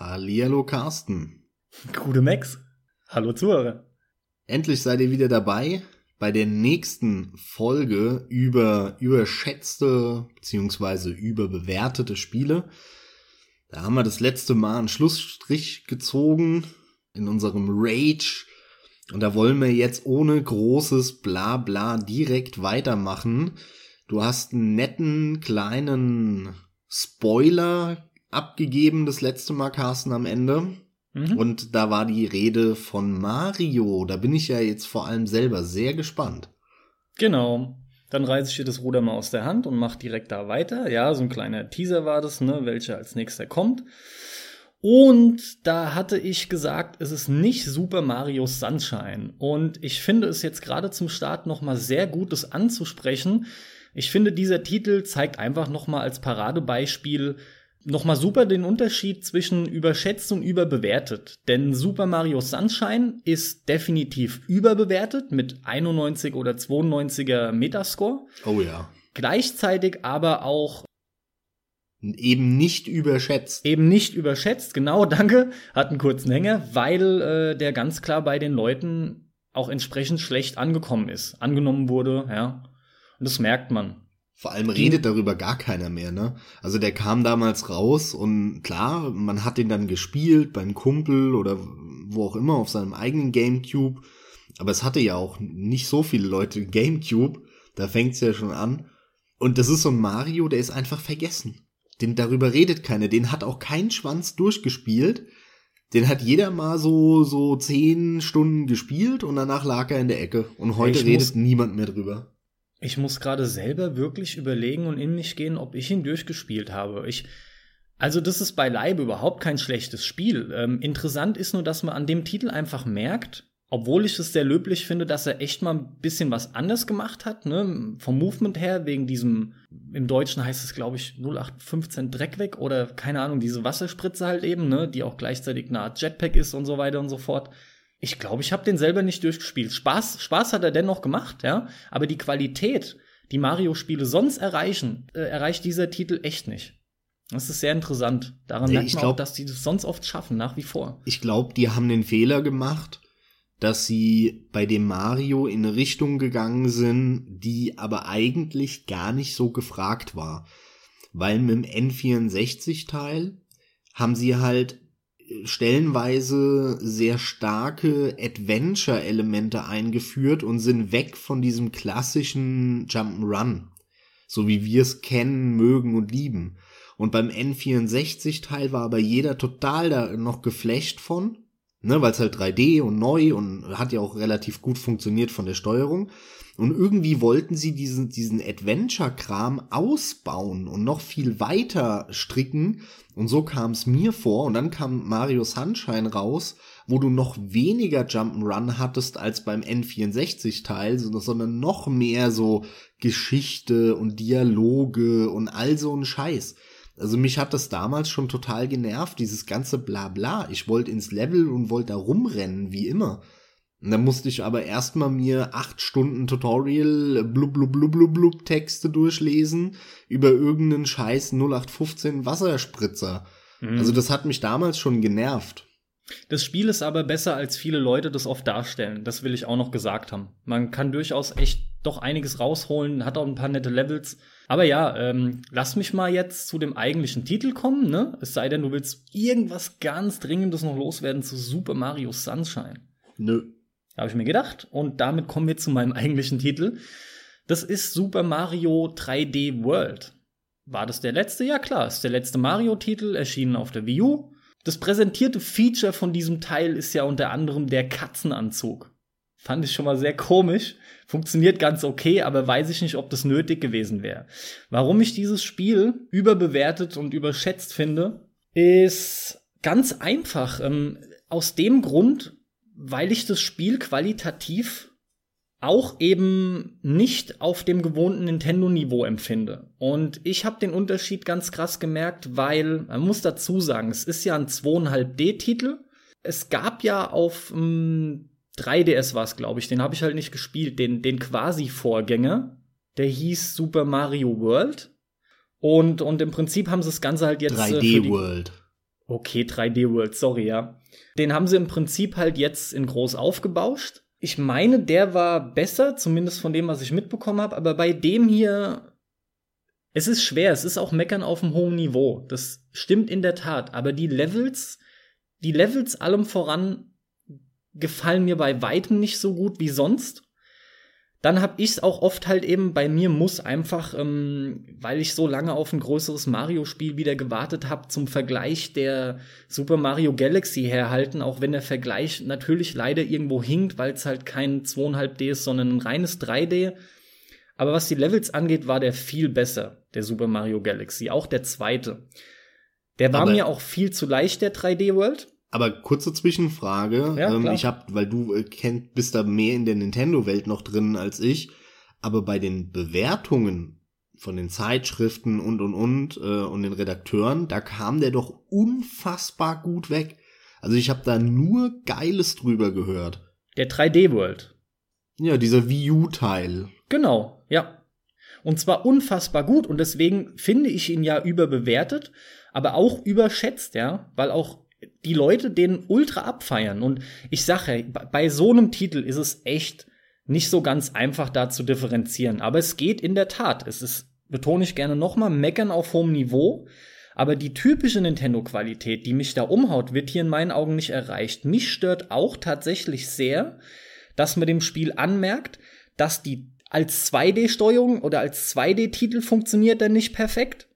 Hallihallo Carsten. Gute Max. Hallo Zuhörer. Endlich seid ihr wieder dabei bei der nächsten Folge über überschätzte bzw. überbewertete Spiele. Da haben wir das letzte Mal einen Schlussstrich gezogen in unserem Rage. Und da wollen wir jetzt ohne großes Blabla direkt weitermachen. Du hast einen netten kleinen Spoiler abgegeben das letzte Mal, Carsten, am Ende. Mhm. Und da war die Rede von Mario. Da bin ich ja jetzt vor allem selber sehr gespannt. Genau. Dann reiße ich dir das Ruder mal aus der Hand und mach direkt da weiter. Ja, so ein kleiner Teaser war das, ne, welcher als nächster kommt. Und da hatte ich gesagt, es ist nicht Super Mario Sunshine. Und ich finde es jetzt gerade zum Start noch mal sehr gut, das anzusprechen. Ich finde, dieser Titel zeigt einfach noch mal als Paradebeispiel, nochmal super den Unterschied zwischen überschätzt und überbewertet. Denn Super Mario Sunshine ist definitiv überbewertet mit 91 oder 92er Metascore. Oh ja. Gleichzeitig aber auch eben nicht überschätzt. Eben nicht überschätzt, genau, danke. Hat einen kurzen Hänger, weil äh, der ganz klar bei den Leuten auch entsprechend schlecht angekommen ist, angenommen wurde, ja. Und das merkt man. Vor allem redet darüber gar keiner mehr, ne? Also der kam damals raus und klar, man hat ihn dann gespielt beim Kumpel oder wo auch immer auf seinem eigenen Gamecube. Aber es hatte ja auch nicht so viele Leute Gamecube. Da fängt's ja schon an. Und das ist so ein Mario, der ist einfach vergessen. Den darüber redet keiner. Den hat auch kein Schwanz durchgespielt. Den hat jeder mal so, so zehn Stunden gespielt und danach lag er in der Ecke. Und heute redet niemand mehr drüber. Ich muss gerade selber wirklich überlegen und in mich gehen, ob ich ihn durchgespielt habe. Ich, also das ist beileibe überhaupt kein schlechtes Spiel. Ähm, interessant ist nur, dass man an dem Titel einfach merkt, obwohl ich es sehr löblich finde, dass er echt mal ein bisschen was anders gemacht hat, ne? Vom Movement her, wegen diesem, im Deutschen heißt es, glaube ich, 0815 Dreck weg oder keine Ahnung, diese Wasserspritze halt eben, ne? Die auch gleichzeitig eine Art Jetpack ist und so weiter und so fort. Ich glaube, ich habe den selber nicht durchgespielt. Spaß, Spaß hat er dennoch gemacht, ja. Aber die Qualität, die Mario-Spiele sonst erreichen, äh, erreicht dieser Titel echt nicht. Das ist sehr interessant. Daran merkt man glaub, auch, dass die das sonst oft schaffen, nach wie vor. Ich glaube, die haben den Fehler gemacht, dass sie bei dem Mario in eine Richtung gegangen sind, die aber eigentlich gar nicht so gefragt war. Weil mit dem N64-Teil haben sie halt stellenweise sehr starke Adventure-Elemente eingeführt und sind weg von diesem klassischen Jump'n'Run, so wie wir es kennen, mögen und lieben. Und beim N64-Teil war aber jeder total da noch geflecht von, ne, weil es halt 3D und neu und hat ja auch relativ gut funktioniert von der Steuerung. Und irgendwie wollten sie diesen, diesen Adventure-Kram ausbauen und noch viel weiter stricken. Und so kam es mir vor. Und dann kam Mario Sunshine raus, wo du noch weniger Jump'n'Run hattest als beim N64-Teil, sondern noch mehr so Geschichte und Dialoge und all so ein Scheiß. Also mich hat das damals schon total genervt, dieses ganze Blabla. Ich wollte ins Level und wollte da rumrennen, wie immer. Und dann musste ich aber erstmal mir acht Stunden Tutorial blub blub blub blub blub Texte durchlesen über irgendeinen scheiß 0815 Wasserspritzer. Mhm. Also das hat mich damals schon genervt. Das Spiel ist aber besser, als viele Leute das oft darstellen. Das will ich auch noch gesagt haben. Man kann durchaus echt doch einiges rausholen, hat auch ein paar nette Levels. Aber ja, ähm, lass mich mal jetzt zu dem eigentlichen Titel kommen, ne? Es sei denn, du willst irgendwas ganz Dringendes noch loswerden zu Super Mario Sunshine. Nö. Habe ich mir gedacht. Und damit kommen wir zu meinem eigentlichen Titel. Das ist Super Mario 3D World. War das der letzte? Ja klar, ist der letzte Mario-Titel, erschienen auf der Wii U. Das präsentierte Feature von diesem Teil ist ja unter anderem der Katzenanzug. Fand ich schon mal sehr komisch. Funktioniert ganz okay, aber weiß ich nicht, ob das nötig gewesen wäre. Warum ich dieses Spiel überbewertet und überschätzt finde, ist ganz einfach. Ähm, aus dem Grund, weil ich das Spiel qualitativ auch eben nicht auf dem gewohnten Nintendo-Niveau empfinde. Und ich habe den Unterschied ganz krass gemerkt, weil, man muss dazu sagen, es ist ja ein 2,5D-Titel. Es gab ja auf ähm, 3DS was, glaube ich, den habe ich halt nicht gespielt, den, den Quasi-Vorgänger. Der hieß Super Mario World. Und, und im Prinzip haben sie das Ganze halt jetzt. 3D äh, World. Okay, 3D World, sorry, ja. Den haben sie im Prinzip halt jetzt in groß aufgebauscht. Ich meine, der war besser, zumindest von dem, was ich mitbekommen habe, aber bei dem hier, es ist schwer, es ist auch Meckern auf einem hohen Niveau. Das stimmt in der Tat, aber die Levels, die Levels allem voran gefallen mir bei weitem nicht so gut wie sonst. Dann habe ich es auch oft halt eben, bei mir muss einfach, ähm, weil ich so lange auf ein größeres Mario-Spiel wieder gewartet habe, zum Vergleich der Super Mario Galaxy herhalten, auch wenn der Vergleich natürlich leider irgendwo hinkt, weil es halt kein 2,5D ist, sondern ein reines 3D. Aber was die Levels angeht, war der viel besser, der Super Mario Galaxy, auch der zweite. Der war Aber mir auch viel zu leicht, der 3D World. Aber kurze Zwischenfrage. Ja, ähm, ich habe, weil du äh, kennt, bist da mehr in der Nintendo-Welt noch drin als ich. Aber bei den Bewertungen von den Zeitschriften und und und äh, und den Redakteuren, da kam der doch unfassbar gut weg. Also ich habe da nur Geiles drüber gehört. Der 3D World. Ja, dieser Wii U-Teil. Genau, ja. Und zwar unfassbar gut und deswegen finde ich ihn ja überbewertet, aber auch überschätzt, ja, weil auch die Leute den ultra abfeiern. Und ich sage, bei so einem Titel ist es echt nicht so ganz einfach da zu differenzieren. Aber es geht in der Tat. Es ist, betone ich gerne nochmal, meckern auf hohem Niveau. Aber die typische Nintendo-Qualität, die mich da umhaut, wird hier in meinen Augen nicht erreicht. Mich stört auch tatsächlich sehr, dass man dem Spiel anmerkt, dass die als 2D-Steuerung oder als 2D-Titel funktioniert dann nicht perfekt,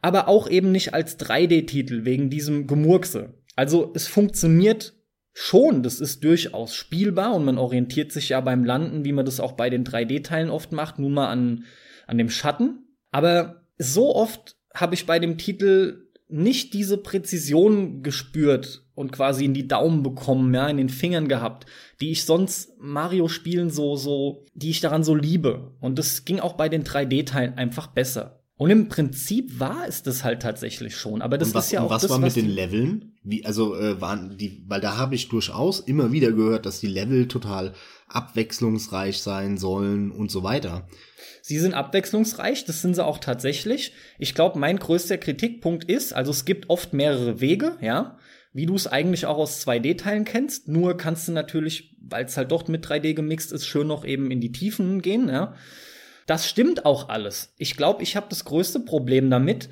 aber auch eben nicht als 3D-Titel wegen diesem Gemurkse. Also es funktioniert schon, das ist durchaus spielbar und man orientiert sich ja beim Landen, wie man das auch bei den 3D-Teilen oft macht, nun mal an, an dem Schatten. Aber so oft habe ich bei dem Titel nicht diese Präzision gespürt und quasi in die Daumen bekommen, ja, in den Fingern gehabt, die ich sonst Mario-Spielen so, so, die ich daran so liebe. Und das ging auch bei den 3D-Teilen einfach besser. Und im Prinzip war es das halt tatsächlich schon. Aber das was, ist ja auch was das, war mit den Leveln? Wie, also äh, waren die, weil da habe ich durchaus immer wieder gehört, dass die Level total abwechslungsreich sein sollen und so weiter. Sie sind abwechslungsreich, das sind sie auch tatsächlich. Ich glaube, mein größter Kritikpunkt ist, also es gibt oft mehrere Wege, ja, wie du es eigentlich auch aus 2D-Teilen kennst. Nur kannst du natürlich, weil es halt doch mit 3D gemixt ist, schön noch eben in die Tiefen gehen, ja. Das stimmt auch alles. Ich glaube, ich habe das größte Problem damit,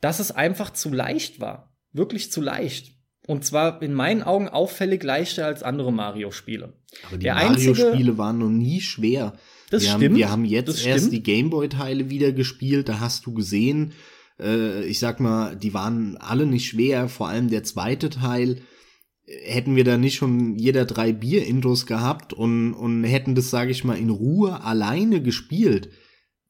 dass es einfach zu leicht war. Wirklich zu leicht. Und zwar in meinen Augen auffällig leichter als andere Mario-Spiele. Aber die Mario-Spiele waren noch nie schwer. Das wir stimmt. Haben, wir haben jetzt erst die Gameboy-Teile wieder gespielt. Da hast du gesehen, äh, ich sag mal, die waren alle nicht schwer. Vor allem der zweite Teil hätten wir da nicht schon jeder drei Bier-Intros gehabt und, und hätten das, sage ich mal, in Ruhe alleine gespielt,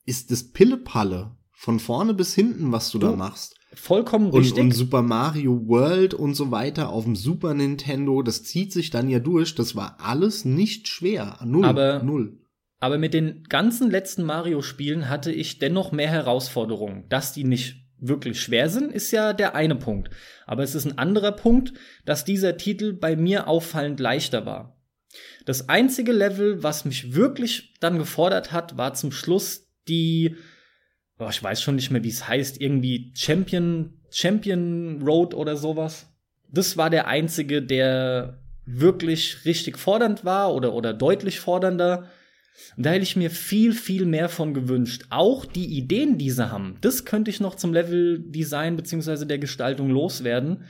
ist das Pillepalle von vorne bis hinten, was du, du da machst. Vollkommen und, richtig. Und Super Mario World und so weiter auf dem Super Nintendo, das zieht sich dann ja durch. Das war alles nicht schwer. Null. Aber, null. Aber mit den ganzen letzten Mario-Spielen hatte ich dennoch mehr Herausforderungen, dass die nicht wirklich schwer sind, ist ja der eine Punkt. Aber es ist ein anderer Punkt, dass dieser Titel bei mir auffallend leichter war. Das einzige Level, was mich wirklich dann gefordert hat, war zum Schluss die, oh, ich weiß schon nicht mehr, wie es heißt, irgendwie Champion, Champion Road oder sowas. Das war der einzige, der wirklich richtig fordernd war oder, oder deutlich fordernder. Und da hätte ich mir viel, viel mehr von gewünscht. Auch die Ideen, die sie haben, das könnte ich noch zum Level Design beziehungsweise der Gestaltung loswerden.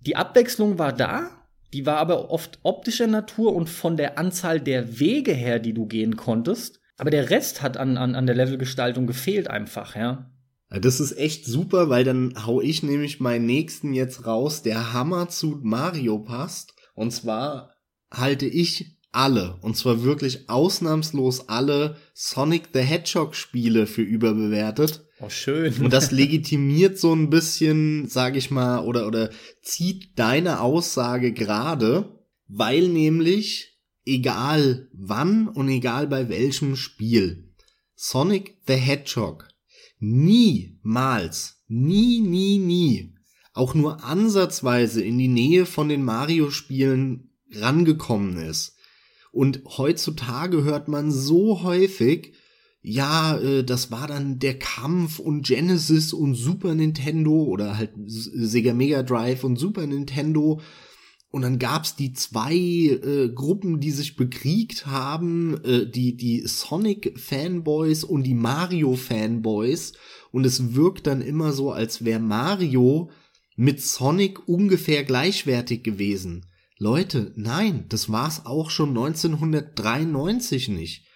Die Abwechslung war da, die war aber oft optischer Natur und von der Anzahl der Wege her, die du gehen konntest. Aber der Rest hat an, an, an der Levelgestaltung gefehlt einfach, ja. Das ist echt super, weil dann hau ich nämlich meinen nächsten jetzt raus, der Hammer zu Mario passt. Und zwar halte ich alle, und zwar wirklich ausnahmslos alle Sonic the Hedgehog Spiele für überbewertet. Oh, schön. Und das legitimiert so ein bisschen, sag ich mal, oder, oder zieht deine Aussage gerade, weil nämlich, egal wann und egal bei welchem Spiel, Sonic the Hedgehog niemals, nie, nie, nie, auch nur ansatzweise in die Nähe von den Mario-Spielen rangekommen ist. Und heutzutage hört man so häufig, ja, äh, das war dann der Kampf und Genesis und Super Nintendo oder halt Sega Mega Drive und Super Nintendo. Und dann gab's die zwei äh, Gruppen, die sich bekriegt haben, äh, die, die Sonic-Fanboys und die Mario-Fanboys. Und es wirkt dann immer so, als wäre Mario mit Sonic ungefähr gleichwertig gewesen. Leute, nein, das war's auch schon 1993 nicht.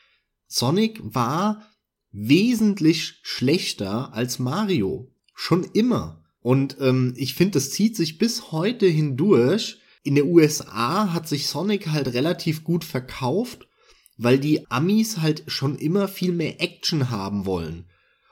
Sonic war wesentlich schlechter als Mario. Schon immer. Und ähm, ich finde, das zieht sich bis heute hindurch. In der USA hat sich Sonic halt relativ gut verkauft, weil die Amis halt schon immer viel mehr Action haben wollen.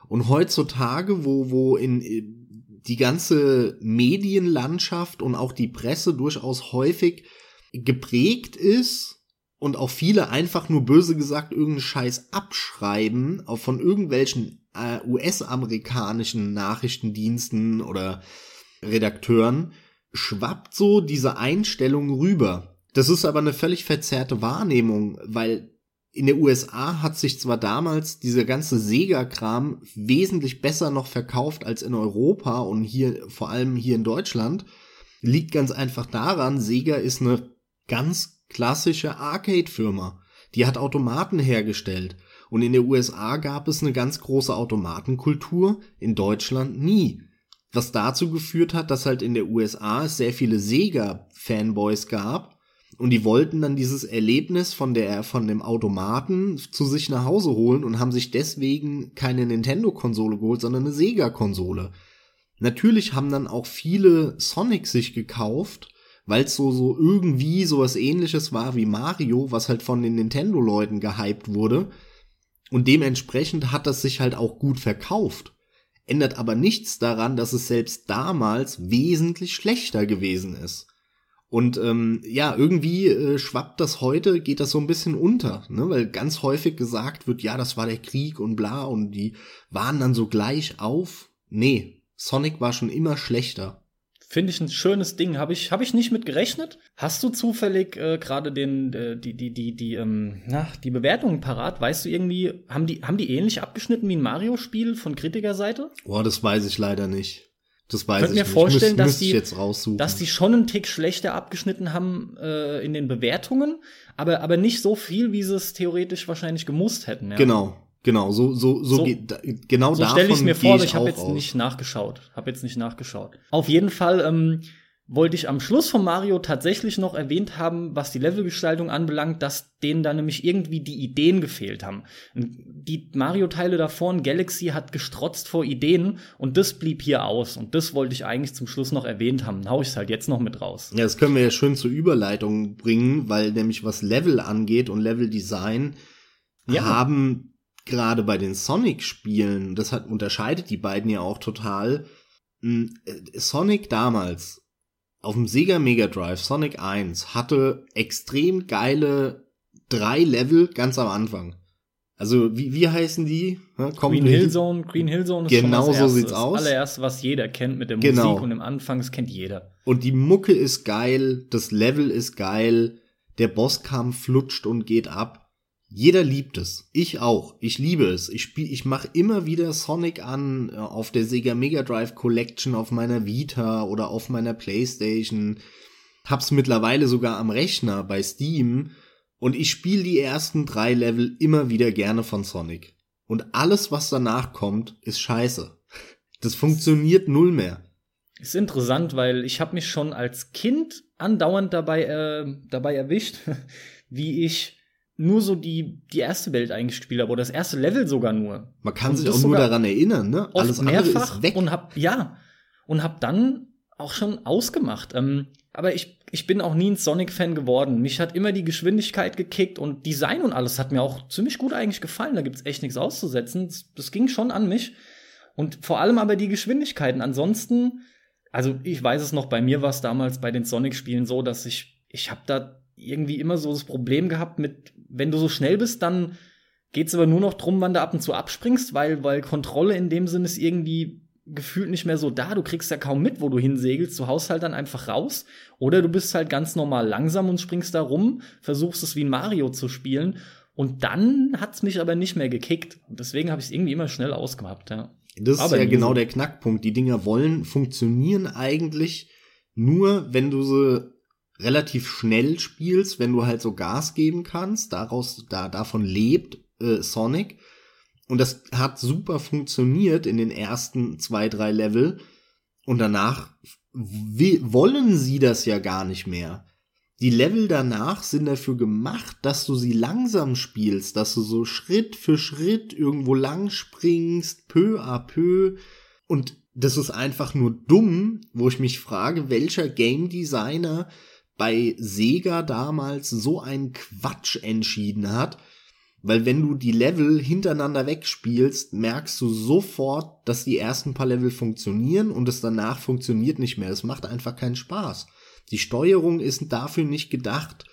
Und heutzutage, wo, wo in die ganze Medienlandschaft und auch die Presse durchaus häufig geprägt ist und auch viele einfach nur böse gesagt irgendeinen Scheiß abschreiben, von irgendwelchen äh, US-amerikanischen Nachrichtendiensten oder Redakteuren, schwappt so diese Einstellung rüber. Das ist aber eine völlig verzerrte Wahrnehmung, weil in der USA hat sich zwar damals dieser ganze Sega-Kram wesentlich besser noch verkauft als in Europa und hier, vor allem hier in Deutschland, liegt ganz einfach daran, Sega ist eine ganz klassische Arcade-Firma. Die hat Automaten hergestellt. Und in der USA gab es eine ganz große Automatenkultur, in Deutschland nie. Was dazu geführt hat, dass halt in der USA es sehr viele Sega-Fanboys gab und die wollten dann dieses Erlebnis von der, von dem Automaten zu sich nach Hause holen und haben sich deswegen keine Nintendo-Konsole geholt, sondern eine Sega-Konsole. Natürlich haben dann auch viele Sonic sich gekauft, weil es so, so irgendwie sowas ähnliches war wie Mario, was halt von den Nintendo-Leuten gehypt wurde. Und dementsprechend hat das sich halt auch gut verkauft. Ändert aber nichts daran, dass es selbst damals wesentlich schlechter gewesen ist. Und ähm, ja, irgendwie äh, schwappt das heute, geht das so ein bisschen unter, ne? weil ganz häufig gesagt wird, ja, das war der Krieg und bla und die waren dann so gleich auf. Nee, Sonic war schon immer schlechter. Finde ich ein schönes Ding. Habe ich, hab ich nicht mit gerechnet. Hast du zufällig äh, gerade den, äh, die, die, die, die, ähm, na, die Bewertungen parat? Weißt du irgendwie, haben die, haben die ähnlich abgeschnitten wie ein Mario-Spiel von Kritikerseite? Boah, das weiß ich leider nicht. Das weiß Könnt ich mir vorstellen, Müsst, dass die, jetzt raussuchen. dass die schon einen Tick schlechter abgeschnitten haben äh, in den Bewertungen, aber, aber nicht so viel, wie sie es theoretisch wahrscheinlich gemusst hätten. Ja. Genau. Genau, so so so, so geht, genau so stelle ich mir vor, aber ich habe jetzt aus. nicht nachgeschaut. Habe jetzt nicht nachgeschaut. Auf jeden Fall ähm, wollte ich am Schluss von Mario tatsächlich noch erwähnt haben, was die Levelgestaltung anbelangt, dass denen da nämlich irgendwie die Ideen gefehlt haben. Die Mario-Teile davor in Galaxy hat gestrotzt vor Ideen und das blieb hier aus. Und das wollte ich eigentlich zum Schluss noch erwähnt haben. Hau ich es halt jetzt noch mit raus. Ja, das können wir ja schön zur Überleitung bringen, weil nämlich was Level angeht und Level-Design ja. haben gerade bei den Sonic-Spielen, das hat, unterscheidet die beiden ja auch total. Hm, äh, Sonic damals auf dem Sega Mega Drive, Sonic 1, hatte extrem geile drei Level ganz am Anfang. Also, wie, wie heißen die? Ja, Green Hill Zone, Green Hill Zone ist genau so sieht's aus. Das allererste, was jeder kennt mit der genau. Musik und im Anfang, das kennt jeder. Und die Mucke ist geil, das Level ist geil, der Bosskampf flutscht und geht ab. Jeder liebt es. Ich auch. Ich liebe es. Ich spiel, ich mache immer wieder Sonic an äh, auf der Sega Mega Drive Collection auf meiner Vita oder auf meiner Playstation. Hab's mittlerweile sogar am Rechner bei Steam und ich spiele die ersten drei Level immer wieder gerne von Sonic. Und alles, was danach kommt, ist scheiße. Das funktioniert null mehr. Ist interessant, weil ich habe mich schon als Kind andauernd dabei äh, dabei erwischt, wie ich nur so die, die erste Welt eigentlich gespielt habe oder das erste Level sogar nur. Man kann und sich auch nur daran erinnern, ne? Alles mehrfach ist weg. Und hab, ja, und hab dann auch schon ausgemacht. Ähm, aber ich, ich bin auch nie ein Sonic-Fan geworden. Mich hat immer die Geschwindigkeit gekickt und Design und alles hat mir auch ziemlich gut eigentlich gefallen. Da gibt's echt nichts auszusetzen. Das, das ging schon an mich. Und vor allem aber die Geschwindigkeiten. Ansonsten, also ich weiß es noch, bei mir war es damals bei den Sonic-Spielen so, dass ich, ich habe da irgendwie immer so das Problem gehabt mit, wenn du so schnell bist, dann geht's aber nur noch drum, wann du ab und zu abspringst, weil, weil Kontrolle in dem Sinne ist irgendwie gefühlt nicht mehr so da. Du kriegst ja kaum mit, wo du hinsegelst. Du haust halt dann einfach raus. Oder du bist halt ganz normal langsam und springst da rum, versuchst es wie ein Mario zu spielen. Und dann hat's mich aber nicht mehr gekickt. Und deswegen habe ich es irgendwie immer schnell ausgehabt, ja. Das Aber ist ja genau so. der Knackpunkt. Die Dinger wollen funktionieren eigentlich nur, wenn du sie relativ schnell spielst, wenn du halt so Gas geben kannst. Daraus, da, davon lebt äh, Sonic. Und das hat super funktioniert in den ersten zwei, drei Level. Und danach wollen sie das ja gar nicht mehr. Die Level danach sind dafür gemacht, dass du sie langsam spielst, dass du so Schritt für Schritt irgendwo lang springst, peu à peu. Und das ist einfach nur dumm, wo ich mich frage, welcher Game Designer bei Sega damals so einen Quatsch entschieden hat. Weil wenn du die Level hintereinander wegspielst, merkst du sofort, dass die ersten paar Level funktionieren und es danach funktioniert nicht mehr. Es macht einfach keinen Spaß. Die Steuerung ist dafür nicht gedacht.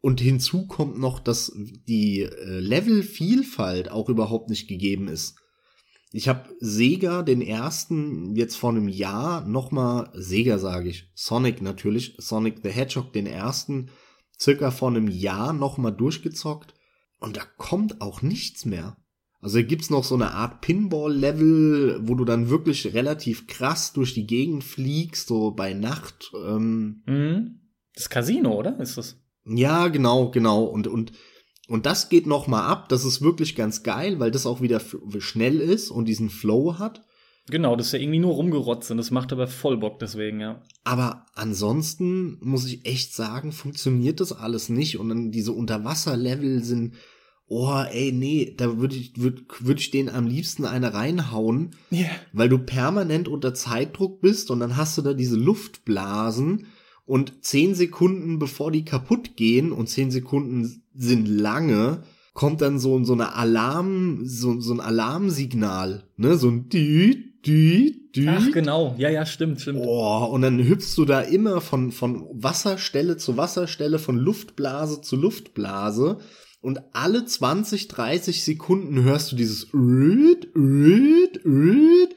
Und hinzu kommt noch, dass die äh, Levelvielfalt auch überhaupt nicht gegeben ist. Ich habe Sega den ersten jetzt vor einem Jahr nochmal, Sega sage ich, Sonic natürlich, Sonic the Hedgehog den ersten circa vor einem Jahr nochmal durchgezockt und da kommt auch nichts mehr. Also gibt's noch so eine Art Pinball-Level, wo du dann wirklich relativ krass durch die Gegend fliegst, so bei Nacht. Ähm, Mhm. Das Casino, oder? Ist das? ja, genau, genau. Und, und, und das geht noch mal ab. Das ist wirklich ganz geil, weil das auch wieder schnell ist und diesen Flow hat. Genau, das ist ja irgendwie nur rumgerotzt und das macht aber voll Bock deswegen, ja. Aber ansonsten muss ich echt sagen, funktioniert das alles nicht. Und dann diese Unterwasserlevel sind, oh, ey, nee, da würde ich, würd, würd ich denen am liebsten eine reinhauen, Ja. weil du permanent unter Zeitdruck bist und dann hast du da diese Luftblasen und zehn Sekunden bevor die kaputt gehen und zehn Sekunden sind lange, kommt dann so, so eine Alarm, so, so ein Alarmsignal, ne, so ein Düt, Düt, Düt. Ach, genau. Ja, ja, stimmt, stimmt. Oh, und dann hüpfst du da immer von, von Wasserstelle zu Wasserstelle, von Luftblase zu Luftblase. Und alle 20, 30 Sekunden hörst du dieses Öd, Öd, Öd.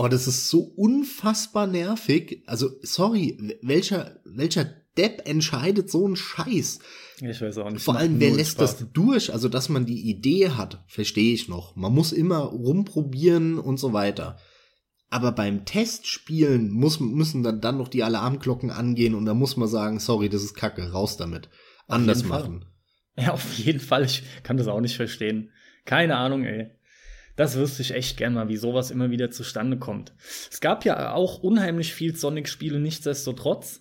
Oh, das ist so unfassbar nervig. Also, sorry, welcher, welcher Depp entscheidet so einen Scheiß? Ich weiß auch nicht. Vor allem, wer lässt Spaß. das durch? Also, dass man die Idee hat, verstehe ich noch. Man muss immer rumprobieren und so weiter. Aber beim Testspielen muss, müssen dann, dann noch die Alarmglocken angehen und da muss man sagen, sorry, das ist Kacke, raus damit. Anders jeden Fall. machen. Ja, auf jeden Fall. Ich kann das auch nicht verstehen. Keine Ahnung, ey. Das wüsste ich echt gern mal, wie sowas immer wieder zustande kommt. Es gab ja auch unheimlich viel Sonic-Spiele, nichtsdestotrotz.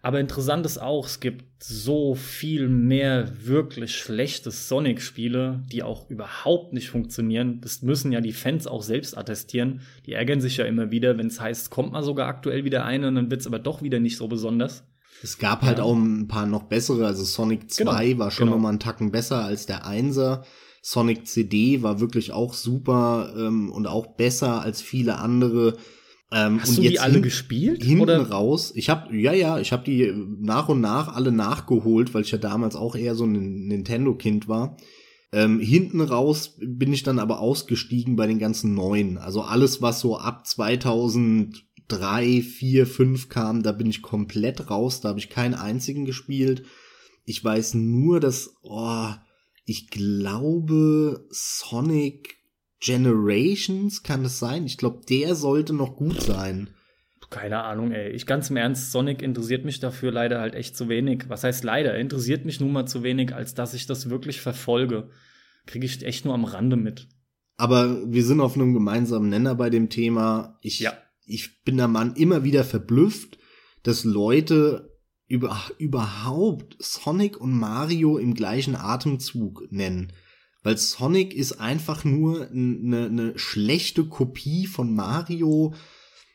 Aber interessant ist auch, es gibt so viel mehr wirklich schlechte Sonic-Spiele, die auch überhaupt nicht funktionieren. Das müssen ja die Fans auch selbst attestieren. Die ärgern sich ja immer wieder, wenn es heißt, es kommt mal sogar aktuell wieder eine und dann wird es aber doch wieder nicht so besonders. Es gab halt Ja. auch ein paar noch bessere, also Sonic 2 Genau, war schon genau. noch mal einen Tacken besser als der Einser. Sonic CD war wirklich auch super ähm, und auch besser als viele andere. Ähm, Hast und du die jetzt alle hin- gespielt? hinten oder? raus. Ich habe ja ja, ich habe die nach und nach alle nachgeholt, weil ich ja damals auch eher so ein Nintendo Kind war. Ähm, hinten raus bin ich dann aber ausgestiegen bei den ganzen neuen. Also alles was so ab 2003, 4, 5 kam, da bin ich komplett raus, da habe ich keinen einzigen gespielt. Ich weiß nur, dass oh, ich glaube Sonic Generations kann es sein. Ich glaube, der sollte noch gut sein. Keine Ahnung, ey. Ich ganz im Ernst, Sonic interessiert mich dafür leider halt echt zu wenig. Was heißt leider? Er interessiert mich nun mal zu wenig, als dass ich das wirklich verfolge. Kriege ich echt nur am Rande mit. Aber wir sind auf einem gemeinsamen Nenner bei dem Thema. Ich, Ja. ich bin der Mann immer wieder verblüfft, dass Leute über, überhaupt Sonic und Mario im gleichen Atemzug nennen. Weil Sonic ist einfach nur eine, eine schlechte Kopie von Mario,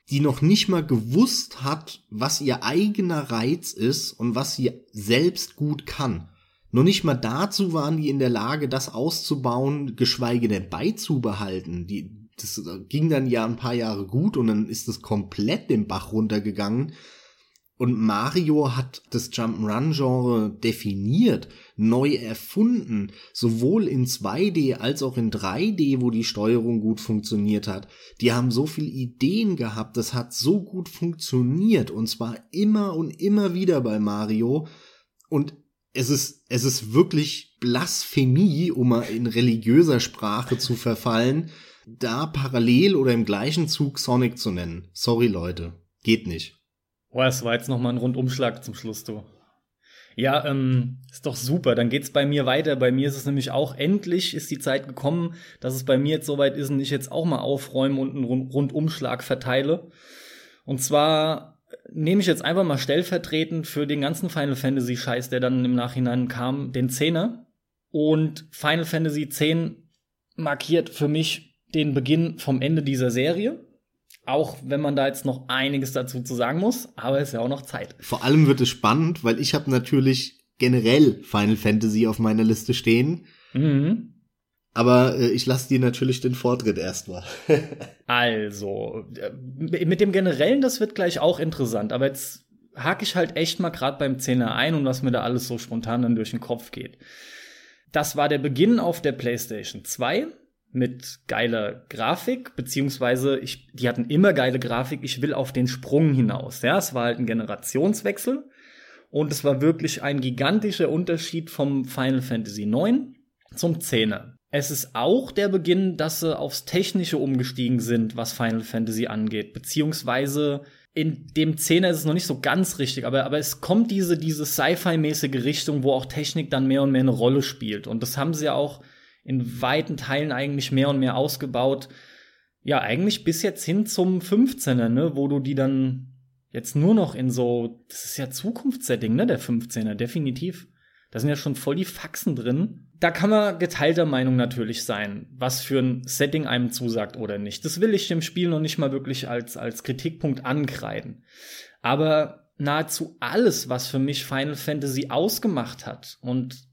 die noch nicht mal gewusst hat, was ihr eigener Reiz ist und was sie selbst gut kann. Nur nicht mal dazu waren die in der Lage, das auszubauen, geschweige denn beizubehalten. Die, das ging dann ja ein paar Jahre gut und dann ist es komplett den Bach runtergegangen. Und Mario hat das Jump'n'Run-Genre definiert, neu erfunden, sowohl in 2D als auch in 3D, wo die Steuerung gut funktioniert hat. Die haben so viel Ideen gehabt, das hat so gut funktioniert und zwar immer und immer wieder bei Mario. Und es ist, es ist wirklich Blasphemie, um mal in religiöser Sprache zu verfallen, da parallel oder im gleichen Zug Sonic zu nennen. Sorry, Leute. Geht nicht. Boah, es war jetzt noch mal ein Rundumschlag zum Schluss, du. Ja, ähm, ist doch super. Dann geht's bei mir weiter. Bei mir ist es nämlich auch endlich ist die Zeit gekommen, dass es bei mir jetzt soweit ist und ich jetzt auch mal aufräume und einen Rundumschlag verteile. Und zwar nehme ich jetzt einfach mal stellvertretend für den ganzen Final Fantasy Scheiß, der dann im Nachhinein kam, den Zehner. Und Final Fantasy X markiert für mich den Beginn vom Ende dieser Serie. Auch wenn man da jetzt noch einiges dazu zu sagen muss, aber es ist ja auch noch Zeit. Vor allem wird es spannend, weil ich habe natürlich generell Final Fantasy auf meiner Liste stehen. Mhm. Aber äh, ich lasse dir natürlich den Vortritt erstmal. also, äh, mit dem Generellen, das wird gleich auch interessant, aber jetzt hake ich halt echt mal gerade beim Zehner ein und was mir da alles so spontan dann durch den Kopf geht. Das war der Beginn auf der PlayStation 2 mit geiler Grafik, beziehungsweise ich, die hatten immer geile Grafik. Ich will auf den Sprung hinaus. Ja, es war halt ein Generationswechsel und es war wirklich ein gigantischer Unterschied vom Final Fantasy 9 zum 10er. Es ist auch der Beginn, dass sie aufs Technische umgestiegen sind, was Final Fantasy angeht, beziehungsweise in dem 10er ist es noch nicht so ganz richtig, aber, aber es kommt diese, diese Sci-Fi-mäßige Richtung, wo auch Technik dann mehr und mehr eine Rolle spielt. Und das haben sie ja auch in weiten Teilen eigentlich mehr und mehr ausgebaut. Ja, eigentlich bis jetzt hin zum 15er, ne, wo du die dann jetzt nur noch in so, das ist ja Zukunftssetting, ne, der 15er, definitiv. Da sind ja schon voll die Faxen drin. Da kann man geteilter Meinung natürlich sein, was für ein Setting einem zusagt oder nicht. Das will ich dem Spiel noch nicht mal wirklich als, als Kritikpunkt ankreiden. Aber nahezu alles, was für mich Final Fantasy ausgemacht hat und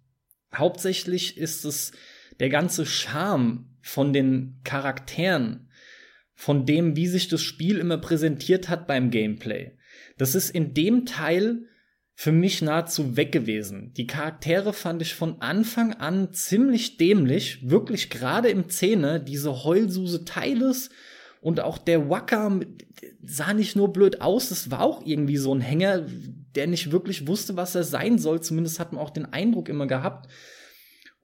hauptsächlich ist es der ganze Charme von den Charakteren, von dem, wie sich das Spiel immer präsentiert hat beim Gameplay. Das ist in dem Teil für mich nahezu weg gewesen. Die Charaktere fand ich von Anfang an ziemlich dämlich, wirklich gerade im Szene, diese Heulsuse Teiles und auch der Wacker sah nicht nur blöd aus, es war auch irgendwie so ein Hänger, der nicht wirklich wusste, was er sein soll. Zumindest hat man auch den Eindruck immer gehabt.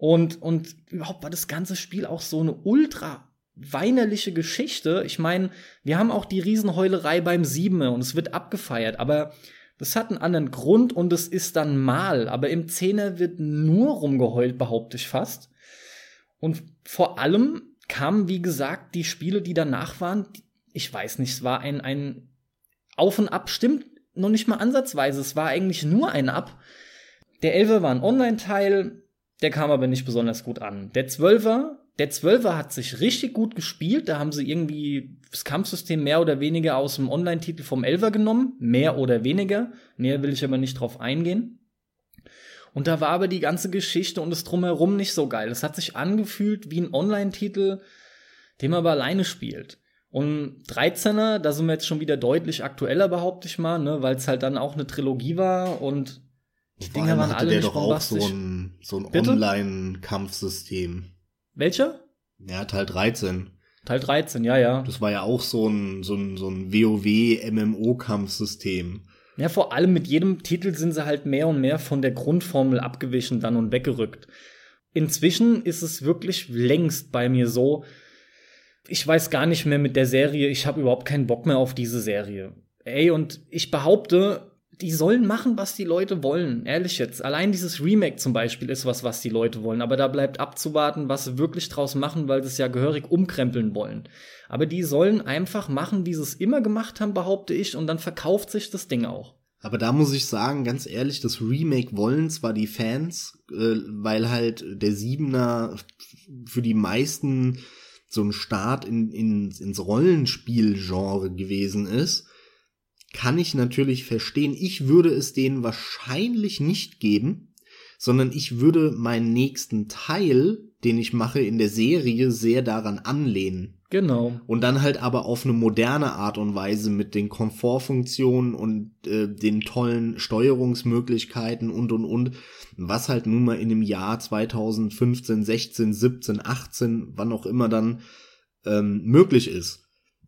Und, und überhaupt war das ganze Spiel auch so eine ultra weinerliche Geschichte. Ich meine, wir haben auch die Riesenheulerei beim Siebene und es wird abgefeiert, aber das hat einen anderen Grund und es ist dann mal. Aber im Zehner wird nur rumgeheult, behaupte ich fast. Und vor allem kamen, wie gesagt, die Spiele, die danach waren, ich weiß nicht, es war ein, ein Auf und Ab, stimmt noch nicht mal ansatzweise. Es war eigentlich nur ein Ab. Der Elfer war ein Online-Teil, der kam aber nicht besonders gut an. Der Zwölfer, der Zwölfer hat sich richtig gut gespielt. Da haben sie irgendwie das Kampfsystem mehr oder weniger aus dem Online-Titel vom Elfer genommen. Mehr oder weniger. Mehr will ich aber nicht drauf eingehen. Und da war aber die ganze Geschichte und das Drumherum nicht so geil. Es hat sich angefühlt wie ein Online-Titel, den man aber alleine spielt. Und 13er, da sind wir jetzt schon wieder deutlich aktueller, behaupte ich mal, ne, weil es halt dann auch eine Trilogie war und die Dinger waren alle der doch auch so ein, so ein Online-Kampfsystem. Welcher? Ja, Teil 13. Teil 13, ja, ja. Das war ja auch so ein, so ein, so ein WoW-MMO-Kampfsystem. Ja, vor allem mit jedem Titel sind sie halt mehr und mehr von der Grundformel abgewichen dann und weggerückt. Inzwischen ist es wirklich längst bei mir so, ich weiß gar nicht mehr mit der Serie, ich habe überhaupt keinen Bock mehr auf diese Serie. Ey, und ich behaupte, die sollen machen, was die Leute wollen. Ehrlich jetzt. Allein dieses Remake zum Beispiel ist was, was die Leute wollen. Aber da bleibt abzuwarten, was sie wirklich draus machen, weil sie es ja gehörig umkrempeln wollen. Aber die sollen einfach machen, wie sie es immer gemacht haben, behaupte ich, und dann verkauft sich das Ding auch. Aber da muss ich sagen, ganz ehrlich, das Remake wollen zwar die Fans, äh, weil halt der Siebener für die meisten so ein Start in, in, ins Rollenspielgenre gewesen ist kann ich natürlich verstehen. Ich würde es denen wahrscheinlich nicht geben, sondern ich würde meinen nächsten Teil, den ich mache in der Serie, sehr daran anlehnen. Genau. Und dann halt aber auf eine moderne Art und Weise mit den Komfortfunktionen und äh, den tollen Steuerungsmöglichkeiten und und und, was halt nun mal in dem Jahr 2015, 16, 17, 18, wann auch immer dann ähm, möglich ist.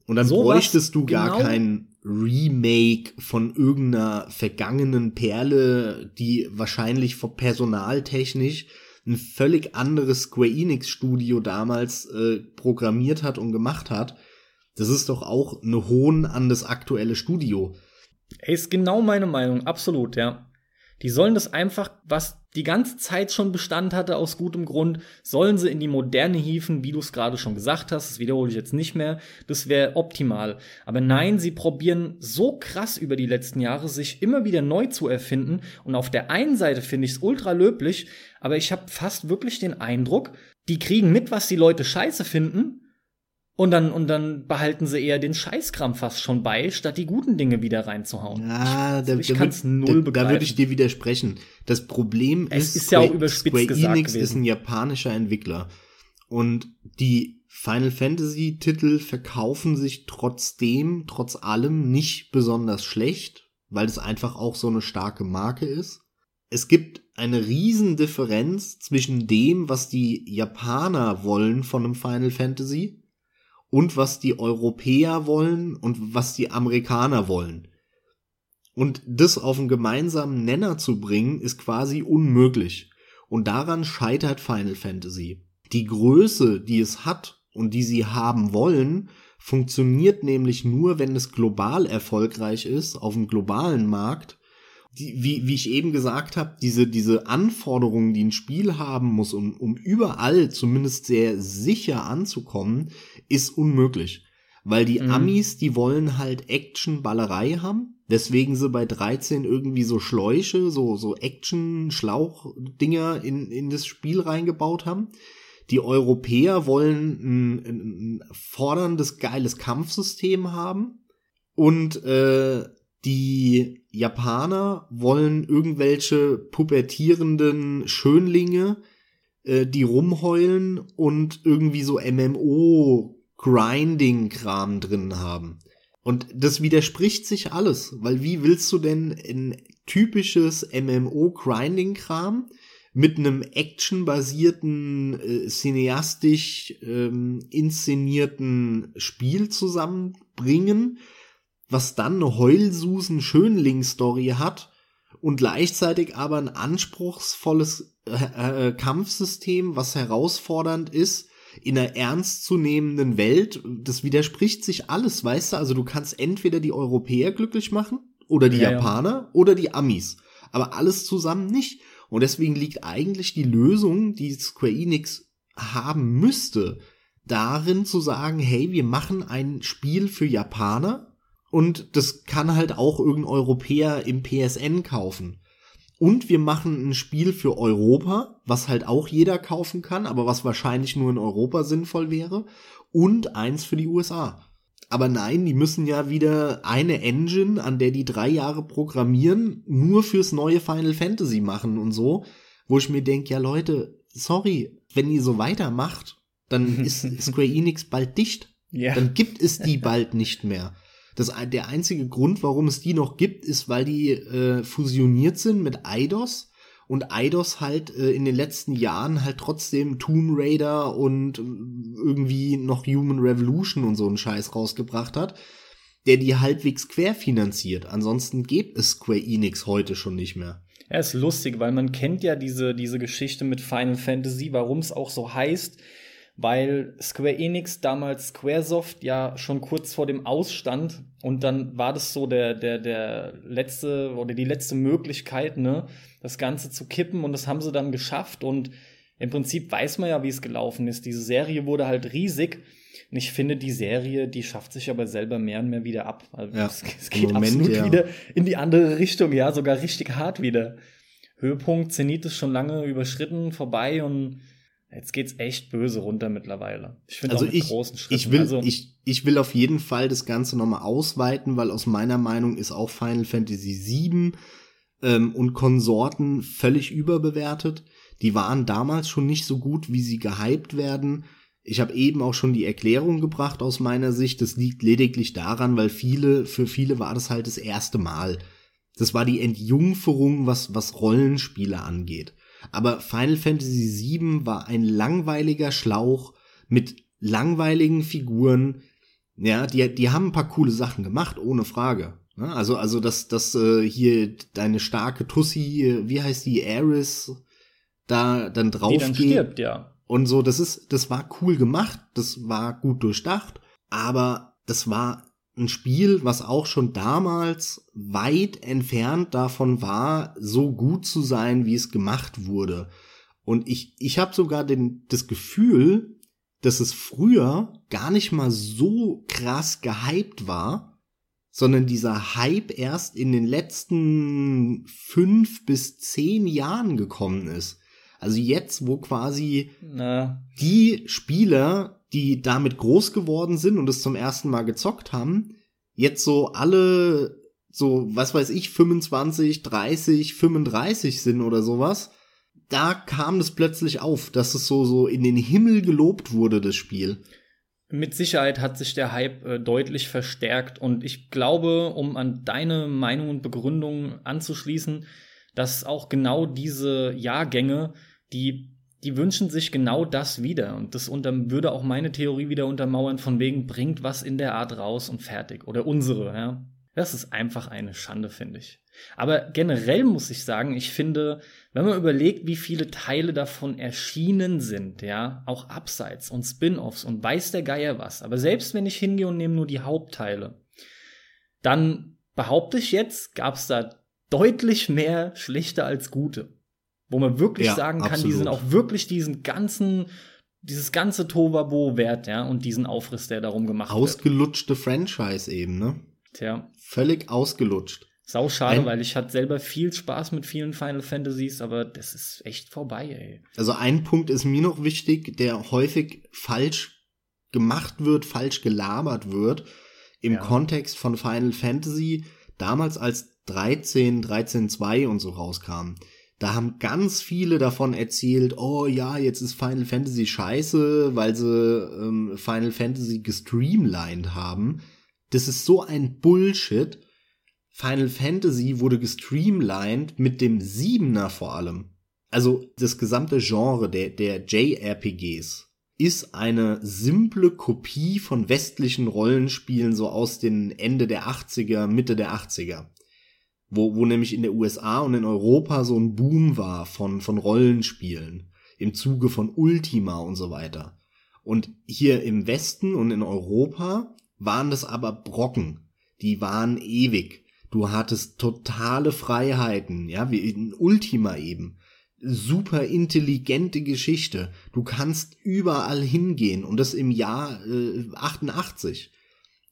Und dann so bräuchtest du gar genau. keinen Remake von irgendeiner vergangenen Perle, die wahrscheinlich personaltechnisch ein völlig anderes Square Enix Studio damals äh, programmiert hat und gemacht hat. Das ist doch auch eine Hohn an das aktuelle Studio. Ist genau meine Meinung, absolut, ja. Die sollen das einfach, was die ganze Zeit schon Bestand hatte aus gutem Grund, sollen sie in die Moderne hieven, wie du es gerade schon gesagt hast, das wiederhole ich jetzt nicht mehr, das wäre optimal. Aber nein, sie probieren so krass über die letzten Jahre, sich immer wieder neu zu erfinden und auf der einen Seite finde ich es ultra löblich, aber ich habe fast wirklich den Eindruck, die kriegen mit, was die Leute scheiße finden und dann, und dann behalten sie eher den Scheißkram fast schon bei, statt die guten Dinge wieder reinzuhauen. Ja, da, ich kann es null da, begreifen. Da würde ich dir widersprechen. Das Problem es ist, ist ja auch überspitzt Square Enix gewesen. ist ein japanischer Entwickler. Und die Final Fantasy Titel verkaufen sich trotzdem, trotz allem nicht besonders schlecht, weil es einfach auch so eine starke Marke ist. Es gibt eine Riesendifferenz zwischen dem, was die Japaner wollen von einem Final Fantasy und was die Europäer wollen und was die Amerikaner wollen. Und das auf einen gemeinsamen Nenner zu bringen, ist quasi unmöglich. Und daran scheitert Final Fantasy. Die Größe, die es hat und die sie haben wollen, funktioniert nämlich nur, wenn es global erfolgreich ist, auf dem globalen Markt die, wie, wie ich eben gesagt habe, diese, diese Anforderungen, die ein Spiel haben muss, um, um überall zumindest sehr sicher anzukommen, ist unmöglich. Weil die mhm. Amis, die wollen halt Action-Ballerei haben, weswegen sie bei 13 irgendwie so Schläuche, so, so Action-Schlauch-Dinger in, in das Spiel reingebaut haben. Die Europäer wollen ein, ein forderndes, geiles Kampfsystem haben. Und äh, die Japaner wollen irgendwelche pubertierenden Schönlinge, äh, die rumheulen und irgendwie so MMO-Grinding-Kram drin haben. Und das widerspricht sich alles, weil wie willst du denn ein typisches MMO-Grinding-Kram mit einem actionbasierten, äh, cineastisch ähm, inszenierten Spiel zusammenbringen, was dann eine Heulsusen-Schönling-Story hat und gleichzeitig aber ein anspruchsvolles äh, äh, Kampfsystem, was herausfordernd ist, in einer ernstzunehmenden Welt. Das widerspricht sich alles, weißt du? Also du kannst entweder die Europäer glücklich machen oder die ja, Japaner ja. oder die Amis. Aber alles zusammen nicht. Und deswegen liegt eigentlich die Lösung, die Square Enix haben müsste, darin zu sagen, hey, wir machen ein Spiel für Japaner, und das kann halt auch irgendein Europäer im PSN kaufen. Und wir machen ein Spiel für Europa, was halt auch jeder kaufen kann, aber was wahrscheinlich nur in Europa sinnvoll wäre. Und eins für die USA. Aber nein, die müssen ja wieder eine Engine, an der die drei Jahre programmieren, nur fürs neue Final Fantasy machen und so. Wo ich mir denke, ja Leute, sorry, wenn ihr so weitermacht, dann ist Square Enix bald dicht. Ja. Dann gibt es die bald nicht mehr. Das, der einzige Grund, warum es die noch gibt, ist, weil die äh, fusioniert sind mit Eidos und Eidos halt äh, in den letzten Jahren halt trotzdem Tomb Raider und äh, irgendwie noch Human Revolution und so einen Scheiß rausgebracht hat, der die halbwegs querfinanziert. Ansonsten gibt es Square Enix heute schon nicht mehr. Ja, ist lustig, weil man kennt ja diese, diese Geschichte mit Final Fantasy, warum es auch so heißt weil Square Enix damals Squaresoft ja schon kurz vor dem Ausstand und dann war das so der, der, der letzte oder die letzte Möglichkeit, ne, das Ganze zu kippen und das haben sie dann geschafft und im Prinzip weiß man ja, wie es gelaufen ist. Diese Serie wurde halt riesig. Und ich finde, die Serie, die schafft sich aber selber mehr und mehr wieder ab. Also ja, es, es geht Moment, absolut ja. wieder in die andere Richtung, ja, sogar richtig hart wieder. Höhepunkt, Zenit ist schon lange überschritten, vorbei und Jetzt geht's echt böse runter mittlerweile. Ich finde also ich, großen Schritten. Ich will, also, ich, ich will auf jeden Fall das Ganze nochmal ausweiten, weil aus meiner Meinung ist auch Final Fantasy VII ähm, und Konsorten völlig überbewertet. Die waren damals schon nicht so gut, wie sie gehypt werden. Ich habe eben auch schon die Erklärung gebracht aus meiner Sicht. Das liegt lediglich daran, weil viele, für viele war das halt das erste Mal. Das war die Entjungferung, was, was Rollenspiele angeht. Aber Final Fantasy VII war ein langweiliger Schlauch mit langweiligen Figuren, Ja, die, die haben ein paar coole Sachen gemacht, ohne Frage. Ne? Also, also, dass, dass äh, hier deine starke Tussi, äh, wie heißt die, Aris, da dann drauf Die dann geht. stirbt, ja. Und so, das ist, das war cool gemacht, das war gut durchdacht, aber das war ein Spiel, was auch schon damals weit entfernt davon war, so gut zu sein, wie es gemacht wurde. Und ich, ich habe sogar den, das Gefühl, dass es früher gar nicht mal so krass gehypt war, sondern dieser Hype erst in den letzten fünf bis zehn Jahren gekommen ist. Also jetzt, wo quasi Na, die Spieler, die damit groß geworden sind und es zum ersten Mal gezockt haben, jetzt so alle so, was weiß ich, 25, 30, 35 sind oder sowas, da kam es plötzlich auf, dass es so, so in den Himmel gelobt wurde, das Spiel. Mit Sicherheit hat sich der Hype äh, deutlich verstärkt und ich glaube, um an deine Meinung und Begründung anzuschließen, dass auch genau diese Jahrgänge, die, die wünschen sich genau das wieder und das unter, würde auch meine Theorie wieder untermauern, von wegen bringt was in der Art raus und fertig oder unsere, ja. Das ist einfach eine Schande, finde ich. Aber generell muss ich sagen, ich finde, wenn man überlegt, wie viele Teile davon erschienen sind, ja, auch Abseits und Spin-offs und weiß der Geier was, aber selbst wenn ich hingehe und nehme nur die Hauptteile, dann behaupte ich jetzt, gab es da deutlich mehr schlechte als gute. Wo man wirklich Ja, sagen kann, die absolut. sind auch wirklich diesen ganzen, dieses ganze Tovabo wert, ja, und diesen Aufriss, der darum gemacht wird. Ausgelutschte Franchise eben, ne? Tja, Völlig ausgelutscht. sau schade, Ein- weil ich hatte selber viel Spaß mit vielen Final Fantasies, aber das ist echt vorbei, ey. Also ein Punkt ist mir noch wichtig, der häufig falsch gemacht wird, falsch gelabert wird im Ja. Kontext von Final Fantasy. Damals als 13, 13.2 und so rauskam, da haben ganz viele davon erzählt, oh ja, jetzt ist Final Fantasy scheiße, weil sie ähm, Final Fantasy gestreamlined haben. Das ist so ein Bullshit. Final Fantasy wurde gestreamlined mit dem Siebener vor allem. Also das gesamte Genre der, der JRPGs ist eine simple Kopie von westlichen Rollenspielen so aus den Ende der 80er, Mitte der 80er. Wo, wo nämlich in der USA und in Europa so ein Boom war von, von Rollenspielen im Zuge von Ultima und so weiter. Und hier im Westen und in Europa waren das aber Brocken. Die waren ewig. Du hattest totale Freiheiten, ja, wie in Ultima eben. Super intelligente Geschichte. Du kannst überall hingehen und das im Jahr äh, 88.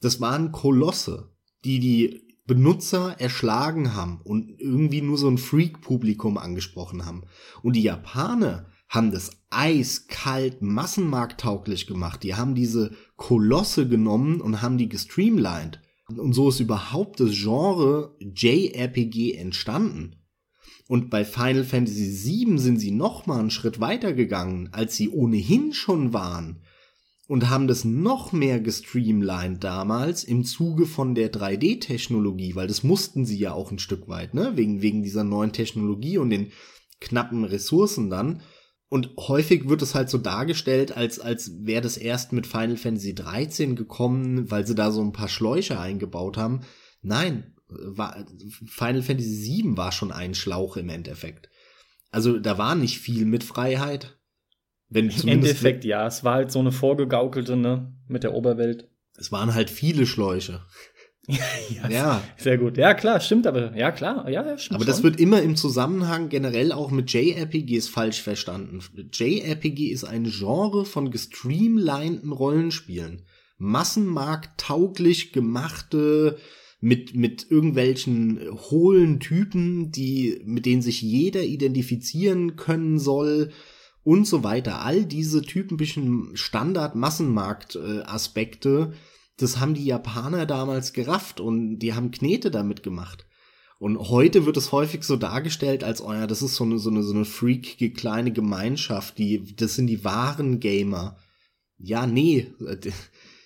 Das waren Kolosse, die die Benutzer erschlagen haben und irgendwie nur so ein Freak-Publikum angesprochen haben. Und die Japaner haben das eiskalt massenmarkttauglich gemacht. Die haben diese Kolosse genommen und haben die gestreamlined. Und so ist überhaupt das Genre JRPG entstanden. Und bei Final Fantasy VII sind sie noch mal einen Schritt weiter gegangen, als sie ohnehin schon waren. Und haben das noch mehr gestreamlined damals im Zuge von der 3D-Technologie, weil das mussten sie ja auch ein Stück weit, ne? Wegen, wegen dieser neuen Technologie und den knappen Ressourcen dann. Und häufig wird es halt so dargestellt, als, als wäre das erst mit Final Fantasy 13 gekommen, weil sie da so ein paar Schläuche eingebaut haben. Nein, war, Final Fantasy 7 war schon ein Schlauch im Endeffekt. Also da war nicht viel mit Freiheit. Wenn Im Endeffekt, ja, es war halt so eine vorgegaukelte, ne, mit der Oberwelt. es waren halt viele Schläuche. ja, Ja, Sehr gut. Ja, klar, stimmt, aber ja, klar, ja, ja stimmt. aber das schon. wird immer im Zusammenhang generell auch mit JRPGs falsch verstanden. JRPG ist ein Genre von gestreamlineden Rollenspielen. Massenmarkt-tauglich gemachte mit, mit irgendwelchen hohlen Typen, die, mit denen sich jeder identifizieren können soll und so weiter. All diese typischen Standard-Massenmarkt-Aspekte, das haben die Japaner damals gerafft und die haben Knete damit gemacht. Und heute wird es häufig so dargestellt, als, oh ja, das ist so eine, so eine, so eine freakige kleine Gemeinschaft, die, das sind die wahren Gamer. Ja, nee,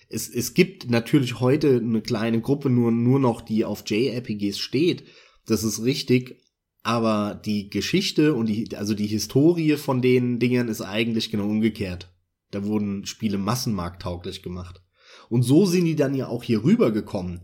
es, es gibt natürlich heute eine kleine Gruppe nur, nur noch, die auf JRPGs steht. Das ist richtig. Aber die Geschichte und die, also die Historie von den Dingern ist eigentlich genau umgekehrt. Da wurden Spiele massenmarkttauglich gemacht. Und so sind die dann ja auch hier rübergekommen.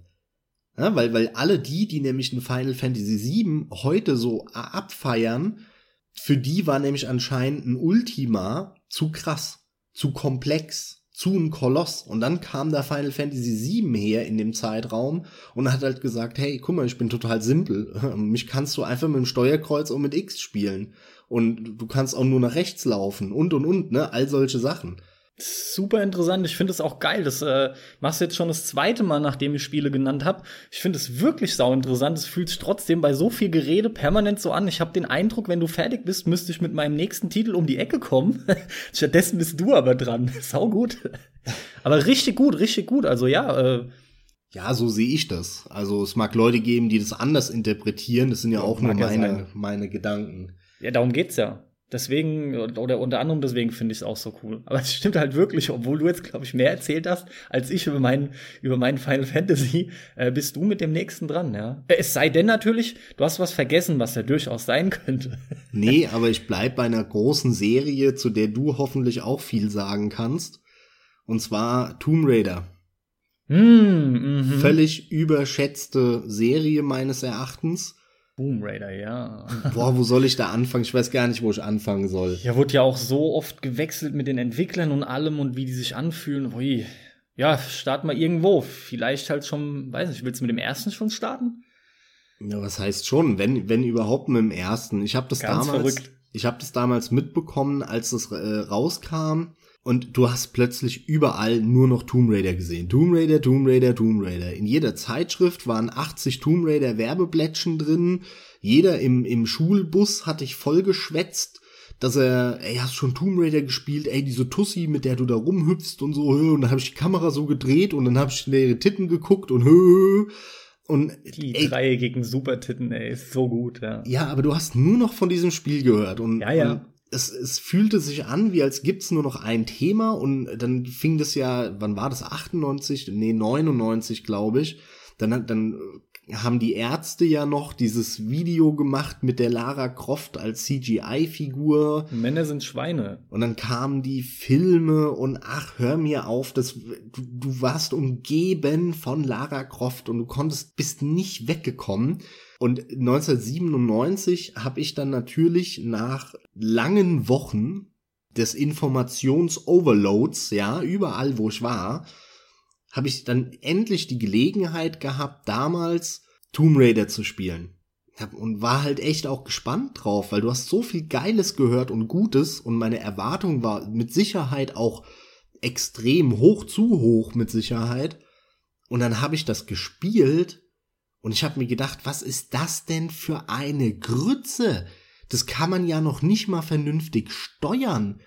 Ja, weil, weil alle die, die nämlich ein Final Fantasy VII heute so abfeiern, für die war nämlich anscheinend ein Ultima zu krass, zu komplex, zu ein Koloss. Und dann kam da Final Fantasy VII her in dem Zeitraum und hat halt gesagt, hey, guck mal, ich bin total simpel. Mich kannst du einfach mit dem Steuerkreuz und mit X spielen. Und du kannst auch nur nach rechts laufen und und und, ne? All solche Sachen. Super interessant. Ich finde es auch geil. Das äh, machst du jetzt schon das zweite Mal, nachdem ich Spiele genannt habe. Ich finde es wirklich sau interessant. Es fühlt sich trotzdem bei so viel Gerede permanent so an. Ich habe den Eindruck, wenn du fertig bist, müsste ich mit meinem nächsten Titel um die Ecke kommen. Stattdessen bist du aber dran. sau gut. aber richtig gut, richtig gut. Also ja. Äh, ja, so sehe ich das. Also es mag Leute geben, die das anders interpretieren. Das sind ja, ja auch nur meine, meine Gedanken. Ja, darum geht's ja. Deswegen, oder unter anderem deswegen finde ich es auch so cool. Aber es stimmt halt wirklich, obwohl du jetzt, glaube ich, mehr erzählt hast, als ich über meinen, über meinen Final Fantasy, äh, bist du mit dem nächsten dran, ja. Es sei denn natürlich, du hast was vergessen, was ja durchaus sein könnte. Nee, aber ich bleib bei einer großen Serie, zu der du hoffentlich auch viel sagen kannst. Und zwar Tomb Raider. Mm, mm -hmm. Völlig überschätzte Serie meines Erachtens Boom Raider, ja. Boah, wo soll ich da anfangen? Ich weiß gar nicht, wo ich anfangen soll. Ja, wurde ja auch so oft gewechselt mit den Entwicklern und allem und wie die sich anfühlen. Ui. Ja, start mal irgendwo. Vielleicht halt schon, weiß nicht, willst du mit dem ersten schon starten? Ja, was heißt schon, wenn, wenn überhaupt mit dem ersten. Ich habe das Ganz damals, verrückt. ich habe das damals mitbekommen, als das äh, rauskam und du hast plötzlich überall nur noch Tomb Raider gesehen. Tomb Raider, Tomb Raider, Tomb Raider. In jeder Zeitschrift waren 80 Tomb Raider Werbeblättchen drin. Jeder im, im Schulbus hat dich vollgeschwätzt, dass er, ey, hast schon Tomb Raider gespielt, ey, diese Tussi, mit der du da rumhüpfst und so, und dann habe ich die Kamera so gedreht und dann habe ich in ihre Titten geguckt und und die ey, dreieckigen Supertitten, ey, ist so gut, ja. Ja, aber du hast nur noch von diesem Spiel gehört und, ja, ja. Und es, es fühlte sich an, wie als gibt's nur noch ein Thema und dann fing das ja, wann war das? 98? Nee, 99, glaube ich. Dann, dann haben die Ärzte ja noch dieses Video gemacht mit der Lara Croft als CGI-Figur. Männer sind Schweine. Und dann kamen die Filme und ach, hör mir auf, das, du, du warst umgeben von Lara Croft und du konntest, bist nicht weggekommen. Und 1997 habe ich dann natürlich nach langen Wochen des Informationsoverloads, ja, überall wo ich war, habe ich dann endlich die Gelegenheit gehabt, damals Tomb Raider zu spielen. Und war halt echt auch gespannt drauf, weil du hast so viel Geiles gehört und Gutes und meine Erwartung war mit Sicherheit auch extrem hoch, zu hoch mit Sicherheit. Und dann habe ich das gespielt und ich habe mir gedacht, was ist das denn für eine Grütze? Das kann man ja noch nicht mal vernünftig steuern.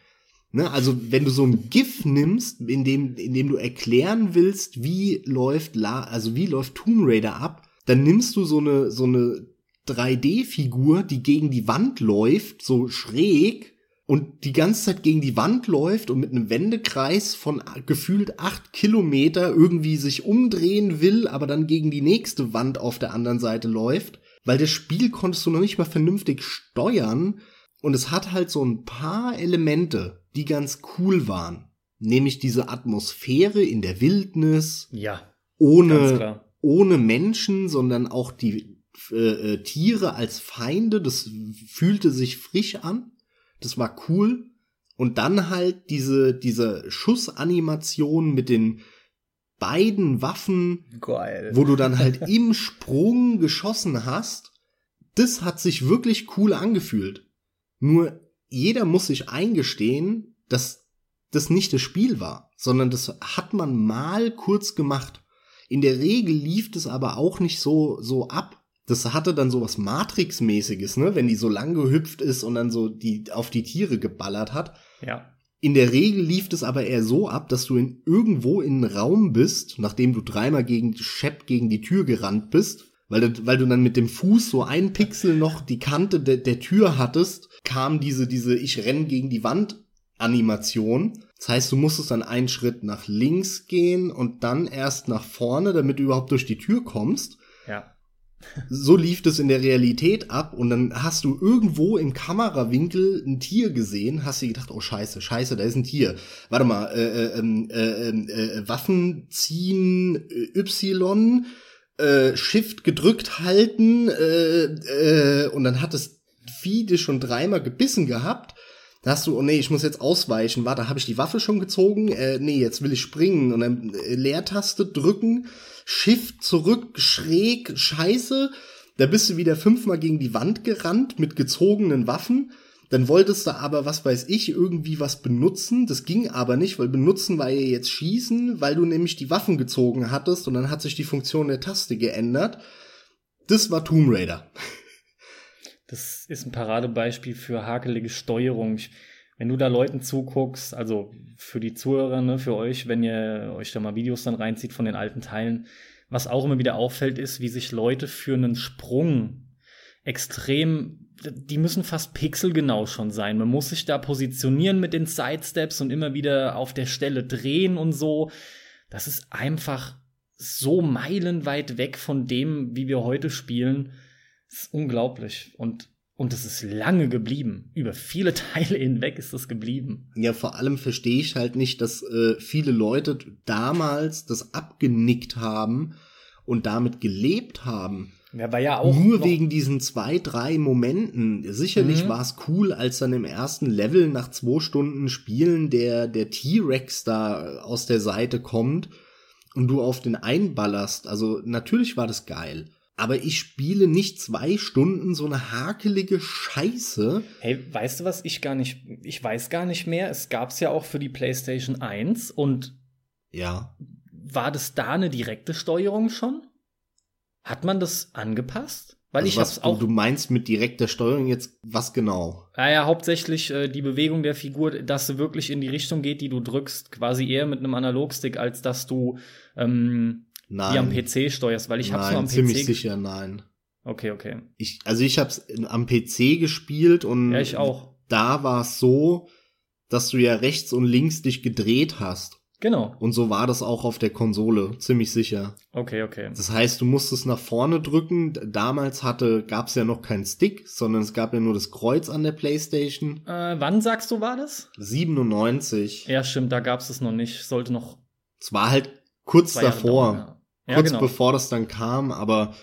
Ne, also wenn du so ein GIF nimmst, in dem, in dem du erklären willst, wie läuft La, also wie läuft Tomb Raider ab, dann nimmst du so eine, so eine 3D-Figur, die gegen die Wand läuft, so schräg, und die ganze Zeit gegen die Wand läuft und mit einem Wendekreis von gefühlt acht Kilometer irgendwie sich umdrehen will, aber dann gegen die nächste Wand auf der anderen Seite läuft, weil das Spiel konntest du noch nicht mal vernünftig steuern und es hat halt so ein paar Elemente, die ganz cool waren. Nämlich diese Atmosphäre in der Wildnis. Ja. Ohne, ohne Menschen, sondern auch die äh, äh, Tiere als Feinde. Das fühlte sich frisch an. Das war cool. Und dann halt diese, diese Schussanimation mit den beiden Waffen, Geil. wo du dann halt im Sprung geschossen hast. Das hat sich wirklich cool angefühlt. Nur jeder muss sich eingestehen, dass das nicht das Spiel war, sondern das hat man mal kurz gemacht. In der Regel lief das aber auch nicht so, so ab, das hatte dann so was Matrix-mäßiges, ne, wenn die so lang gehüpft ist und dann so die auf die Tiere geballert hat. Ja. In der Regel lief es aber eher so ab, dass du in irgendwo in einem Raum bist, nachdem du dreimal gegen Shep gegen die Tür gerannt bist, weil du, weil du dann mit dem Fuß so ein Pixel noch die Kante de, der Tür hattest, kam diese, diese Ich renn gegen die Wand Animation. Das heißt, du musstest dann einen Schritt nach links gehen und dann erst nach vorne, damit du überhaupt durch die Tür kommst. So lief das in der Realität ab und dann hast du irgendwo im Kamerawinkel ein Tier gesehen, hast dir gedacht, oh scheiße, scheiße, da ist ein Tier. Warte mal, äh, äh, ähm, äh, äh, Waffen ziehen äh, Y, äh, Shift gedrückt halten äh, äh, und dann hat das Vieh dich schon dreimal gebissen gehabt. Da hast du, oh nee, ich muss jetzt ausweichen. Warte, habe ich die Waffe schon gezogen? Äh, nee, jetzt will ich springen. Und dann äh, Leertaste drücken Shift zurück, schräg, scheiße. Da bist du wieder fünfmal gegen die Wand gerannt mit gezogenen Waffen. Dann wolltest du aber, was weiß ich, irgendwie was benutzen. Das ging aber nicht, weil benutzen war ja jetzt schießen, weil du nämlich die Waffen gezogen hattest und dann hat sich die Funktion der Taste geändert. Das war Tomb Raider. Das ist ein Paradebeispiel für hakelige Steuerung. Ich wenn du da Leuten zuguckst, also für die Zuhörer, ne, für euch, wenn ihr euch da mal Videos dann reinzieht von den alten Teilen, was auch immer wieder auffällt, ist, wie sich Leute für einen Sprung extrem, die müssen fast pixelgenau schon sein. Man muss sich da positionieren mit den Sidesteps und immer wieder auf der Stelle drehen und so. Das ist einfach so meilenweit weg von dem, wie wir heute spielen. Das ist unglaublich. Und und es ist lange geblieben. Über viele Teile hinweg ist es geblieben. Ja, vor allem verstehe ich halt nicht, dass äh, viele Leute damals das abgenickt haben und damit gelebt haben. Ja, war ja auch. Nur wegen diesen zwei, drei Momenten. Sicherlich mhm. war es cool, als dann im ersten Level nach zwei Stunden Spielen der, der T-Rex da aus der Seite kommt und du auf den einballerst. Also natürlich war das geil aber ich spiele nicht zwei Stunden so eine hakelige Scheiße. Hey, weißt du was? Ich gar nicht, ich weiß gar nicht mehr. Es gab's ja auch für die PlayStation 1 und ja. War das da eine direkte Steuerung schon? Hat man das angepasst? Weil also ich was, hab's auch. Du meinst mit direkter Steuerung jetzt was genau? Naja, hauptsächlich äh, die Bewegung der Figur, dass sie wirklich in die Richtung geht, die du drückst, quasi eher mit einem Analogstick, als dass du ähm, Nein. Die am PC steuerst, weil ich hab's nur am PC. Ziemlich sicher, nein. Okay, okay. Ich, also ich hab's am PC gespielt und ja, ich auch. da war es so, dass du ja rechts und links dich gedreht hast. Genau. Und so war das auch auf der Konsole, ziemlich sicher. Okay, okay. Das heißt, du musstest nach vorne drücken. Damals hatte, gab's ja noch keinen Stick, sondern es gab ja nur das Kreuz an der Playstation. Äh, wann sagst du war das? 97. Ja, stimmt, da gab's es noch nicht. Sollte noch. Es war halt kurz davor. Dauern, ja. Ja, kurz genau. bevor das dann kam, aber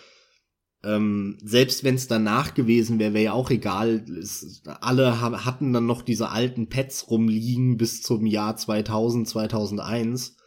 ähm, selbst wenn es danach gewesen wäre, wäre ja auch egal. Es, alle hatten dann noch diese alten Pads rumliegen bis zum Jahr 2000, 2001.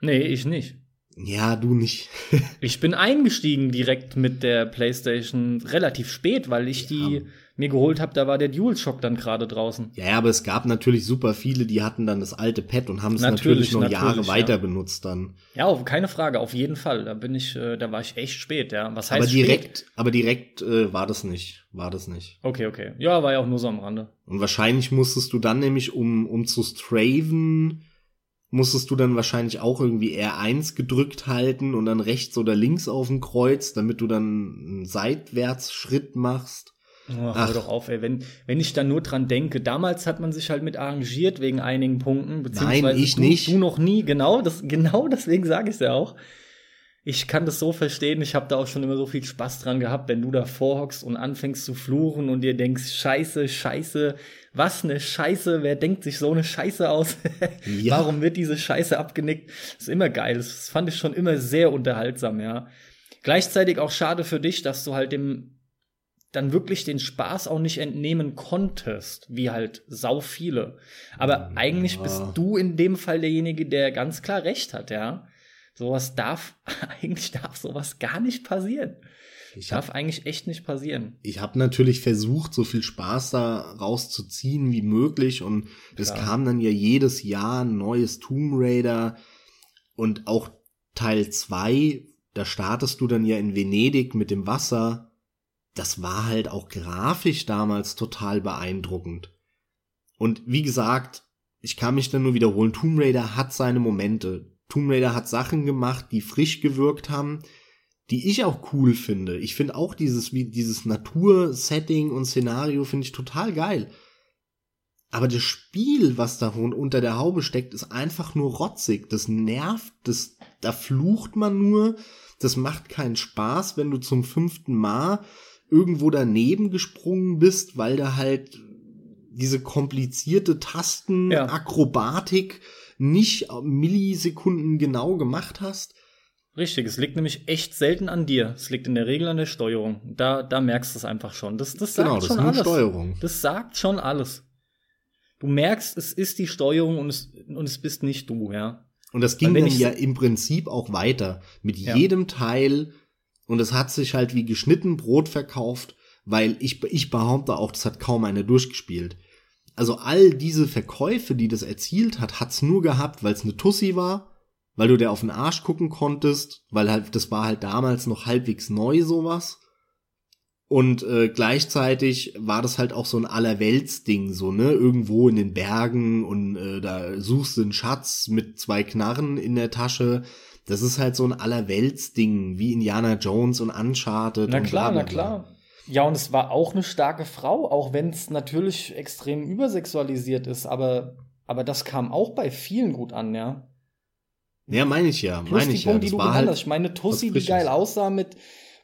Nee, ich nicht. Ja, du nicht. ich bin eingestiegen direkt mit der PlayStation relativ spät, weil ich die ja. mir geholt habe, da war der DualShock dann gerade draußen. Ja, aber es gab natürlich super viele, die hatten dann das alte Pad und haben es natürlich, natürlich, noch natürlich, Jahre weiter ja. benutzt dann. Ja, keine Frage, auf jeden Fall. Da bin ich, äh, da war ich echt spät, ja. Was heißt aber direkt, spät? aber direkt äh, war das nicht, war das nicht. Okay, okay. Ja, war ja auch nur so am Rande. Und wahrscheinlich musstest du dann nämlich um um zu straven musstest du dann wahrscheinlich auch irgendwie R1 gedrückt halten und dann rechts oder links auf dem Kreuz, damit du dann einen Seitwärtsschritt machst. Oh, hör doch auf, ey. Wenn, wenn ich da nur dran denke, damals hat man sich halt mit arrangiert wegen einigen Punkten, beziehungsweise Nein, ich du, nicht. du noch nie, genau, das, genau deswegen sage ich es ja auch ich kann das so verstehen, ich habe da auch schon immer so viel Spaß dran gehabt, wenn du da vorhockst und anfängst zu fluchen und dir denkst, scheiße, scheiße, was ne Scheiße, wer denkt sich so eine Scheiße aus? ja. Warum wird diese Scheiße abgenickt? Das ist immer geil, das fand ich schon immer sehr unterhaltsam, ja. Gleichzeitig auch schade für dich, dass du halt dem dann wirklich den Spaß auch nicht entnehmen konntest, wie halt sau viele. Aber eigentlich bist du in dem Fall derjenige, der ganz klar recht hat, ja. Sowas darf, eigentlich darf sowas gar nicht passieren. Ich darf hab, eigentlich echt nicht passieren. Ich habe natürlich versucht, so viel Spaß da rauszuziehen wie möglich und es kam dann ja jedes Jahr ein neues Tomb Raider und auch Teil 2, da startest du dann ja in Venedig mit dem Wasser. Das war halt auch grafisch damals total beeindruckend. Und wie gesagt, ich kann mich dann nur wiederholen, Tomb Raider hat seine Momente. Tomb Raider hat Sachen gemacht, die frisch gewirkt haben, die ich auch cool finde. Ich finde auch dieses, wie, dieses Natur-Setting und Szenario finde ich total geil. Aber das Spiel, was da unter der Haube steckt, ist einfach nur rotzig. Das nervt, das, da flucht man nur. Das macht keinen Spaß, wenn du zum fünften Mal irgendwo daneben gesprungen bist, weil da halt diese komplizierte Tastenakrobatik ja. nicht Millisekunden genau gemacht hast. Richtig, es liegt nämlich echt selten an dir. Es liegt in der Regel an der Steuerung. Da, da merkst du es einfach schon. Das, das sagt genau, das schon alles. Steuerung. Das sagt schon alles. Du merkst, es ist die Steuerung und es, und es bist nicht du, ja. Und das ging dann ja im Prinzip auch weiter. Mit ja. jedem Teil. Und es hat sich halt wie geschnitten Brot verkauft, weil ich, ich behaupte auch, das hat kaum einer durchgespielt. Also all diese Verkäufe, die das erzielt hat, hat's nur gehabt, weil es eine Tussi war weil du der auf den Arsch gucken konntest, weil halt, das war halt damals noch halbwegs neu sowas. Und äh, gleichzeitig war das halt auch so ein Allerweltsding, so, ne? Irgendwo in den Bergen und äh, da suchst du einen Schatz mit zwei Knarren in der Tasche. Das ist halt so ein Allerweltsding, wie Indiana Jones und Uncharted. Na klar, na klar. Ja, und es war auch eine starke Frau, auch wenn es natürlich extrem übersexualisiert ist, aber, aber das kam auch bei vielen gut an, ja. Ja, meine ich ja. Plus meine die ich Punkte, ja. die du genannt halt hast. Ich meine, Tussi, die geil aussah mit,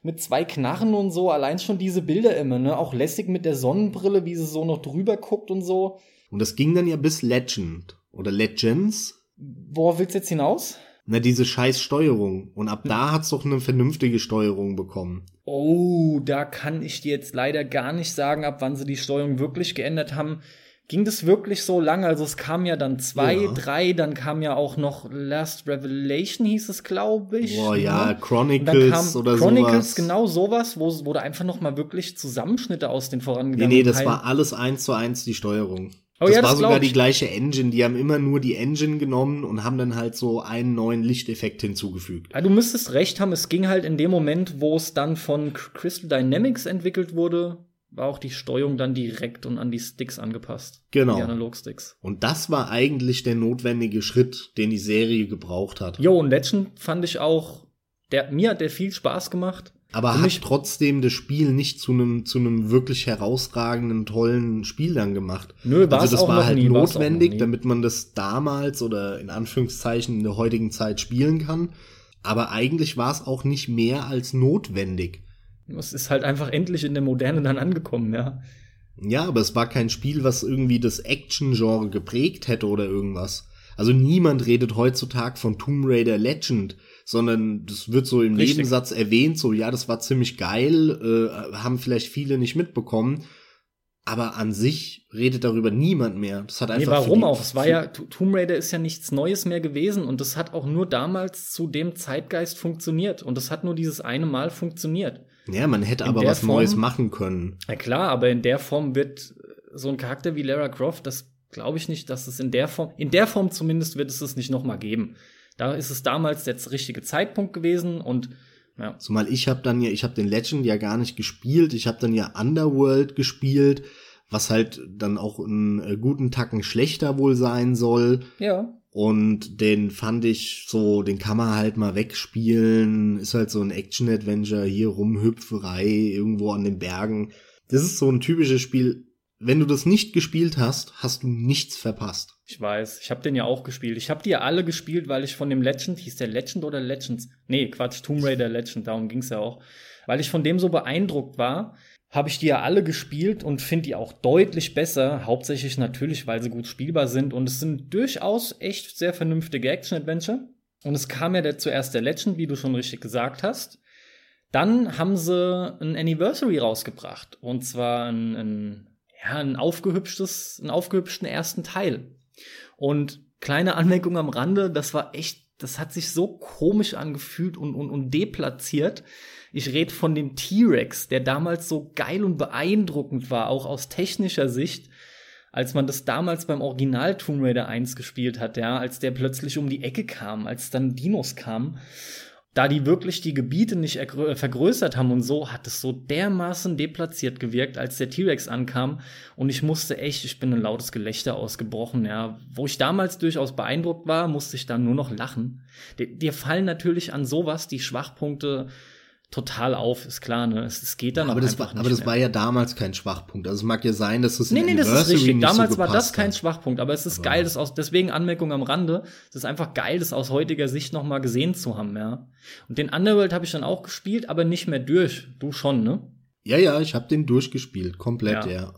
mit zwei Knarren und so. Allein schon diese Bilder immer, ne? Auch lässig mit der Sonnenbrille, wie sie so noch drüber guckt und so. Und das ging dann ja bis Legend oder Legends. Worauf willst du jetzt hinaus? Na, diese scheiß Steuerung. Und ab hm. da hat's doch eine vernünftige Steuerung bekommen. Oh, da kann ich dir jetzt leider gar nicht sagen, ab wann sie die Steuerung wirklich geändert haben ging das wirklich so lang? Also es kam ja dann zwei, ja. drei, dann kam ja auch noch Last Revelation hieß es, glaube ich. Boah, ja, ne? Chronicles oder Chronicles, sowas. genau sowas, wo, wo du einfach noch mal wirklich Zusammenschnitte aus den vorangegangenen Nee, nee, das Teilen. war alles eins zu eins die Steuerung. Oh, das ja, war das sogar die gleiche Engine. Die haben immer nur die Engine genommen und haben dann halt so einen neuen Lichteffekt hinzugefügt. Ja, du müsstest recht haben, es ging halt in dem Moment, wo es dann von Crystal Dynamics entwickelt wurde, war auch die Steuerung dann direkt und an die Sticks angepasst. Genau. Die Analogsticks. Und das war eigentlich der notwendige Schritt, den die Serie gebraucht hat. Jo, und Legend fand ich auch, der, mir hat der viel Spaß gemacht. Aber hat trotzdem das Spiel nicht zu einem zu einem wirklich herausragenden, tollen Spiel dann gemacht. Nö, war also das auch war halt nie, notwendig, damit man das damals oder in Anführungszeichen in der heutigen Zeit spielen kann. Aber eigentlich war es auch nicht mehr als notwendig. Es ist halt einfach endlich in der Moderne dann angekommen, ja. Ja, aber es war kein Spiel, was irgendwie das Action-Genre geprägt hätte oder irgendwas. Also niemand redet heutzutage von Tomb Raider Legend, sondern das wird so im Richtig. Nebensatz erwähnt, so ja, das war ziemlich geil, äh, haben vielleicht viele nicht mitbekommen. Aber an sich redet darüber niemand mehr. Das hat einfach. Nee, warum auch? Es war ja, Tomb Raider ist ja nichts Neues mehr gewesen und das hat auch nur damals zu dem Zeitgeist funktioniert. Und das hat nur dieses eine Mal funktioniert. Ja, man hätte in aber was Form, Neues machen können. Na klar, aber in der Form wird so ein Charakter wie Lara Croft, das glaube ich nicht, dass es in der Form, in der Form zumindest wird es es nicht noch mal geben. Da ist es damals der richtige Zeitpunkt gewesen und ja. Zumal ich habe dann ja, ich habe den Legend ja gar nicht gespielt, ich habe dann ja Underworld gespielt, was halt dann auch einen äh, guten Tacken schlechter wohl sein soll. Ja. Und den fand ich so, den kann man halt mal wegspielen. Ist halt so ein Action-Adventure, hier Rumhüpferei, irgendwo an den Bergen. Das ist so ein typisches Spiel. Wenn du das nicht gespielt hast, hast du nichts verpasst. Ich weiß, ich habe den ja auch gespielt. Ich habe die ja alle gespielt, weil ich von dem Legend, hieß der Legend oder Legends? Nee, Quatsch, Tomb Raider Legend, darum ging's ja auch. Weil ich von dem so beeindruckt war, habe ich die ja alle gespielt und finde die auch deutlich besser. Hauptsächlich natürlich, weil sie gut spielbar sind und es sind durchaus echt sehr vernünftige Action-Adventure. Und es kam ja der, zuerst der Legend, wie du schon richtig gesagt hast. Dann haben sie ein Anniversary rausgebracht. Und zwar ein, ein, ja, ein aufgehübschtes, einen aufgehübschten ersten Teil. Und kleine Anmerkung am Rande, das war echt, das hat sich so komisch angefühlt und, und, und deplatziert ich rede von dem T-Rex, der damals so geil und beeindruckend war, auch aus technischer Sicht, als man das damals beim Original Tomb Raider 1 gespielt hat, ja, als der plötzlich um die Ecke kam, als dann Dinos kamen. Da die wirklich die Gebiete nicht vergrößert haben und so, hat es so dermaßen deplatziert gewirkt, als der T-Rex ankam. Und ich musste echt, ich bin ein lautes Gelächter ausgebrochen, ja. Wo ich damals durchaus beeindruckt war, musste ich dann nur noch lachen. Dir fallen natürlich an sowas die Schwachpunkte total auf, ist klar, ne? Es, es geht dann aber auch das, war, nicht aber das mehr. war ja damals kein Schwachpunkt. Also es mag ja sein, dass es Nee, nee, das ist richtig. Damals so war das kein. Schwachpunkt, aber es ist Aber- geil, das aus, deswegen Anmerkung am Rande. Es ist einfach geil, das aus heutiger Sicht nochmal gesehen zu haben, ja. Und den Underworld habe ich dann auch gespielt, aber nicht mehr durch. Du schon, ne? Ja, ja, ich habe den durchgespielt, komplett, Ja. ja.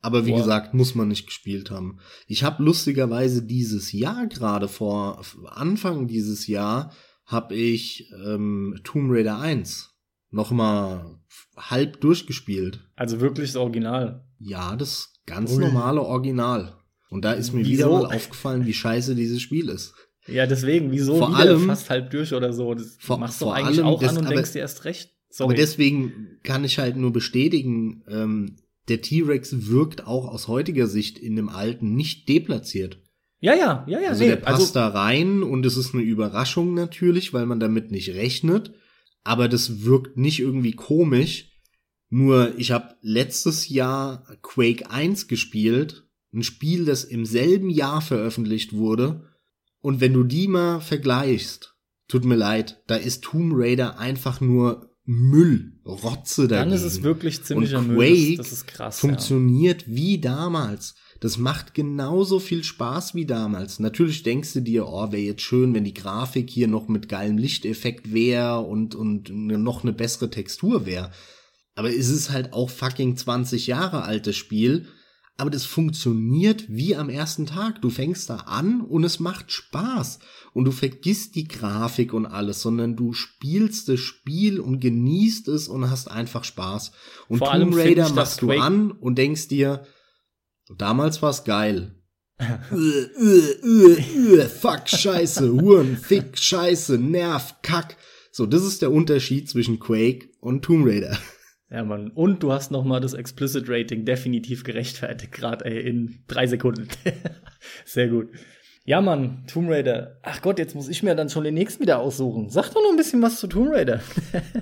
Aber wie Boah. gesagt, muss man nicht gespielt haben. Ich habe lustigerweise dieses Jahr gerade vor Anfang dieses Jahr habe ich ähm, Tomb Raider 1 noch mal halb durchgespielt. Also wirklich das Original. Ja, das ganz Ui. normale Original. Und da ist mir Wieso? wieder mal aufgefallen, wie scheiße dieses Spiel ist. Ja, deswegen, wieso Vor wieder allem- fast halb durch oder so? Das Vor- machst du eigentlich auch das- an und aber- denkst dir erst recht. Sorry. Aber deswegen kann ich halt nur bestätigen, ähm, der T-Rex wirkt auch aus heutiger Sicht in dem alten nicht deplatziert. Ja, ja, ja, ja. Also nee, der passt also, da rein und es ist eine Überraschung natürlich, weil man damit nicht rechnet. Aber das wirkt nicht irgendwie komisch. Nur ich habe letztes Jahr Quake 1 gespielt, ein Spiel, das im selben Jahr veröffentlicht wurde. Und wenn du die mal vergleichst, tut mir leid, da ist Tomb Raider einfach nur Müll, Rotze dagegen. dann ist es wirklich ziemlicher Und Müll. Quake Das, das ist krass. funktioniert wie damals. Das macht genauso viel Spaß wie damals. Natürlich denkst du dir, oh, wäre jetzt schön, wenn die Grafik hier noch mit geilem Lichteffekt wäre und, und noch eine bessere Textur wäre. Aber es ist halt auch fucking 20 Jahre altes Spiel. Aber das funktioniert wie am ersten Tag. Du fängst da an und es macht Spaß. Und du vergisst die Grafik und alles, sondern du spielst das Spiel und genießt es und hast einfach Spaß. Und Vor Tomb Raider machst du Quake- an und denkst dir, damals war's geil. äh, äh, äh, äh, fuck, scheiße, Huren, Fick, scheiße, Nerv, Kack. So, das ist der Unterschied zwischen Quake und Tomb Raider. Ja, Mann. Und du hast noch mal das Explicit Rating definitiv gerechtfertigt, gerade ey, in drei Sekunden. Sehr gut. Ja, Mann, Tomb Raider. Ach Gott, jetzt muss ich mir dann schon den nächsten wieder aussuchen. Sag doch noch ein bisschen was zu Tomb Raider.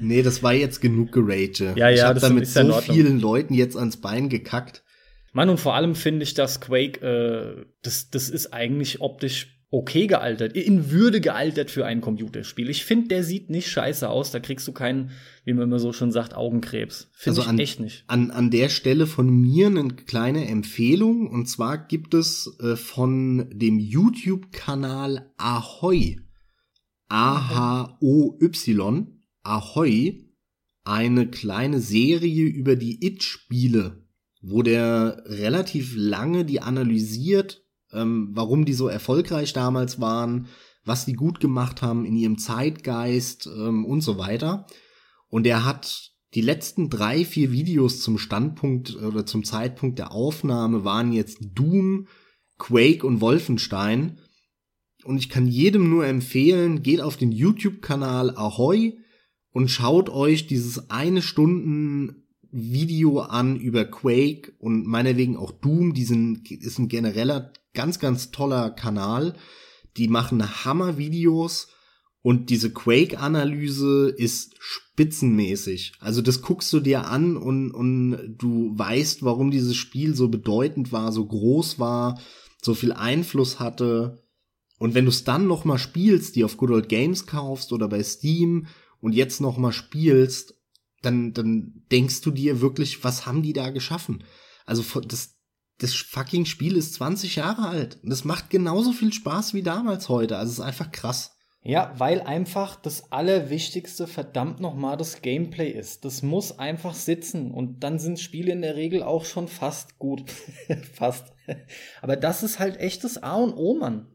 Nee, das war jetzt genug Gerage. Ja, ich ja, hab das damit so vielen Leuten jetzt ans Bein gekackt. Mann, und vor allem finde ich, dass Quake, äh, das, das ist eigentlich optisch okay gealtert, in Würde gealtert für ein Computerspiel. Ich finde, der sieht nicht scheiße aus. Da kriegst du keinen, wie man immer so schon sagt, Augenkrebs. Finde Also ich an- echt nicht. An, an der Stelle von mir eine kleine Empfehlung. Und zwar gibt es äh, von dem YouTube-Kanal Ahoy, A-H-O-Y, Ahoy, eine kleine Serie über die It-Spiele, wo der relativ lange die analysiert, ähm, warum die so erfolgreich damals waren, was die gut gemacht haben in ihrem Zeitgeist ähm, und so weiter. Und er hat die letzten drei, vier Videos zum Standpunkt oder zum Zeitpunkt der Aufnahme waren jetzt Doom, Quake und Wolfenstein. Und ich kann jedem nur empfehlen, geht auf den YouTube-Kanal Ahoy und schaut euch dieses eine Stunden Video an über Quake und meinetwegen auch Doom. Die sind, ist ein genereller, ganz, ganz toller Kanal. Die machen Hammer-Videos und diese Quake-Analyse ist spitzenmäßig. Also das guckst du dir an und, und du weißt, warum dieses Spiel so bedeutend war, so groß war, so viel Einfluss hatte. Und wenn du es dann noch mal spielst, die auf Good Old Games kaufst oder bei Steam und jetzt noch mal spielst, dann, dann denkst du dir wirklich, was haben die da geschaffen? Also das, das fucking Spiel ist 20 Jahre alt. Und das macht genauso viel Spaß wie damals heute. Also es ist einfach krass. Ja, weil einfach das Allerwichtigste verdammt nochmal das Gameplay ist. Das muss einfach sitzen und dann sind Spiele in der Regel auch schon fast gut. fast. Aber das ist halt echtes A und O, Mann.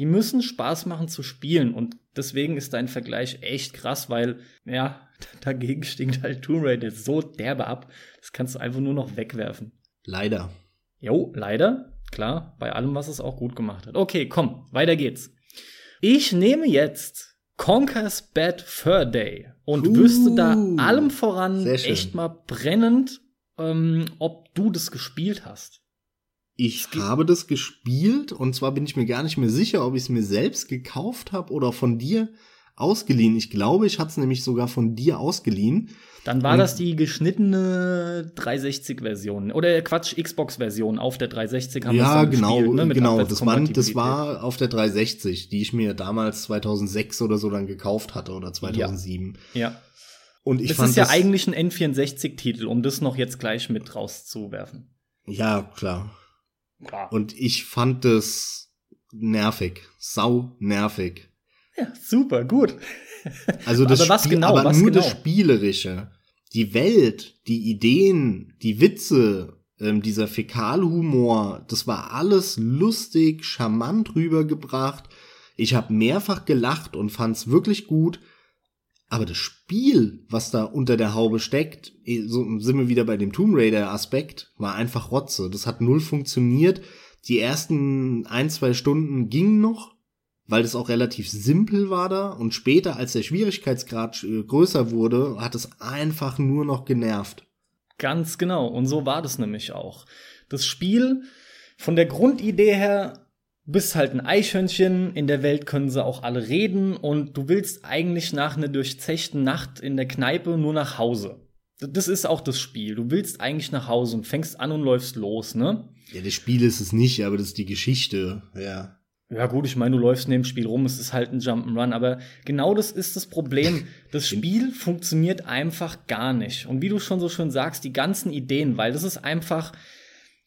Die müssen Spaß machen zu spielen und deswegen ist dein Vergleich echt krass, weil, ja, dagegen stinkt halt Tomb Raider so derbe ab. Das kannst du einfach nur noch wegwerfen. Leider. Jo, leider. Klar, bei allem, was es auch gut gemacht hat. Okay, komm, weiter geht's. Ich nehme jetzt Conker's Bad Fur Day und Uh, wüsste da allem voran echt mal brennend, ähm, ob du das gespielt hast. Ich Es habe das gespielt und zwar bin ich mir gar nicht mehr sicher, ob ich es mir selbst gekauft habe oder von dir ausgeliehen. Ich glaube, ich hatte es nämlich sogar von dir ausgeliehen. Dann war Und- das die geschnittene 360-Version oder Quatsch, Xbox-Version auf der 360 haben wir ja, dann genau, gespielt, ne, mit genau. Das, war, das war auf der 360, die ich mir damals 2006 oder so dann gekauft hatte oder 2007. Ja. Und ich das fand ist ja eigentlich ein N64-Titel, um das noch jetzt gleich mit rauszuwerfen. Ja, klar. Klar. Und ich fand das nervig. Sau nervig. Ja, super, gut. Also das Aber Spiel, genau, aber nur genau? das Spielerische. Die Welt, die Ideen, die Witze, ähm, dieser Fäkalhumor, das war alles lustig, charmant rübergebracht. Ich habe mehrfach gelacht und fand's wirklich gut. Aber das Spiel, was da unter der Haube steckt, eh, so sind wir wieder bei dem Tomb Raider Aspekt, war einfach Rotze. Das hat null funktioniert. Die ersten ein, zwei Stunden gingen noch, weil das auch relativ simpel war da. Und später, als der Schwierigkeitsgrad äh, größer wurde, hat es einfach nur noch genervt. Ganz genau. Und so war das nämlich auch. Das Spiel, von der Grundidee her, bist halt ein Eichhörnchen, in der Welt können sie auch alle reden und du willst eigentlich nach einer durchzechten Nacht in der Kneipe nur nach Hause. Das ist auch das Spiel. Du willst eigentlich nach Hause und fängst an und läufst los, ne? Ja, das Spiel ist es nicht, aber das ist die Geschichte, ja. Ja gut, ich meine, du läufst neben dem Spiel rum, es ist halt ein Jump'n'Run, aber genau das ist das Problem. Das Spiel funktioniert einfach gar nicht. Und wie du schon so schön sagst, die ganzen Ideen, weil das ist einfach,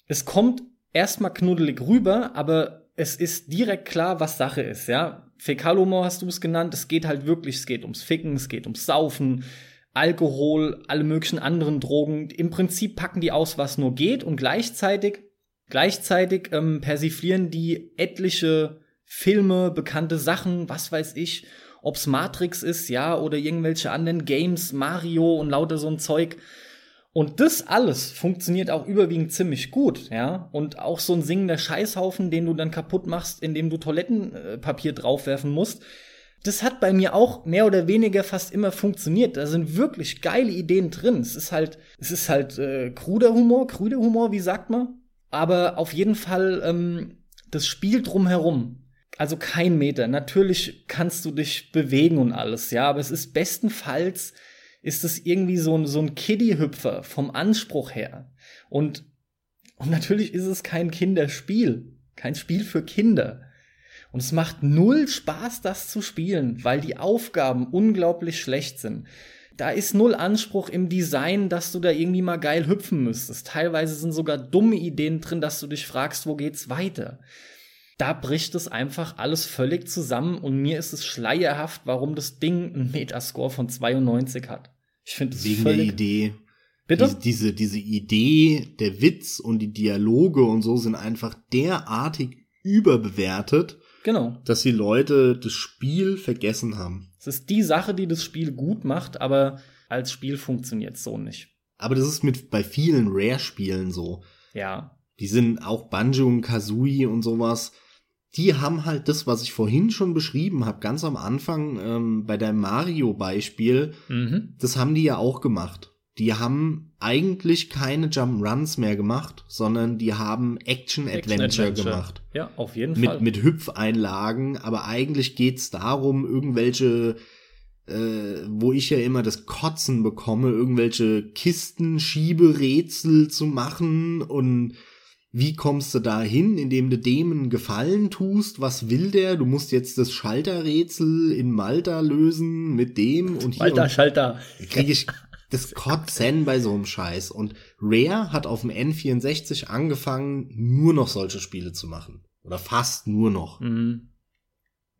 es kommt erstmal knuddelig rüber, aber es ist direkt klar, was Sache ist, ja. Fäkalhumor hast du es genannt, es geht halt wirklich, es geht ums Ficken, es geht ums Saufen, Alkohol, alle möglichen anderen Drogen. Im Prinzip packen die aus, was nur geht und gleichzeitig Gleichzeitig ähm, persiflieren die etliche Filme, bekannte Sachen, was weiß ich, ob's Matrix ist, ja, oder irgendwelche anderen Games, Mario und lauter so ein Zeug. Und das alles funktioniert auch überwiegend ziemlich gut, ja. Und auch so ein singender Scheißhaufen, den du dann kaputt machst, indem du Toilettenpapier draufwerfen musst. Das hat bei mir auch mehr oder weniger fast immer funktioniert. Da sind wirklich geile Ideen drin. Es ist halt, es ist halt äh, kruder Humor, krüder Humor, wie sagt man? aber auf jeden Fall ähm, das Spiel drumherum. Also kein Meter. Natürlich kannst du dich bewegen und alles, ja, aber es ist bestenfalls ist es irgendwie so ein, so ein Kiddie-Hüpfer vom Anspruch her. Und, und natürlich ist es kein Kinderspiel. Kein Spiel für Kinder. Und es macht null Spaß, das zu spielen, weil die Aufgaben unglaublich schlecht sind. Da ist null Anspruch im Design, dass du da irgendwie mal geil hüpfen müsstest. Teilweise sind sogar dumme Ideen drin, dass du dich fragst, wo geht's weiter. Da bricht es einfach alles völlig zusammen und mir ist es schleierhaft, warum das Ding einen Metascore von 92 hat. Ich finde es Wegen der Idee. Bitte? Diese, diese, diese Idee, der Witz und die Dialoge und so sind einfach derartig überbewertet, Genau. dass die Leute das Spiel vergessen haben. Es ist die Sache, die das Spiel gut macht, aber als Spiel funktioniert so nicht. Aber das ist mit bei vielen Rare-Spielen so. Ja. Die sind auch Banjo und Kazooie und sowas. Die haben halt das, was ich vorhin schon beschrieben habe, ganz am Anfang ähm, bei deinem Mario-Beispiel, Mhm. das haben die ja auch gemacht. Die haben eigentlich keine Jump'n'Runs mehr gemacht, sondern die haben Action-Adventure Action-Adventure. gemacht. Ja, auf jeden Fall. Mit, mit Hüpfeinlagen, aber eigentlich geht's darum, irgendwelche, äh, wo ich ja immer das Kotzen bekomme, irgendwelche Kisten, Schieberätsel zu machen und wie kommst du da hin, indem du dem einen Gefallen tust? Was will der? Du musst jetzt das Schalterrätsel in Malta lösen mit dem und hier. Alter und Schalter. kriege ich das Kotzen bei so einem Scheiß. Und Rare hat auf dem N64 angefangen, nur noch solche Spiele zu machen. Oder fast nur noch. Mhm.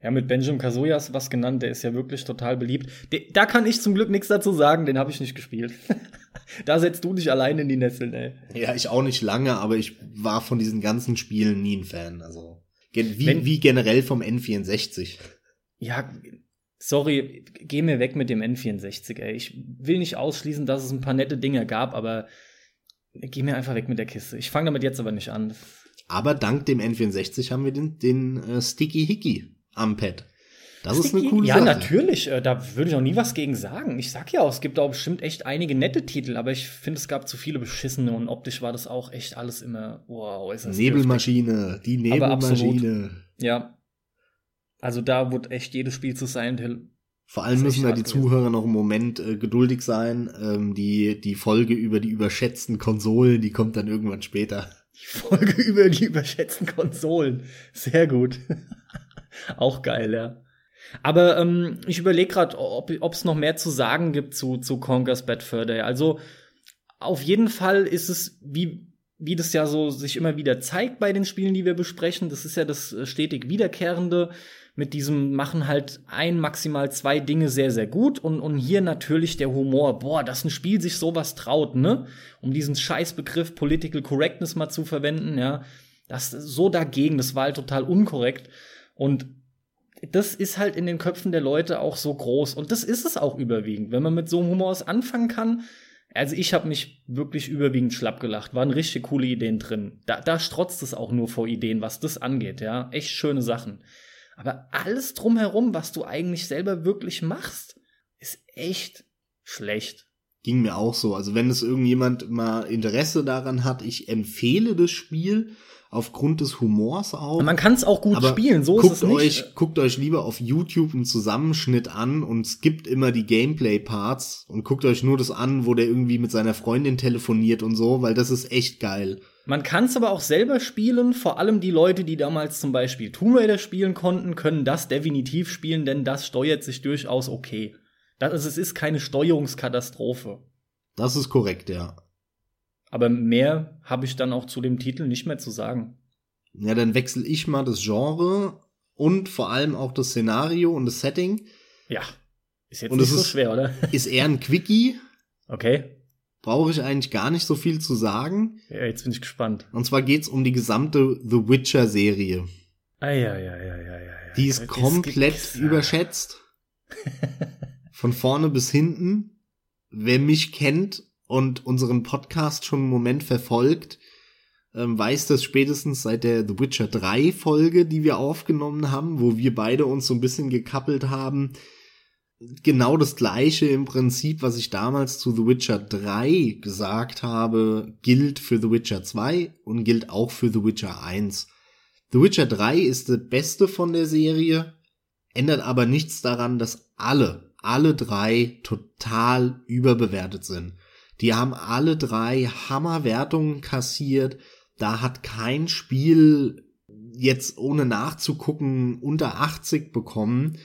Ja, mit Benjamin du was genannt, der ist ja wirklich total beliebt. De da kann ich zum Glück nichts dazu sagen, den habe ich nicht gespielt. da setzt du dich allein in die Nesseln, ey. Ja, ich auch nicht lange, aber ich war von diesen ganzen Spielen nie ein Fan. Also wie, Wenn- wie generell vom N64. Ja, sorry, geh mir weg mit dem N64, ey. Ich will nicht ausschließen, dass es ein paar nette Dinge gab, aber geh mir einfach weg mit der Kiste. Ich fange damit jetzt aber nicht an. Aber dank dem N64 haben wir den, den äh, Sticky Hicky am Pad. Das ist eine coole ja, Sache. natürlich, äh, da würde ich auch nie was gegen sagen. Ich sag ja auch, es gibt auch bestimmt echt einige nette Titel, aber ich finde, es gab zu viele beschissene und optisch war das auch echt alles immer, wow, ist das dürftig. Nebelmaschine, die Aber absolut. Nebelmaschine. Ja. Also da wurde echt jedes Spiel zu Hill. Vor allem müssen da die gewesen. Zuhörer noch einen Moment äh, geduldig sein. Ähm, die, die Folge über die überschätzten Konsolen, die kommt dann irgendwann später. Die Folge über die überschätzten Konsolen. Sehr gut. auch geil, ja. Aber ähm, ich überlege gerade, ob es noch mehr zu sagen gibt zu, zu Conker's Bad Fur Day. Also auf jeden Fall ist es, wie, wie das ja so sich immer wieder zeigt bei den Spielen, die wir besprechen, das ist ja das äh, stetig Wiederkehrende. Mit diesem machen halt ein, maximal zwei Dinge sehr, sehr gut. Und, und hier natürlich der Humor. Boah, dass ein Spiel sich sowas traut, ne? Um diesen Scheißbegriff Political Correctness mal zu verwenden, ja. Das so dagegen, das war halt total unkorrekt. Und das ist halt in den Köpfen der Leute auch so groß. Und das ist es auch überwiegend. Wenn man mit so einem Humor anfangen kann, also ich habe mich wirklich überwiegend schlapp gelacht. Waren richtig coole Ideen drin. Da, da strotzt es auch nur vor Ideen, was das angeht, ja. Echt schöne Sachen. Aber alles drumherum, was du eigentlich selber wirklich machst, ist echt schlecht. Ging mir auch so. Also wenn es irgendjemand mal Interesse daran hat, ich empfehle das Spiel aufgrund des Humors auch. Man kann es auch gut Aber spielen, so guckt ist es nicht. Euch, guckt euch lieber auf YouTube einen Zusammenschnitt an und skippt immer die Gameplay-Parts und guckt euch nur das an, wo der irgendwie mit seiner Freundin telefoniert und so, weil das ist echt geil. Man kann es aber auch selber spielen, vor allem die Leute, die damals zum Beispiel Tomb Raider spielen konnten, können das definitiv spielen, denn das steuert sich durchaus okay. Das, also es ist keine Steuerungskatastrophe. Das ist korrekt, ja. Aber mehr habe ich dann auch zu dem Titel nicht mehr zu sagen. Ja, dann wechsle ich mal das Genre und vor allem auch das Szenario und das Setting. Ja, ist jetzt und nicht so ist, schwer, oder? Ist eher ein Quickie. Okay. Brauche ich eigentlich gar nicht so viel zu sagen. Ja, jetzt bin ich gespannt. Und zwar geht's um die gesamte The Witcher Serie. Ah, ja, ja, ja, ja, ja. Die ist komplett überschätzt. Von vorne bis hinten. Wer mich kennt, und unseren Podcast schon einen Moment verfolgt, ähm, weiß das spätestens seit der The Witcher 3 Folge, die wir aufgenommen haben, wo wir beide uns so ein bisschen gekappelt haben. Genau das gleiche im Prinzip, was ich damals zu The Witcher 3 gesagt habe, gilt für The Witcher 2 und gilt auch für The Witcher 1. The Witcher 3 ist der beste von der Serie, ändert aber nichts daran, dass alle, alle drei total überbewertet sind. Die haben alle drei Hammerwertungen kassiert. Da hat kein Spiel jetzt ohne nachzugucken unter 80 bekommen,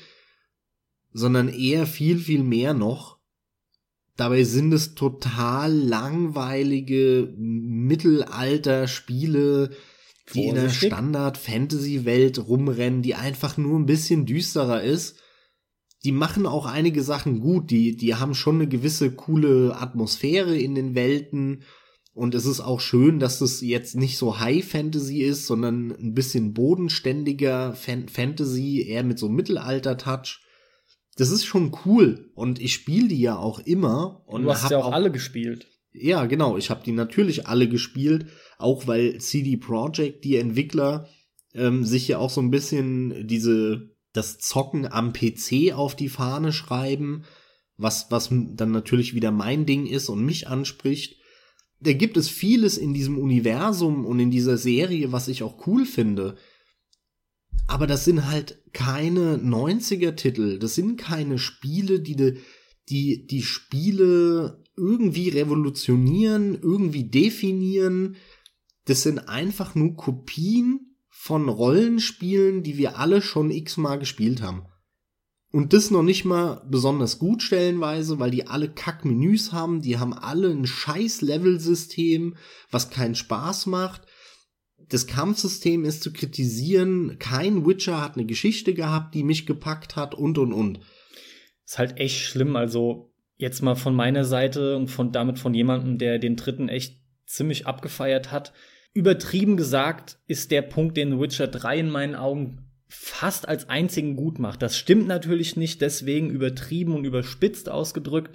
sondern eher viel, viel mehr noch. Dabei sind es total langweilige Mittelalter-Spiele, die in der Standard-Fantasy-Welt rumrennen, die einfach nur ein bisschen düsterer ist die machen auch einige Sachen gut. Die, die haben schon eine gewisse coole Atmosphäre in den Welten. Und es ist auch schön, dass es jetzt nicht so High Fantasy ist, sondern ein bisschen bodenständiger Fan Fantasy, eher mit so Mittelalter-Touch. Das ist schon cool. Und ich spiele die ja auch immer. Und du hast ja auch, auch alle gespielt. Ja, genau. Ich habe die natürlich alle gespielt, auch weil CD Projekt, die Entwickler, ähm, sich ja auch so ein bisschen diese das Zocken am PC auf die Fahne schreiben, was, was dann natürlich wieder mein Ding ist und mich anspricht. Da gibt es vieles in diesem Universum und in dieser Serie, was ich auch cool finde. Aber das sind halt keine 90er-Titel. Das sind keine Spiele, die, die, die Spiele irgendwie revolutionieren, irgendwie definieren. Das sind einfach nur Kopien von Rollenspielen, die wir alle schon x-mal gespielt haben. Und das noch nicht mal besonders gut stellenweise, weil die alle Kack-Menüs haben, die haben alle ein scheiß Level-System, was keinen Spaß macht. Das Kampfsystem ist zu kritisieren, kein Witcher hat eine Geschichte gehabt, die mich gepackt hat und und und. Ist halt echt schlimm, also jetzt mal von meiner Seite und von damit von jemandem, der den dritten echt ziemlich abgefeiert hat Übertrieben gesagt ist der Punkt, den Witcher 3 in meinen Augen fast als einzigen gut macht. Das stimmt natürlich nicht, deswegen übertrieben und überspitzt ausgedrückt.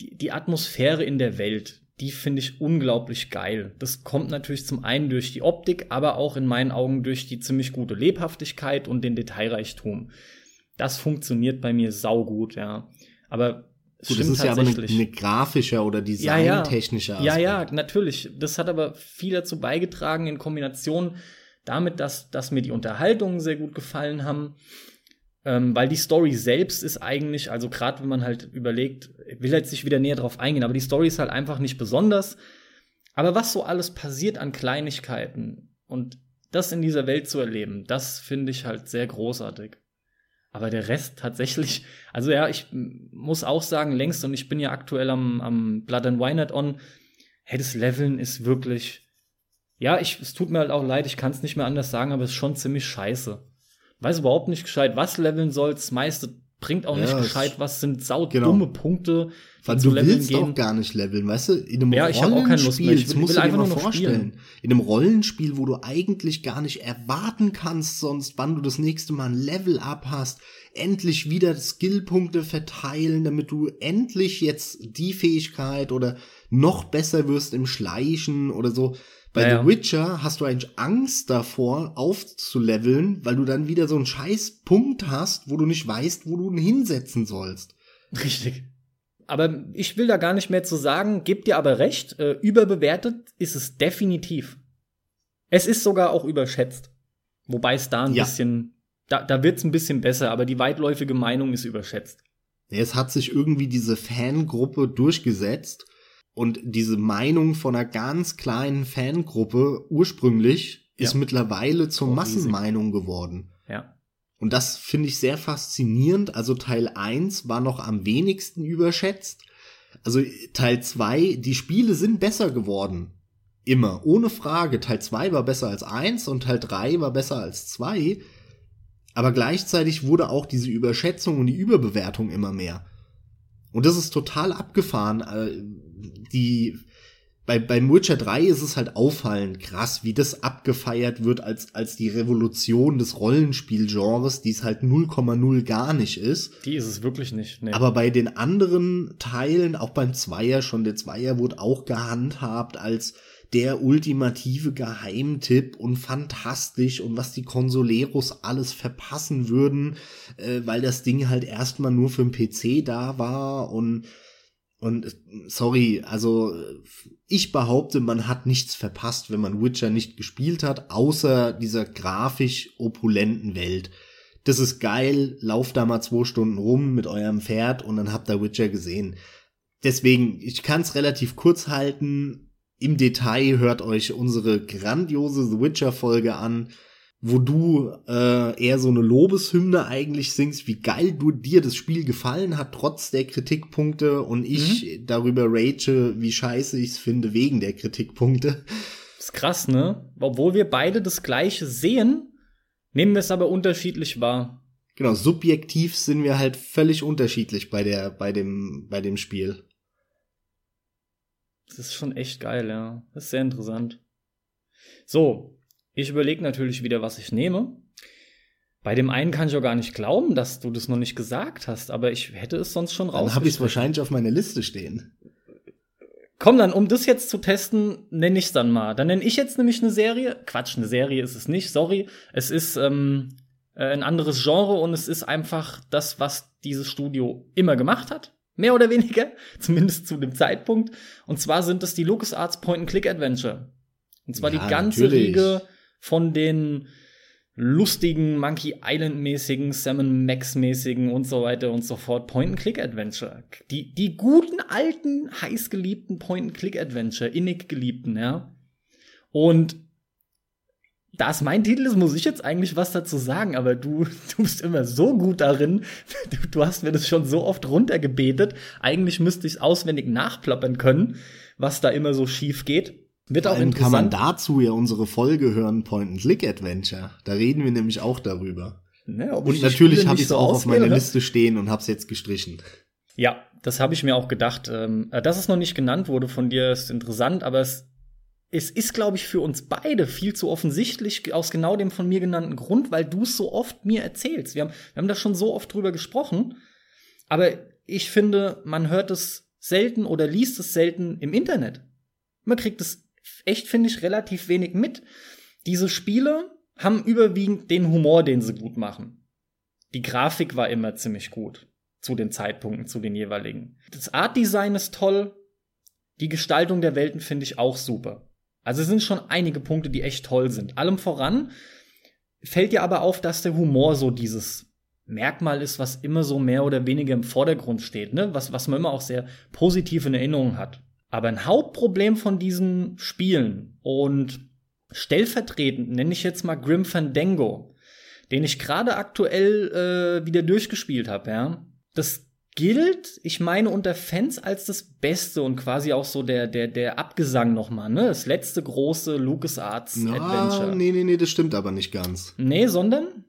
Die, die Atmosphäre in der Welt, die finde ich unglaublich geil. Das kommt natürlich zum einen durch die Optik, aber auch in meinen Augen durch die ziemlich gute Lebhaftigkeit und den Detailreichtum. Das funktioniert bei mir saugut, ja. Aber Gut, das ist ja aber eine, eine grafische oder designtechnische ja, ja. ja, ja, natürlich. Das hat aber viel dazu beigetragen in Kombination damit, dass, dass mir die Unterhaltungen sehr gut gefallen haben. Ähm, weil die Story selbst ist eigentlich, also gerade wenn man halt überlegt, will jetzt nicht wieder näher drauf eingehen, aber die Story ist halt einfach nicht besonders. Aber was so alles passiert an Kleinigkeiten und das in dieser Welt zu erleben, das finde ich halt sehr großartig. Aber der Rest tatsächlich, also ja, ich muss auch sagen, längst, und ich bin ja aktuell am, am Blood and Wine on, hey, das Leveln ist wirklich, ja, ich, es tut mir halt auch leid, ich kann es nicht mehr anders sagen, aber es ist schon ziemlich scheiße. Weiß überhaupt nicht gescheit, was leveln soll, das meiste bringt auch ja, nicht gescheit, was sind saudumme genau. Punkte. Weil du willst gehen. auch gar nicht leveln, weißt du? In einem ja, Rollenspiel, ich will, musst will du dir mal vorstellen, in einem Rollenspiel, wo du eigentlich gar nicht erwarten kannst, sonst wann du das nächste Mal ein Level up hast, endlich wieder Skillpunkte verteilen, damit du endlich jetzt die Fähigkeit oder noch besser wirst im Schleichen oder so. Bei ja, The Witcher hast du eigentlich Angst davor, aufzuleveln, weil du dann wieder so einen scheiß Punkt hast, wo du nicht weißt, wo du ihn hinsetzen sollst. Richtig. Aber ich will da gar nicht mehr zu sagen, gebt dir aber recht, äh, überbewertet ist es definitiv. Es ist sogar auch überschätzt. Wobei es da ein ja. bisschen, da, da wird es ein bisschen besser, aber die weitläufige Meinung ist überschätzt. Es hat sich irgendwie diese Fangruppe durchgesetzt und diese Meinung von einer ganz kleinen Fangruppe ursprünglich ja. ist mittlerweile zur oh, Massenmeinung geworden. Ja. Und das finde ich sehr faszinierend. Also Teil 1 war noch am wenigsten überschätzt. Also Teil 2, die Spiele sind besser geworden. Immer, ohne Frage. Teil 2 war besser als 1 und Teil 3 war besser als 2. Aber gleichzeitig wurde auch diese Überschätzung und die Überbewertung immer mehr. Und das ist total abgefahren. Äh, die bei, beim Witcher 3 ist es halt auffallend krass, wie das abgefeiert wird als, als die Revolution des Rollenspielgenres, die es halt 0,0 gar nicht ist. Die ist es wirklich nicht. Nee. Aber bei den anderen Teilen, auch beim Zweier schon, der Zweier wurde auch gehandhabt als der ultimative Geheimtipp und fantastisch und was die Consoleros alles verpassen würden, äh, weil das Ding halt erstmal nur für den PC da war und und sorry, also ich behaupte, man hat nichts verpasst, wenn man Witcher nicht gespielt hat, außer dieser grafisch opulenten Welt. Das ist geil, lauft da mal zwei Stunden rum mit eurem Pferd und dann habt ihr Witcher gesehen. Deswegen, ich kann es relativ kurz halten. Im Detail hört euch unsere grandiose The Witcher-Folge an, wo du äh, eher so eine Lobeshymne eigentlich singst, wie geil du dir das Spiel gefallen hat, trotz der Kritikpunkte und ich mhm. darüber rage, wie scheiße ich es finde, wegen der Kritikpunkte. Das ist krass, ne? Obwohl wir beide das gleiche sehen, nehmen wir es aber unterschiedlich wahr. Genau, subjektiv sind wir halt völlig unterschiedlich bei der, bei dem, bei dem Spiel. Das ist schon echt geil, ja. Das ist sehr interessant. So, ich überlege natürlich wieder, was ich nehme. Bei dem einen kann ich auch gar nicht glauben, dass du das noch nicht gesagt hast, aber ich hätte es sonst schon raus. Dann habe ich es wahrscheinlich auf meiner Liste stehen. Komm dann, um das jetzt zu testen, nenne ich es dann mal. Dann nenne ich jetzt nämlich eine Serie. Quatsch, eine Serie ist es nicht, sorry. Es ist ähm, äh, ein anderes Genre und es ist einfach das, was dieses Studio immer gemacht hat. Mehr oder weniger, zumindest zu dem Zeitpunkt. Und zwar sind es die LucasArts Point-and-Click-Adventure. Und zwar ja, die ganze natürlich. Riege von den lustigen Monkey Island-mäßigen, Salmon Max-mäßigen und so weiter und so fort Point-and-Click-Adventure. Die, die guten, alten, heißgeliebten Point-and-Click-Adventure, innig geliebten, ja. Und da es mein Titel ist, muss ich jetzt eigentlich was dazu sagen, aber du, du bist immer so gut darin. Du, du hast mir das schon so oft runtergebetet. Eigentlich müsste ich es auswendig nachplappern können, was da immer so schief geht. Wird auch interessant. kann man dazu ja unsere Folge hören, Point-and-Click-Adventure. Da reden wir nämlich auch darüber. Ne, und natürlich habe ich es so auch auf meiner? Liste stehen und habe es jetzt gestrichen. Ja, das habe ich mir auch gedacht. Ähm, dass es noch nicht genannt wurde von dir, ist interessant, aber es es ist, glaube ich, für uns beide viel zu offensichtlich aus genau dem von mir genannten Grund, weil du es so oft mir erzählst. Wir haben, wir haben da schon so oft drüber gesprochen. Aber ich finde, man hört es selten oder liest es selten im Internet. Man kriegt es echt, finde ich, relativ wenig mit. Diese Spiele haben überwiegend den Humor, den sie gut machen. Die Grafik war immer ziemlich gut zu den Zeitpunkten, zu den jeweiligen. Das Artdesign ist toll. Die Gestaltung der Welten finde ich auch super. Also es sind schon einige Punkte, die echt toll sind. Allem voran fällt dir aber auf, dass der Humor so dieses Merkmal ist, was immer so mehr oder weniger im Vordergrund steht, ne? was, was man immer auch sehr positiv in Erinnerung hat. Aber ein Hauptproblem von diesen Spielen und stellvertretend nenne ich jetzt mal Grim Fandango. den ich gerade aktuell äh, wieder durchgespielt habe, ja. Das gilt, ich meine, unter Fans als das Beste und quasi auch so der, der, der Abgesang nochmal, ne? Das letzte große LucasArts Na, Adventure. nee, nee, nee, das stimmt aber nicht ganz. Nee, sondern?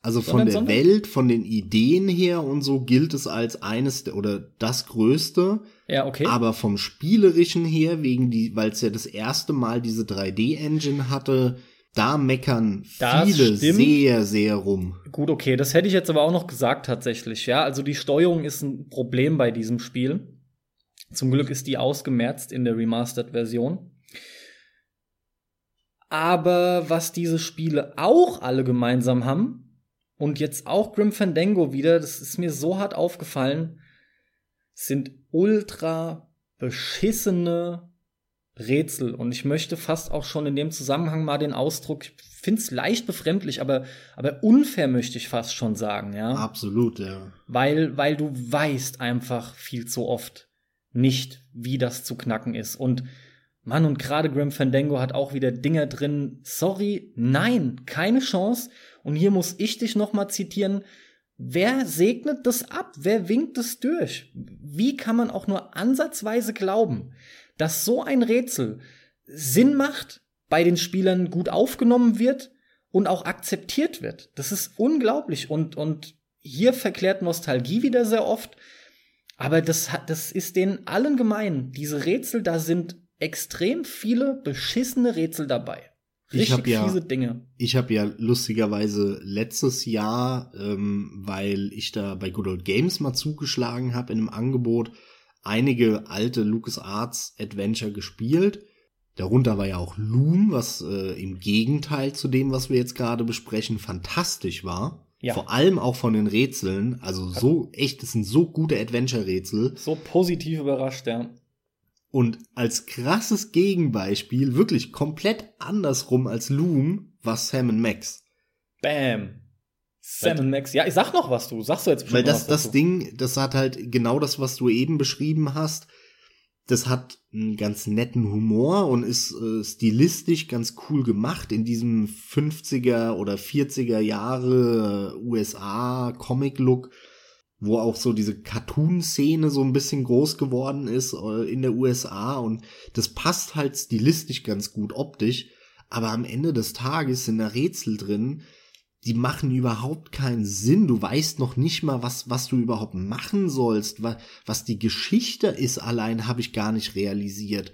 Also von Sondern- der sondern? Welt, von den Ideen her und so gilt es als eines der, oder das größte. Ja, okay. Aber vom spielerischen her, wegen die, weil es ja das erste Mal diese 3D-Engine hatte, da meckern Das viele stimmt. sehr, sehr rum. Gut, okay, das hätte ich jetzt aber auch noch gesagt tatsächlich, ja. Also die Steuerung ist ein Problem bei diesem Spiel. Zum Glück ist die ausgemerzt in der Remastered-Version. Aber was diese Spiele auch alle gemeinsam haben, und jetzt auch Grim Fandango wieder, das ist mir so hart aufgefallen, sind ultra beschissene Rätsel. Und ich möchte fast auch schon in dem Zusammenhang mal den Ausdruck, ich finde es leicht befremdlich, aber, aber unfair möchte ich fast schon sagen, ja. Absolut, ja. Weil, weil du weißt einfach viel zu oft nicht, wie das zu knacken ist. Und Mann, und gerade Grim Fandango hat auch wieder Dinger drin. Sorry, nein, keine Chance. Und hier muss ich dich noch mal zitieren. Wer segnet das ab? Wer winkt es durch? Wie kann man auch nur ansatzweise glauben, dass so ein Rätsel Sinn macht, bei den Spielern gut aufgenommen wird und auch akzeptiert wird? Das ist unglaublich. Und, und hier verklärt Nostalgie wieder sehr oft. Aber das, hat, das ist denen allen gemein. Diese Rätsel, da sind extrem viele beschissene Rätsel dabei. Ich Richtig hab ja- fiese Dinge. Ich habe ja lustigerweise letztes Jahr, ähm, weil ich da bei Good Old Games mal zugeschlagen habe in einem Angebot, einige alte LucasArts Adventure gespielt. Darunter war ja auch Loom, was äh, im Gegenteil zu dem, was wir jetzt gerade besprechen, fantastisch war. Ja. Vor allem auch von den Rätseln. Also so echt, das sind so gute Adventure-Rätsel. So positiv überrascht, ja. Und als krasses Gegenbeispiel, wirklich komplett andersrum als Loom, war Sam Max. Bam. Sam Max. Ja, ich sag noch was, du. Sagst du jetzt Weil bestimmt das, noch was das dazu. Ding, das hat halt genau das, was du eben beschrieben hast. Das hat einen ganz netten Humor und ist äh, stilistisch ganz cool gemacht in diesem 50er oder 40er Jahre äh, USA Comic Look, wo auch so diese Cartoon-Szene so ein bisschen groß geworden ist äh, in der USA und das passt halt stilistisch ganz gut optisch. Aber am Ende des Tages sind da Rätsel drin, die machen überhaupt keinen Sinn. Du weißt noch nicht mal, was, was du überhaupt machen sollst. Was, was die Geschichte ist, allein habe ich gar nicht realisiert.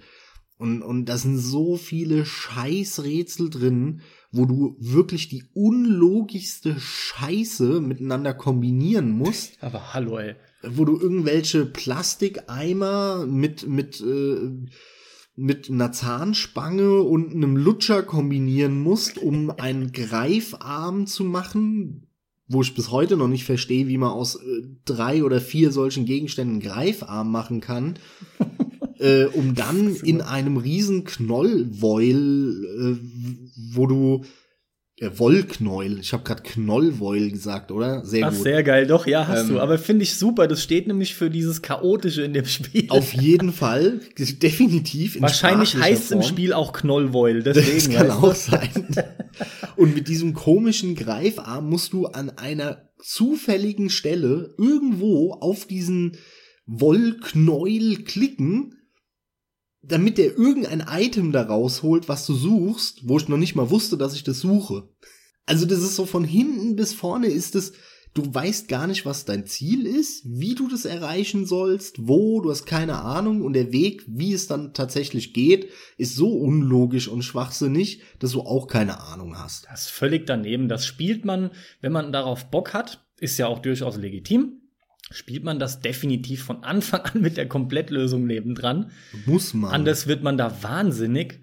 Und, und da sind so viele Scheißrätsel drin, wo du wirklich die unlogischste Scheiße miteinander kombinieren musst Aber hallo, ey. wo du irgendwelche Plastikeimer mit mit äh, mit einer Zahnspange und einem Lutscher kombinieren musst, um einen Greifarm zu machen, wo ich bis heute noch nicht verstehe, wie man aus äh, drei oder vier solchen Gegenständen einen Greifarm machen kann, äh, um dann in einem riesen Knollwoil, äh, wo du äh, Wollknäuel, ich habe gerade Knollwoil gesagt, oder? Sehr Ach, gut. sehr geil. Doch, ja, hast Ähm, du. Aber finde ich super. Das steht nämlich für dieses Chaotische in dem Spiel. Auf jeden Fall, definitiv. in Wahrscheinlich heißt es im. Spiel auch Knollwoil. Deswegen, Das kann auch sein. Und mit diesem komischen Greifarm musst du an einer zufälligen Stelle irgendwo auf diesen Wollknäuel klicken, damit der irgendein Item da rausholt, was du suchst, wo ich noch nicht mal wusste, dass ich das suche. Also das ist so von hinten bis vorne ist es, du weißt gar nicht, was dein Ziel ist, wie du das erreichen sollst, wo, du hast keine Ahnung und der Weg, wie es dann tatsächlich geht, ist so unlogisch und schwachsinnig, dass du auch keine Ahnung hast. Das ist völlig daneben. Das spielt man, wenn man darauf Bock hat, ist ja auch durchaus legitim. Spielt man das definitiv von Anfang an mit der Komplettlösung nebendran. Muss man. Anders wird man da wahnsinnig.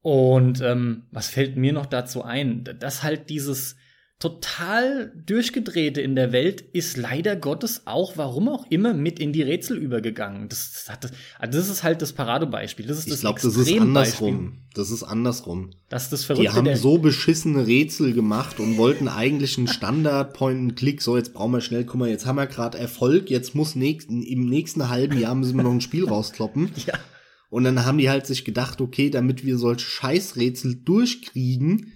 Und ähm, was fällt mir noch dazu ein? Dass halt dieses total durchgedrehte in der Welt ist leider Gottes auch, warum auch immer, mit in die Rätsel übergegangen. Das, das, hat das, also das ist halt das Paradebeispiel. Das ist ich das glaube, das ist andersrum. Das ist andersrum. Das ist das Die Verrückte. haben der- so beschissene Rätsel gemacht und wollten eigentlich einen Standard-Point-and-Click. So, jetzt brauchen wir schnell, guck mal, jetzt haben wir gerade Erfolg, jetzt muss nächsten, im nächsten halben Jahr müssen wir noch ein Spiel rauskloppen. ja. Und dann haben die halt sich gedacht, okay, damit wir solche Scheißrätsel durchkriegen,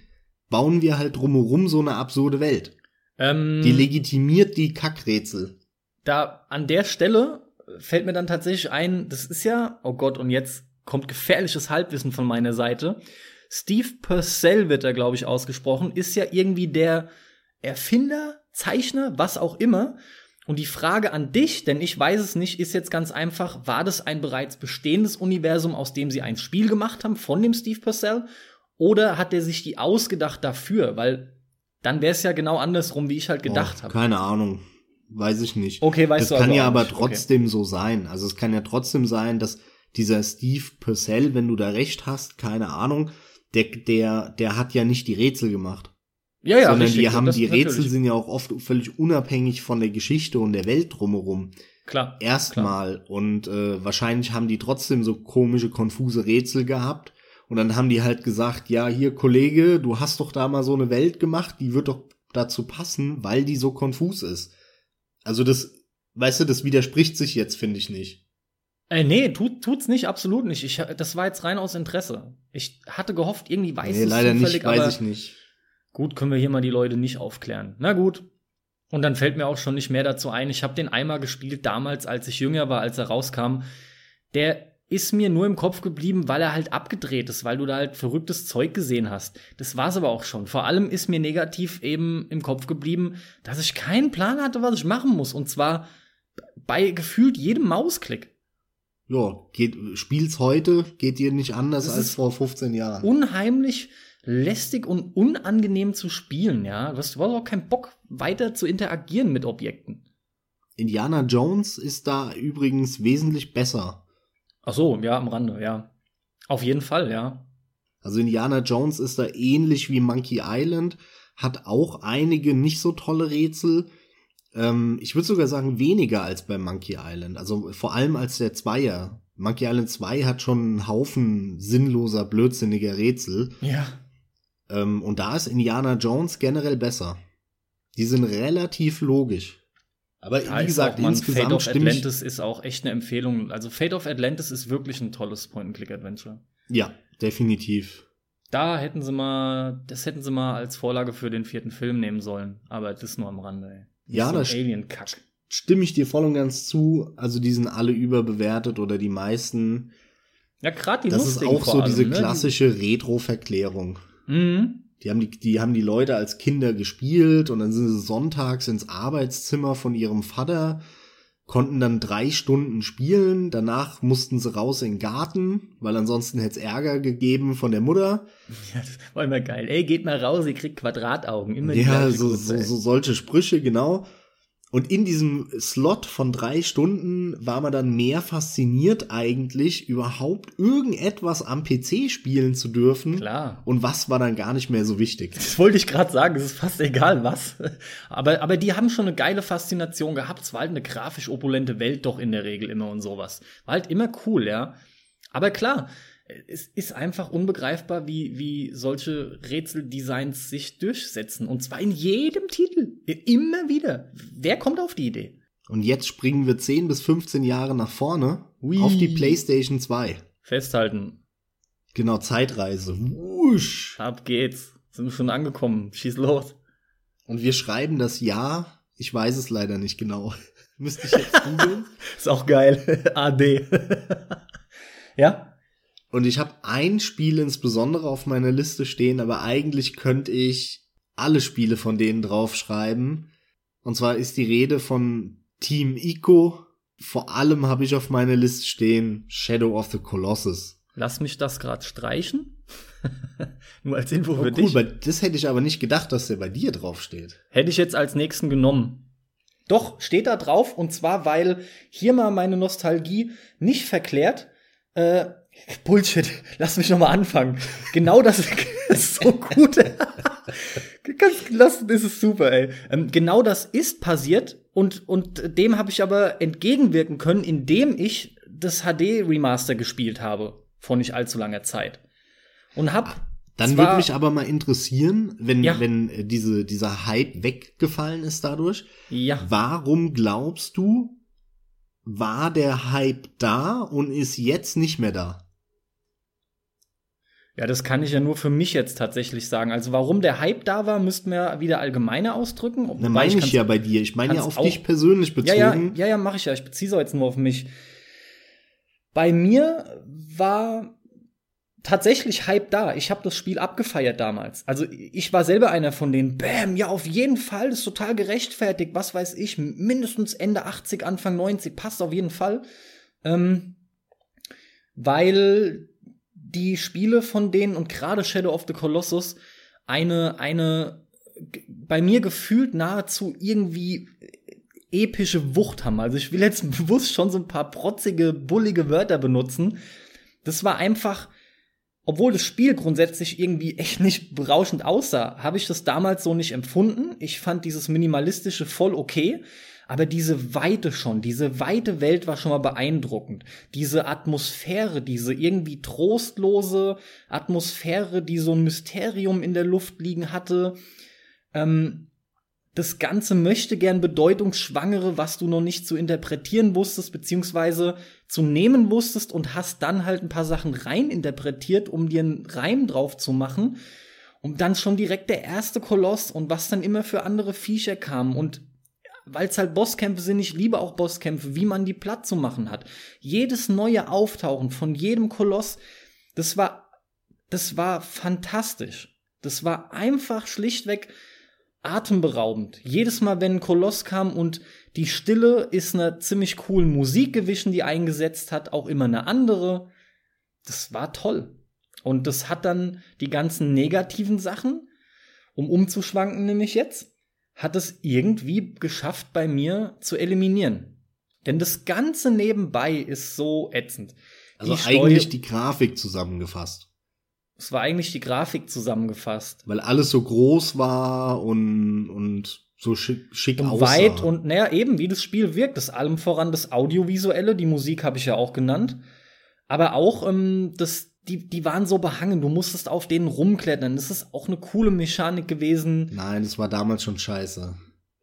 bauen wir halt drumherum so eine absurde Welt. Ähm, Die legitimiert die Kackrätsel. da an der Stelle fällt mir dann tatsächlich ein, das ist ja, oh Gott, und jetzt kommt gefährliches Halbwissen von meiner Seite. Steve Purcell wird da, glaube ich, ausgesprochen, ist ja irgendwie der Erfinder, Zeichner, was auch immer. Und die Frage an dich, denn ich weiß es nicht, ist jetzt ganz einfach, war das ein bereits bestehendes Universum, aus dem sie ein Spiel gemacht haben von dem Steve Purcell? Oder hat er sich die ausgedacht dafür? Weil dann wäre es ja genau andersrum, wie ich halt gedacht oh, habe. Keine Ahnung. Weiß ich nicht. Okay, weißt das du kann also ja aber nicht. Okay. trotzdem so sein. Also es kann ja trotzdem sein, dass dieser Steve Purcell, wenn du da recht hast, keine Ahnung, der, der, der hat ja nicht die Rätsel gemacht. Ja, ja, sondern richtig, die haben das die natürlich. Rätsel sind ja auch oft völlig unabhängig von der Geschichte und der Welt drumherum. Klar. Erstmal. Und äh, wahrscheinlich haben die trotzdem so komische, konfuse Rätsel gehabt. Und dann haben die halt gesagt, ja, hier, Kollege, du hast doch da mal so eine Welt gemacht, die wird doch dazu passen, weil die so konfus ist. Also das, weißt du, das widerspricht sich jetzt, finde ich nicht. Äh, nee, tut, tut's nicht, absolut nicht. Ich, das war jetzt rein aus Interesse. Ich hatte gehofft, irgendwie weiß nee, es leider zufällig, nicht, aber weiß ich nicht. gut, können wir hier mal die Leute nicht aufklären. Na gut. Und dann fällt mir auch schon nicht mehr dazu ein. Ich habe den einmal gespielt damals, als ich jünger war, als er rauskam. Der ist mir nur im Kopf geblieben, weil er halt abgedreht ist, weil du da halt verrücktes Zeug gesehen hast. Das war's aber auch schon. Vor allem ist mir negativ eben im Kopf geblieben, dass ich keinen Plan hatte, was ich machen muss. Und zwar bei gefühlt jedem Mausklick. Ja, geht, spiel's heute, geht dir nicht anders Das als vor 15 Jahren. unheimlich lästig und unangenehm zu spielen, ja. Du hast, auch keinen Bock, weiter zu interagieren mit Objekten. Indiana Jones ist da übrigens wesentlich besser. Ach so, ja, am Rande, ja. Auf jeden Fall, ja. Also Indiana Jones ist da ähnlich wie Monkey Island, hat auch einige nicht so tolle Rätsel. Ähm, ich würde sogar sagen weniger als bei Monkey Island. Also vor allem als der Zweier. Monkey Island 2 hat schon einen Haufen sinnloser, blödsinniger Rätsel. Ja. Ähm, und da ist Indiana Jones generell besser. Die sind relativ logisch. Aber Da wie gesagt, auch, Mann, insgesamt Fate of. Atlantis ist auch echt eine Empfehlung. Also Fate of Atlantis ist wirklich ein tolles Point-and-Click-Adventure. Ja, definitiv. Da hätten sie mal, das hätten sie mal als Vorlage für den vierten Film nehmen sollen. Aber das nur am Rande, ey. Ja, so das- Alien-Kack. Stimme ich dir voll und ganz zu. Also die sind alle überbewertet oder die meisten. Ja, gerade die Das ist auch so allem, diese ne? klassische Retro-Verklärung. Mhm. Die haben die, die haben die Leute als Kinder gespielt und dann sind sie sonntags ins Arbeitszimmer von ihrem Vater, konnten dann drei Stunden spielen, danach mussten sie raus in den Garten, weil ansonsten hätte es Ärger gegeben von der Mutter. Ja, das war immer geil. Ey, geht mal raus, ihr kriegt Quadrataugen. Immer die Ja, so, so, so solche Sprüche, genau. Und in diesem Slot von drei Stunden war man dann mehr fasziniert eigentlich, überhaupt irgendetwas am PC spielen zu dürfen. Klar. Und was war dann gar nicht mehr so wichtig. Das wollte ich gerade sagen, es ist fast egal was. Aber, aber die haben schon eine geile Faszination gehabt. Es war halt eine grafisch opulente Welt doch in der Regel immer und sowas. War halt immer cool, ja. Aber klar, es ist einfach unbegreifbar, wie, wie solche Rätseldesigns sich durchsetzen. Und zwar in jedem Titel. Immer wieder. Wer kommt auf die Idee? Und jetzt springen wir 10 bis 15 Jahre nach vorne Ui. auf die PlayStation 2. Festhalten. Genau, Zeitreise. Wusch. Ab geht's. Sind wir schon angekommen. Schieß los. Und wir schreiben das Jahr. Ich weiß es leider nicht genau. Müsste ich jetzt googeln. Ist auch geil. AD. ja? Und ich habe ein Spiel insbesondere auf meiner Liste stehen, aber eigentlich könnte ich alle Spiele von denen draufschreiben. Und zwar ist die Rede von Team Ico. Vor allem habe ich auf meiner Liste stehen Shadow of the Colossus. Lass mich das gerade streichen. Nur als Info Oh, für cool, dich. das hätte ich aber nicht gedacht, dass der bei dir draufsteht. Hätte ich jetzt als nächsten genommen. Doch, steht da drauf. Und zwar, weil hier mal meine Nostalgie nicht verklärt. Äh, Bullshit. Lass mich noch mal anfangen. Genau das ist so gut. Ganz gelassen ist es super, ey. Ähm, genau das ist passiert und, und dem habe ich aber entgegenwirken können, indem ich das HD-Remaster gespielt habe. Vor nicht allzu langer Zeit. Und hab Dann zwar- würde mich aber mal interessieren, wenn, Ja. wenn äh, diese, dieser Hype weggefallen ist dadurch, Ja. warum glaubst du, war der Hype da und ist jetzt nicht mehr da? Ja, das kann ich ja nur für mich jetzt tatsächlich sagen. Also warum der Hype da war, müssten wir wieder allgemeiner ausdrücken. Na, meine ich, ja bei dir. Ich meine ja auf dich persönlich bezogen. Ja, ja, ja, ja mache ich ja. Ich beziehe es jetzt nur auf mich. Bei mir war tatsächlich Hype da. Ich habe das Spiel abgefeiert damals. Also ich war selber einer von denen, bam, ja, auf jeden Fall, das ist total gerechtfertigt, was weiß ich, mindestens Ende 80, Anfang 90, passt auf jeden Fall. Ähm, weil die Spiele von denen und gerade Shadow of the Colossus eine, eine bei mir gefühlt nahezu irgendwie epische Wucht haben. Also ich will jetzt bewusst schon so ein paar protzige, bullige Wörter benutzen. Das war einfach, obwohl das Spiel grundsätzlich irgendwie echt nicht berauschend aussah, habe ich das damals so nicht empfunden. Ich fand dieses minimalistische voll okay. Aber diese Weite schon, diese weite Welt war schon mal beeindruckend. Diese Atmosphäre, diese irgendwie trostlose Atmosphäre, die so ein Mysterium in der Luft liegen hatte. Ähm, das Ganze möchte gern Bedeutungsschwangere, was du noch nicht zu interpretieren wusstest, beziehungsweise zu nehmen wusstest und hast dann halt ein paar Sachen reininterpretiert, um dir einen Reim drauf zu machen. Und dann schon direkt der erste Koloss und was dann immer für andere Viecher kamen und weil es halt Bosskämpfe sind, ich liebe auch Bosskämpfe, wie man die platt zu machen hat. Jedes neue Auftauchen von jedem Koloss, das war, das war fantastisch. Das war einfach schlichtweg atemberaubend. Jedes Mal, wenn ein Koloss kam und die Stille ist einer ziemlich coolen Musik gewichen, die eingesetzt hat, auch immer eine andere. Das war toll. Und das hat dann die ganzen negativen Sachen, um umzuschwanken nämlich jetzt, hat es irgendwie geschafft bei mir zu eliminieren. Denn das Ganze nebenbei ist so ätzend. Also die eigentlich die Grafik zusammengefasst. Es war eigentlich die Grafik zusammengefasst. Weil alles so groß war und, und so schick, schick und aussah. Weit und naja, eben wie das Spiel wirkt. Das allem voran das Audiovisuelle, die Musik habe ich ja auch genannt. Aber auch ähm, das, die, die waren so behangen, du musstest auf denen rumklettern. Das ist auch eine coole Mechanik gewesen. Nein, das war damals schon scheiße.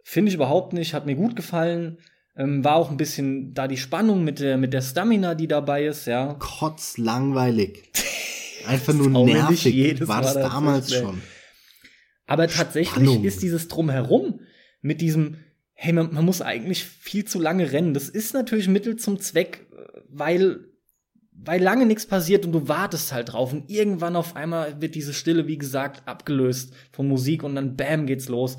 Finde ich überhaupt nicht, hat mir gut gefallen. Ähm, war auch ein bisschen da die Spannung mit der, mit der Stamina, die dabei ist, ja. Kotzlangweilig. Einfach nur nervig. War das damals schon. Aber tatsächlich Spannung. ist dieses Drumherum mit diesem, hey, man, man muss eigentlich viel zu lange rennen. Das ist natürlich Mittel zum Zweck, weil weil lange nichts passiert und du wartest halt drauf und irgendwann auf einmal wird diese Stille, wie gesagt, abgelöst von Musik und dann bam geht's los.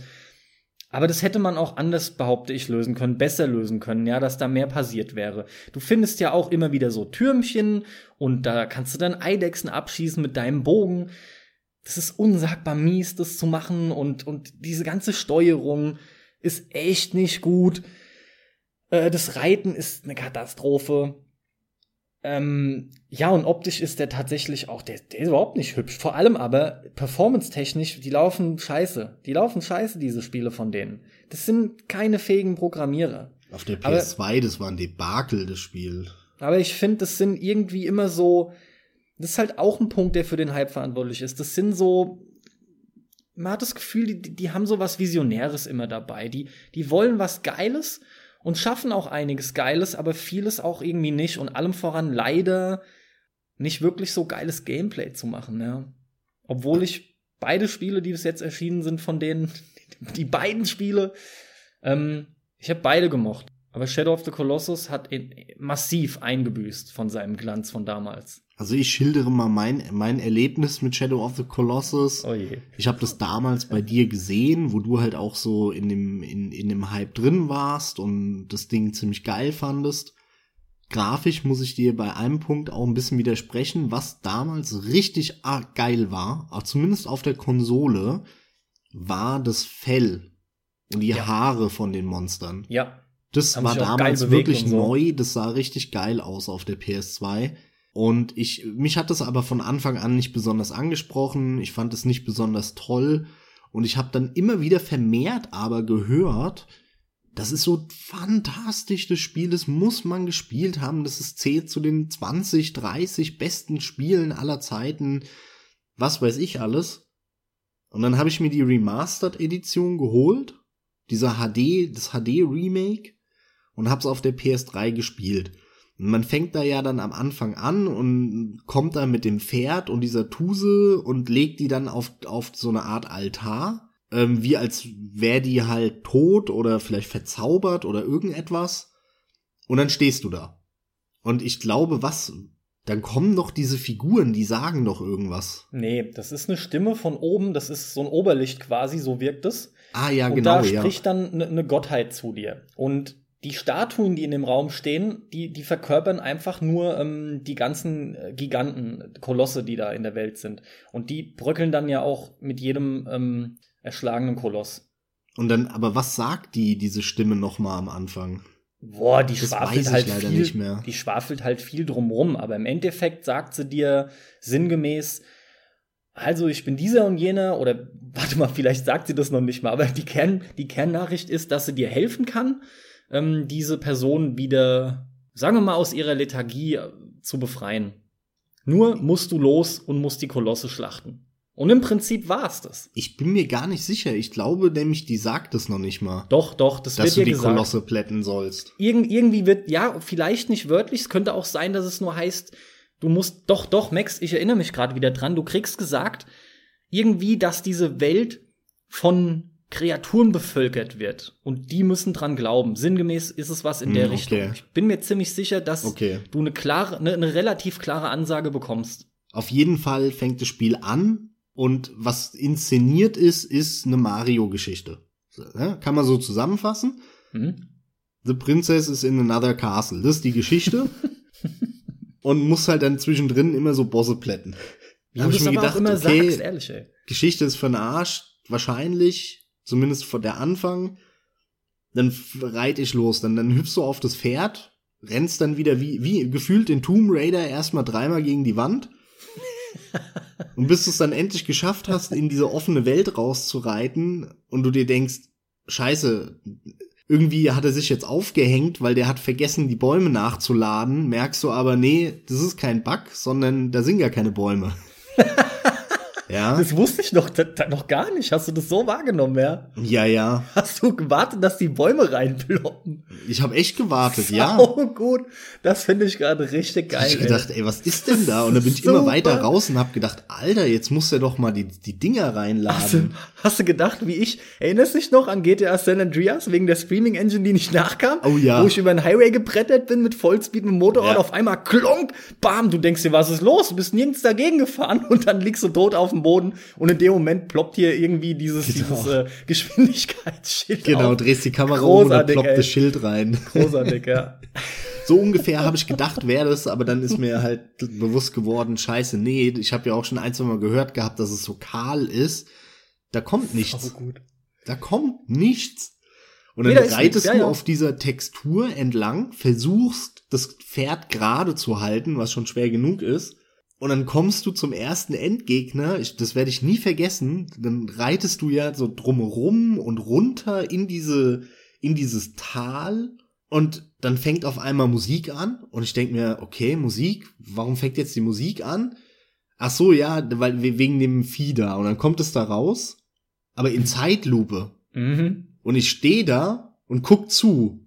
Aber das hätte man auch anders, behaupte ich, lösen können, besser lösen können, ja, dass da mehr passiert wäre. Du findest ja auch immer wieder so Türmchen und da kannst du dann Eidechsen abschießen mit deinem Bogen. Das ist unsagbar mies, das zu machen und, und diese ganze Steuerung ist echt nicht gut. Äh, das Reiten ist eine Katastrophe. Ähm, ja, und optisch ist der tatsächlich auch, der, der ist überhaupt nicht hübsch. Vor allem aber performance-technisch, die laufen scheiße. Die laufen scheiße, diese Spiele von denen. Das sind keine fähigen Programmierer. Auf der PS2, aber, das war ein Debakel, das Spiel. Aber ich finde, das sind irgendwie immer so, das ist halt auch ein Punkt, der für den Hype verantwortlich ist. Das sind so, man hat das Gefühl, die, die haben so was Visionäres immer dabei. Die, die wollen was Geiles und schaffen auch einiges Geiles, aber vieles auch irgendwie nicht und allem voran leider nicht wirklich so geiles Gameplay zu machen, ja. Obwohl ich beide Spiele, die bis jetzt erschienen sind, von denen, die beiden Spiele, ähm, ich habe beide gemocht. Aber Shadow of the Colossus hat massiv eingebüßt von seinem Glanz von damals. Also ich schildere mal mein, mein Erlebnis mit Shadow of the Colossus. Oh je. Ich habe das damals bei dir gesehen, wo du halt auch so in dem, in, in dem Hype drin warst und das Ding ziemlich geil fandest. Grafisch muss ich dir bei einem Punkt auch ein bisschen widersprechen, was damals richtig geil war, auch zumindest auf der Konsole, war das Fell und die ja. Haare von den Monstern. Ja. Das war damals wirklich so. neu, das sah richtig geil aus auf der PS2. Und ich, mich hat das aber von Anfang an nicht besonders angesprochen. Ich fand es nicht besonders toll. Und ich habe dann immer wieder vermehrt aber gehört, das ist so fantastisch, das Spiel, das muss man gespielt haben. Das ist zählt zu den 20, 30 besten Spielen aller Zeiten. Was weiß ich alles. Und dann habe ich mir die Remastered Edition geholt. Dieser HD, das HD Remake und hab's auf der PS3 gespielt. Man fängt da ja dann am Anfang an und kommt da mit dem Pferd und dieser Tuse und legt die dann auf, auf so eine Art Altar, ähm, wie als wäre die halt tot oder vielleicht verzaubert oder irgendetwas. Und dann stehst du da. Und ich glaube, was, dann kommen doch diese Figuren, die sagen doch irgendwas. Nee, das ist eine Stimme von oben, das ist so ein Oberlicht quasi, so wirkt es. Ah ja, und genau, da ja. spricht dann eine ne Gottheit zu dir. Und die Statuen, die in dem Raum stehen, die, die verkörpern einfach nur ähm, die ganzen äh, Giganten, Kolosse, die da in der Welt sind. Und die bröckeln dann ja auch mit jedem ähm, erschlagenen Koloss. Und dann, aber was sagt die, diese Stimme nochmal am Anfang? Boah, die Das schwafelt halt leider viel, nicht mehr. die schwafelt halt viel drumrum, aber im Endeffekt sagt sie dir sinngemäß, also ich bin dieser und jener, oder warte mal, vielleicht sagt sie das noch nicht mal, aber die, Kern, die Kernnachricht ist, dass sie dir helfen kann, ähm, diese Person wieder, sagen wir mal, aus ihrer Lethargie äh, zu befreien. Nur musst du los und musst die Kolosse schlachten. Und im Prinzip war's das. Ich bin mir gar nicht sicher. Ich glaube nämlich, die sagt es noch nicht mal. Doch, doch, das dass wird du die gesagt. Kolosse plätten sollst. Irgend, irgendwie wird, ja, vielleicht nicht wörtlich, es könnte auch sein, dass es nur heißt, du musst, doch, doch, Max, ich erinnere mich gerade wieder dran, du kriegst gesagt, irgendwie, dass diese Welt von Kreaturen bevölkert wird. Und die müssen dran glauben. Sinngemäß ist es was in Hm, der okay. Richtung. Ich bin mir ziemlich sicher, dass Okay. du eine klare, eine, eine relativ klare Ansage bekommst. Auf jeden Fall fängt das Spiel an und was inszeniert ist, ist eine Mario-Geschichte. Ne? Kann man so zusammenfassen. Hm? The Princess is in another castle. Das ist die Geschichte. und muss halt dann zwischendrin immer so Bosse plätten. Da hab ich mir gedacht, okay, sagst, ehrlich. Geschichte ist für den Arsch, wahrscheinlich, zumindest von der Anfang. Dann f- reit ich los, dann, dann hüpfst du auf das Pferd, rennst dann wieder wie, wie gefühlt in Tomb Raider erstmal dreimal gegen die Wand. und bis du es dann endlich geschafft hast, in diese offene Welt rauszureiten und du dir denkst, scheiße, irgendwie hat er sich jetzt aufgehängt, weil der hat vergessen, die Bäume nachzuladen, merkst du aber, nee, das ist kein Bug, sondern da sind gar keine Bäume. ja, Das wusste ich noch, noch gar nicht. Hast du das so wahrgenommen, ja? ja, ja. Hast du gewartet, dass die Bäume reinploppen? Ich habe echt gewartet, ja. Oh, gut. Das finde ich gerade richtig geil. Ich hab ey. gedacht, ey, was ist denn da? Und dann bin ich immer weiter raus und hab gedacht, Alter, jetzt muss er doch mal die, die Dinger Hast du, reinladen. hast du gedacht, wie ich? Erinnerst du dich noch an GTA San Andreas wegen der Streaming Engine, die nicht nachkam? Oh ja. Wo ich über den Highway gebrettert bin mit Vollspeed mit dem Motorrad, Ja. auf einmal klonk, bam, du denkst dir, was ist los? Du bist nirgends dagegen gefahren und dann liegst du tot auf dem Boden und in dem Moment ploppt hier irgendwie dieses, Genau. dieses äh, Geschwindigkeitsschild Genau, auf. drehst die Kamera um und dann Großartig, ploppt ey. das Schild rein. Großartig, ja. So ungefähr habe ich gedacht, wäre das, aber dann ist mir halt bewusst geworden, scheiße, nee, ich habe ja auch schon ein, zwei Mal gehört gehabt, dass es so kahl ist. Da kommt nichts. Da kommt nichts. Und Nee, dann da ist reitest ja, du ja. auf dieser Textur entlang, versuchst das Pferd gerade zu halten, was schon schwer genug ist. Und dann kommst du zum ersten Endgegner, ich, das werde ich nie vergessen, dann reitest du ja so drumherum und runter in diese, in dieses Tal und dann fängt auf einmal Musik an und ich denk mir, okay, Musik, warum fängt jetzt die Musik an? Ach so, ja, weil wegen dem Vieh da und dann kommt es da raus, aber in Zeitlupe. Mhm. Und ich stehe da und guck zu.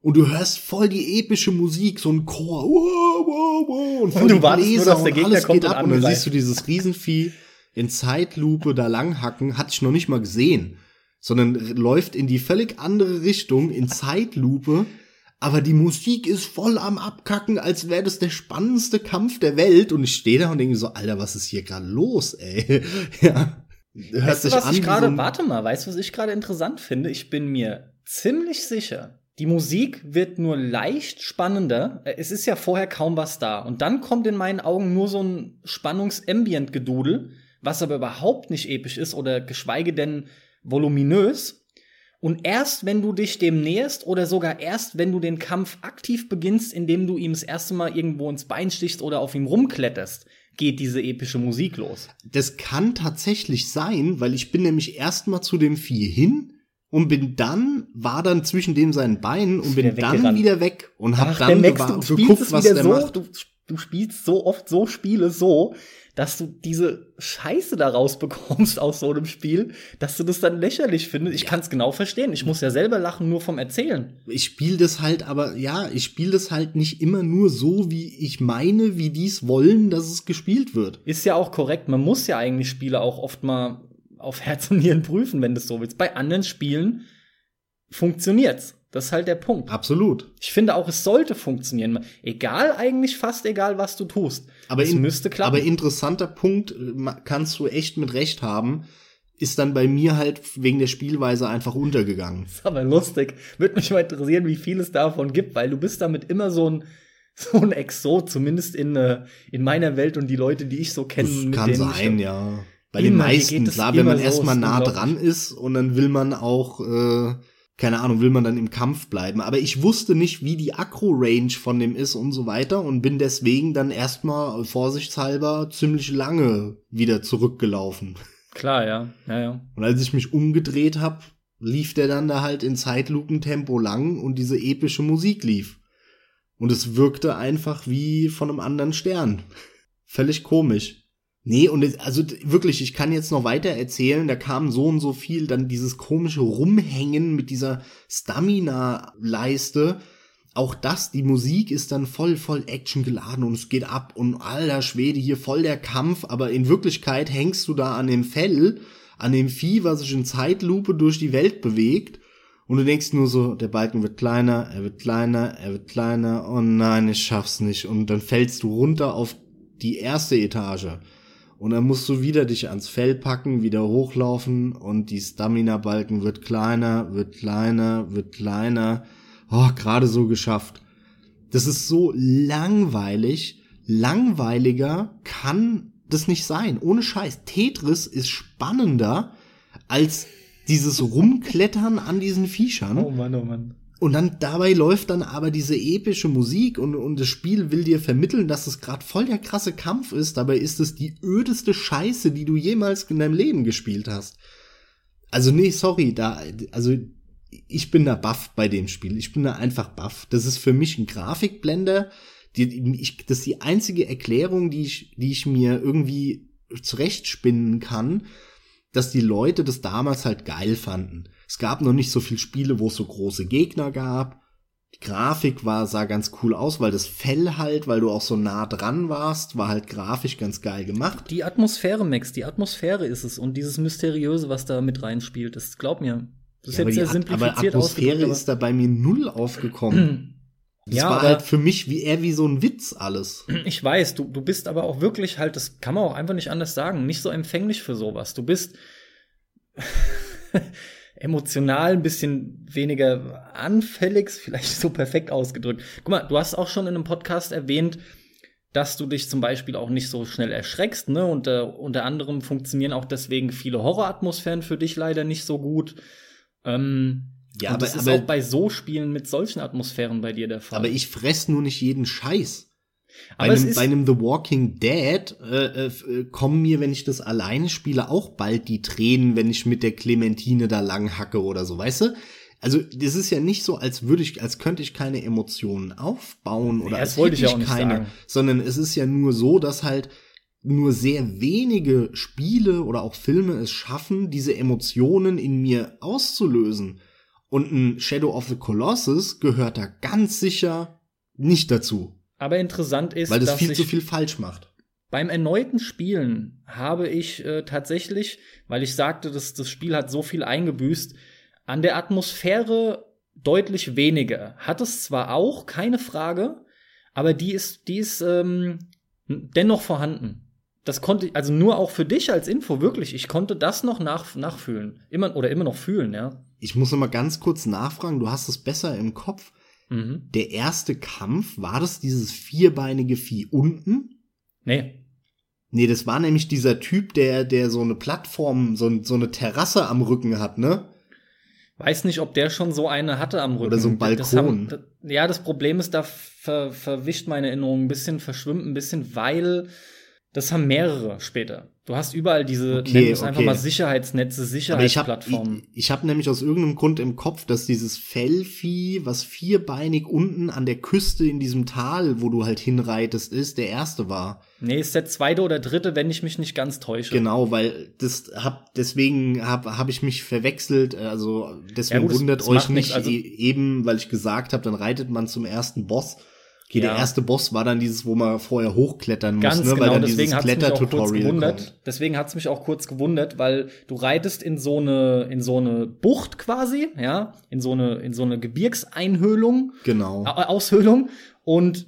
Und du hörst voll die epische Musik, so ein Chor. Wow, wow, wow, und Und du wartest nur, Bläser dass der Gegner alles kommt geht und ab. Und dann siehst du dieses Riesenvieh in Zeitlupe da langhacken. Hatte ich noch nicht mal gesehen. Sondern läuft in die völlig andere Richtung in Zeitlupe. Aber die Musik ist voll am Abkacken, als wäre das der spannendste Kampf der Welt. Und ich stehe da und denke so, Alter, was ist hier gerade los, ey? ja. Hört Weißt du, was an ich gerade, so warte mal, weißt du, was ich gerade interessant finde? Ich bin mir ziemlich sicher, die Musik wird nur leicht spannender. Äh, Es ist ja vorher kaum was da. Und dann kommt in meinen Augen nur so ein Spannungs-Ambient-Gedudel, was aber überhaupt nicht episch ist oder geschweige denn voluminös. Und erst wenn du dich dem näherst oder sogar erst wenn du den Kampf aktiv beginnst, indem du ihm das erste Mal irgendwo ins Bein stichst oder auf ihm rumkletterst, geht diese epische Musik los. Das kann tatsächlich sein, weil ich bin nämlich erstmal zu dem Vieh hin und bin dann, war dann zwischen dem seinen Beinen und bin dann wieder weg und hab Ach, dann der Max, gewa- du spielst geguckt, was wieder der so, macht. du du spielst so oft so Spiele so, dass du diese Scheiße da rausbekommst aus so einem Spiel, dass du das dann lächerlich findest. Ich ja. kann es genau verstehen. Ich muss ja selber lachen, nur vom Erzählen. Ich spiele das halt, aber ja, ich spiele das halt nicht immer nur so, wie ich meine, wie dies wollen, dass es gespielt wird. Ist ja auch korrekt. Man muss ja eigentlich Spiele auch oft mal auf Herz und Nieren prüfen, wenn du es so willst. Bei anderen Spielen funktioniert's. Das ist halt der Punkt. Absolut. Ich finde auch, es sollte funktionieren. Egal, eigentlich fast egal, was du tust. Aber es in, müsste klappen. Aber interessanter Punkt, äh, kannst du echt mit Recht haben, ist dann bei mir halt wegen der Spielweise einfach untergegangen. Das ist aber lustig. Würde mich mal interessieren, wie viel es davon gibt, weil du bist damit immer so ein, so ein Exot, zumindest in, äh, in meiner Welt und die Leute, die ich so kenne. Das kann sein, ja. Bei den meisten, klar, wenn man erstmal nah dran ist und dann will man auch äh, keine Ahnung, will man dann im Kampf bleiben. Aber ich wusste nicht, wie die Akku-Range von dem ist und so weiter und bin deswegen dann erstmal vorsichtshalber ziemlich lange wieder zurückgelaufen. Klar, ja. ja, ja. Und als ich mich umgedreht habe, lief der dann da halt in Zeitlupentempo lang und diese epische Musik lief. Und es wirkte einfach wie von einem anderen Stern. Völlig komisch. Nee, und also wirklich, ich kann jetzt noch weiter erzählen, da kam so und so viel, dann dieses komische Rumhängen mit dieser Stamina-Leiste. Auch das, die Musik ist dann voll, voll Action geladen und es geht ab und alter Schwede, hier voll der Kampf, aber in Wirklichkeit hängst du da an dem Fell, an dem Vieh, was sich in Zeitlupe durch die Welt bewegt. Und du denkst nur so, der Balken wird kleiner, er wird kleiner, er wird kleiner, oh nein, ich schaff's nicht. Und dann fällst du runter auf die erste Etage und dann musst du wieder dich ans Fell packen, wieder hochlaufen und die Stamina-Balken wird kleiner, wird kleiner, wird kleiner. Oh, gerade so geschafft. Das ist so langweilig. Langweiliger kann das nicht sein. Ohne Scheiß. Tetris ist spannender als dieses Rumklettern an diesen Viechern. Oh Mann, oh Mann. Und dann dabei läuft dann aber diese epische Musik und, und das Spiel will dir vermitteln, dass es gerade voll der krasse Kampf ist. Dabei ist es die ödeste Scheiße, die du jemals in deinem Leben gespielt hast. Also nee, sorry, da, also ich bin da baff bei dem Spiel. Ich bin da einfach baff. Das ist für mich ein Grafikblender. Die, ich, das ist die einzige Erklärung, die ich, die ich mir irgendwie zurechtspinnen kann, dass die Leute das damals halt geil fanden. Es gab noch nicht so viele Spiele, wo es so große Gegner gab. Die Grafik war, sah ganz cool aus, weil das Fell halt, weil du auch so nah dran warst, war halt grafisch ganz geil gemacht. Die Atmosphäre, Max, die Atmosphäre ist es und dieses Mysteriöse, was da mit reinspielt, das glaub mir. Das ist ja, jetzt sehr simplifiziert aber Atmosphäre ist da bei mir null aufgekommen. Das ja, war halt für mich wie eher wie so ein Witz alles. Ich weiß, du, du bist aber auch wirklich halt, das kann man auch einfach nicht anders sagen, nicht so empfänglich für sowas. Du bist emotional ein bisschen weniger anfällig, vielleicht so perfekt ausgedrückt. Guck mal, du hast auch schon in einem Podcast erwähnt, dass du dich zum Beispiel auch nicht so schnell erschreckst, ne? Und äh, unter anderem funktionieren auch deswegen viele Horroratmosphären für dich leider nicht so gut. Ähm, ja, aber das ist aber, auch bei so Spielen mit solchen Atmosphären bei dir der Fall. Aber ich fress nur nicht jeden Scheiß. Bei einem, bei einem, The Walking Dead äh, äh, kommen mir, wenn ich das alleine spiele, auch bald die Tränen, wenn ich mit der Clementine da lang hacke oder so, weißt du? Also, das ist ja nicht so, als würde ich, als könnte ich keine Emotionen aufbauen oder ja, als wollte ich, ich keine, sagen. sondern es ist ja nur so, dass halt nur sehr wenige Spiele oder auch Filme es schaffen, diese Emotionen in mir auszulösen. Und ein Shadow of the Colossus gehört da ganz sicher nicht dazu. Aber interessant ist, weil das viel zu viel falsch macht. Beim erneuten Spielen habe ich äh, tatsächlich, weil ich sagte, dass das Spiel hat so viel eingebüßt, an der Atmosphäre deutlich weniger. Hat es zwar auch, keine Frage, aber die ist, die ist ähm, dennoch vorhanden. Das konnte ich, also nur auch für dich als Info, wirklich, ich konnte das noch nach, nachfühlen. Immer oder immer noch fühlen, ja. Ich muss noch mal ganz kurz nachfragen, du hast es besser im Kopf. Mhm. Der erste Kampf, war das dieses vierbeinige Vieh unten? Nee. Nee, das war nämlich dieser Typ, der, der so eine Plattform, so, so eine Terrasse am Rücken hat, ne? Weiß nicht, ob der schon so eine hatte am Rücken. Oder so ein Balkon. Das haben, ja, das Problem ist, da ver, verwischt meine Erinnerung ein bisschen, verschwimmt ein bisschen, weil Das haben mehrere später. Du hast überall diese, Okay, nenn es einfach okay. mal Sicherheitsnetze, Aber ich habe Sicherheitsplattformen. hab nämlich aus irgendeinem Grund im Kopf, dass dieses Fellvieh, was vierbeinig unten an der Küste in diesem Tal, wo du halt hinreitest, ist, der erste war. Nee, ist der zweite oder dritte, wenn ich mich nicht ganz täusche. Genau, weil das hab deswegen hab hab ich mich verwechselt, also deswegen Ja, gut, wundert euch nicht also- e- eben, weil ich gesagt habe, dann reitet man zum ersten Boss. Okay, Ja. der erste Boss war dann dieses, wo man vorher hochklettern muss, Ganz ne, weil genau, dann deswegen dieses hat es mich auch kurz Klettertutorial. Deswegen hat es mich auch kurz gewundert, weil du reitest in so eine in so eine Bucht quasi, ja, in so eine in so eine Gebirgseinhöhlung, Genau. Au- Aushöhlung und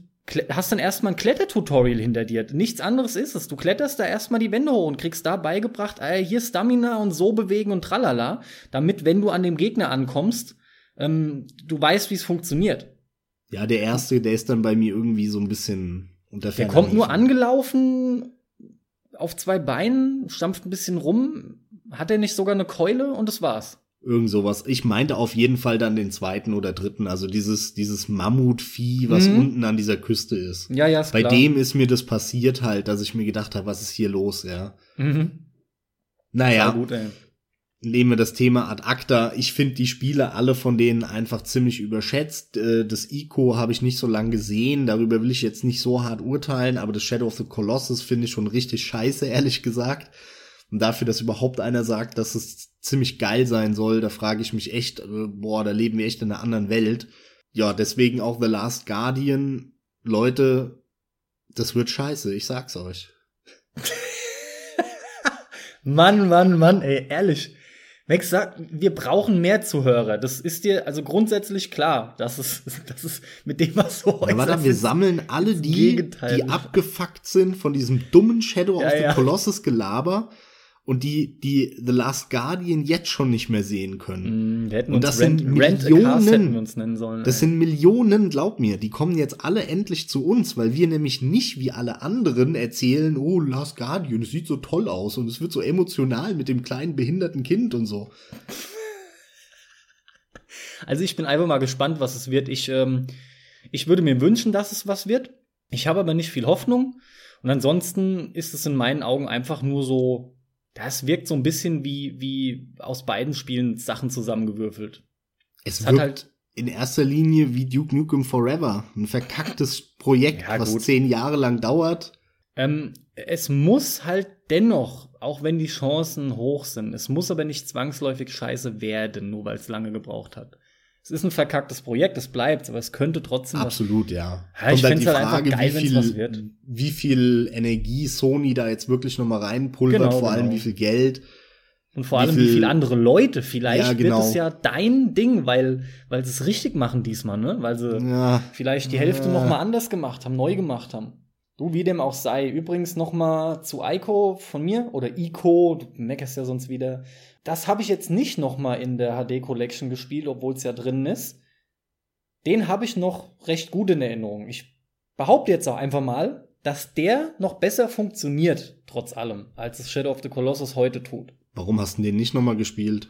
hast dann erstmal ein Klettertutorial hinter dir. Nichts anderes ist es. Du kletterst da erstmal die Wände hoch und kriegst da beigebracht, äh, hier Stamina und so bewegen und tralala, damit wenn du an dem Gegner ankommst, ähm, du weißt, wie es funktioniert. Ja, der erste, der ist dann bei mir irgendwie so ein bisschen unter Der kommt nur angelaufen auf zwei Beinen, stampft ein bisschen rum. Hat er nicht sogar eine Keule und das war's? Irgend sowas. Ich meinte auf jeden Fall dann den zweiten oder dritten, also dieses, dieses Mammutvieh, was Mhm. unten an dieser Küste ist. Ja, ja, ist Bei klar. dem ist mir das passiert halt, dass ich mir gedacht habe, was ist hier los, ja. Mhm. Naja, Ja, gut, ey. Nehmen wir das Thema ad acta. Ich finde die Spiele alle von denen einfach ziemlich überschätzt. Äh, Das Ico habe ich nicht so lange gesehen, darüber will ich jetzt nicht so hart urteilen, aber das Shadow of the Colossus finde ich schon richtig scheiße, ehrlich gesagt. Und dafür, dass überhaupt einer sagt, dass es ziemlich geil sein soll, da frage ich mich echt, äh, boah, da leben wir echt in einer anderen Welt. Ja, deswegen auch The Last Guardian. Leute, das wird scheiße, ich sag's euch. Mann, Mann, Mann, ey, ehrlich. Max sagt, wir brauchen mehr Zuhörer. Das ist dir also grundsätzlich klar, dass es, dass es mit dem, was so Ja, warte, wir ist. sammeln alle das die, die abgefuckt sind von diesem dummen Shadow Ja, of the ja. Colossus Gelaber und die, die The Last Guardian jetzt schon nicht mehr sehen können. Mm, wir hätten Und das Rent, sind Rent Millionen. hätten wir uns nennen sollen. Das ey. sind Millionen, glaub mir, die kommen jetzt alle endlich zu uns, weil wir nämlich nicht wie alle anderen erzählen, oh, Last Guardian, es sieht so toll aus und es wird so emotional mit dem kleinen behinderten Kind und so. Also ich bin einfach mal gespannt, was es wird. Ich, ähm, ich würde mir wünschen, dass es was wird. Ich habe aber nicht viel Hoffnung. Und ansonsten ist es in meinen Augen einfach nur so, das wirkt so ein bisschen wie, wie aus beiden Spielen Sachen zusammengewürfelt. Es Es hat halt, in erster Linie wie Duke Nukem Forever, ein verkacktes Projekt, Ja, was zehn Jahre lang dauert. ähm, es muss halt dennoch, auch wenn die Chancen hoch sind, es muss aber nicht zwangsläufig scheiße werden, nur weil es lange gebraucht hat. Es ist ein verkacktes Projekt, es bleibt, aber es könnte trotzdem was Absolut, ja. Ja, ich Kommt find's halt einfach geil, wenn's wie, was viel, wird. wie viel Energie Sony da jetzt wirklich noch mal reinpulvert, Genau, vor allem genau. wie viel Geld. Und vor Wie allem, wie viel- viele andere Leute. Vielleicht Ja, genau. wird es ja dein Ding, weil, weil sie es richtig machen diesmal, ne? Weil sie Ja, vielleicht die Hälfte Ja. noch mal anders gemacht haben, neu gemacht haben. Du, wie dem auch sei. Übrigens noch mal zu Ico von mir oder Ico, du meckerst ja sonst wieder. Das habe ich jetzt nicht noch mal in der HD Collection gespielt, obwohl es ja drin ist. Den habe ich noch recht gut in Erinnerung. Ich behaupte jetzt auch einfach mal, dass der noch besser funktioniert, trotz allem, als es Shadow of the Colossus heute tut. warum hast du den nicht noch mal gespielt?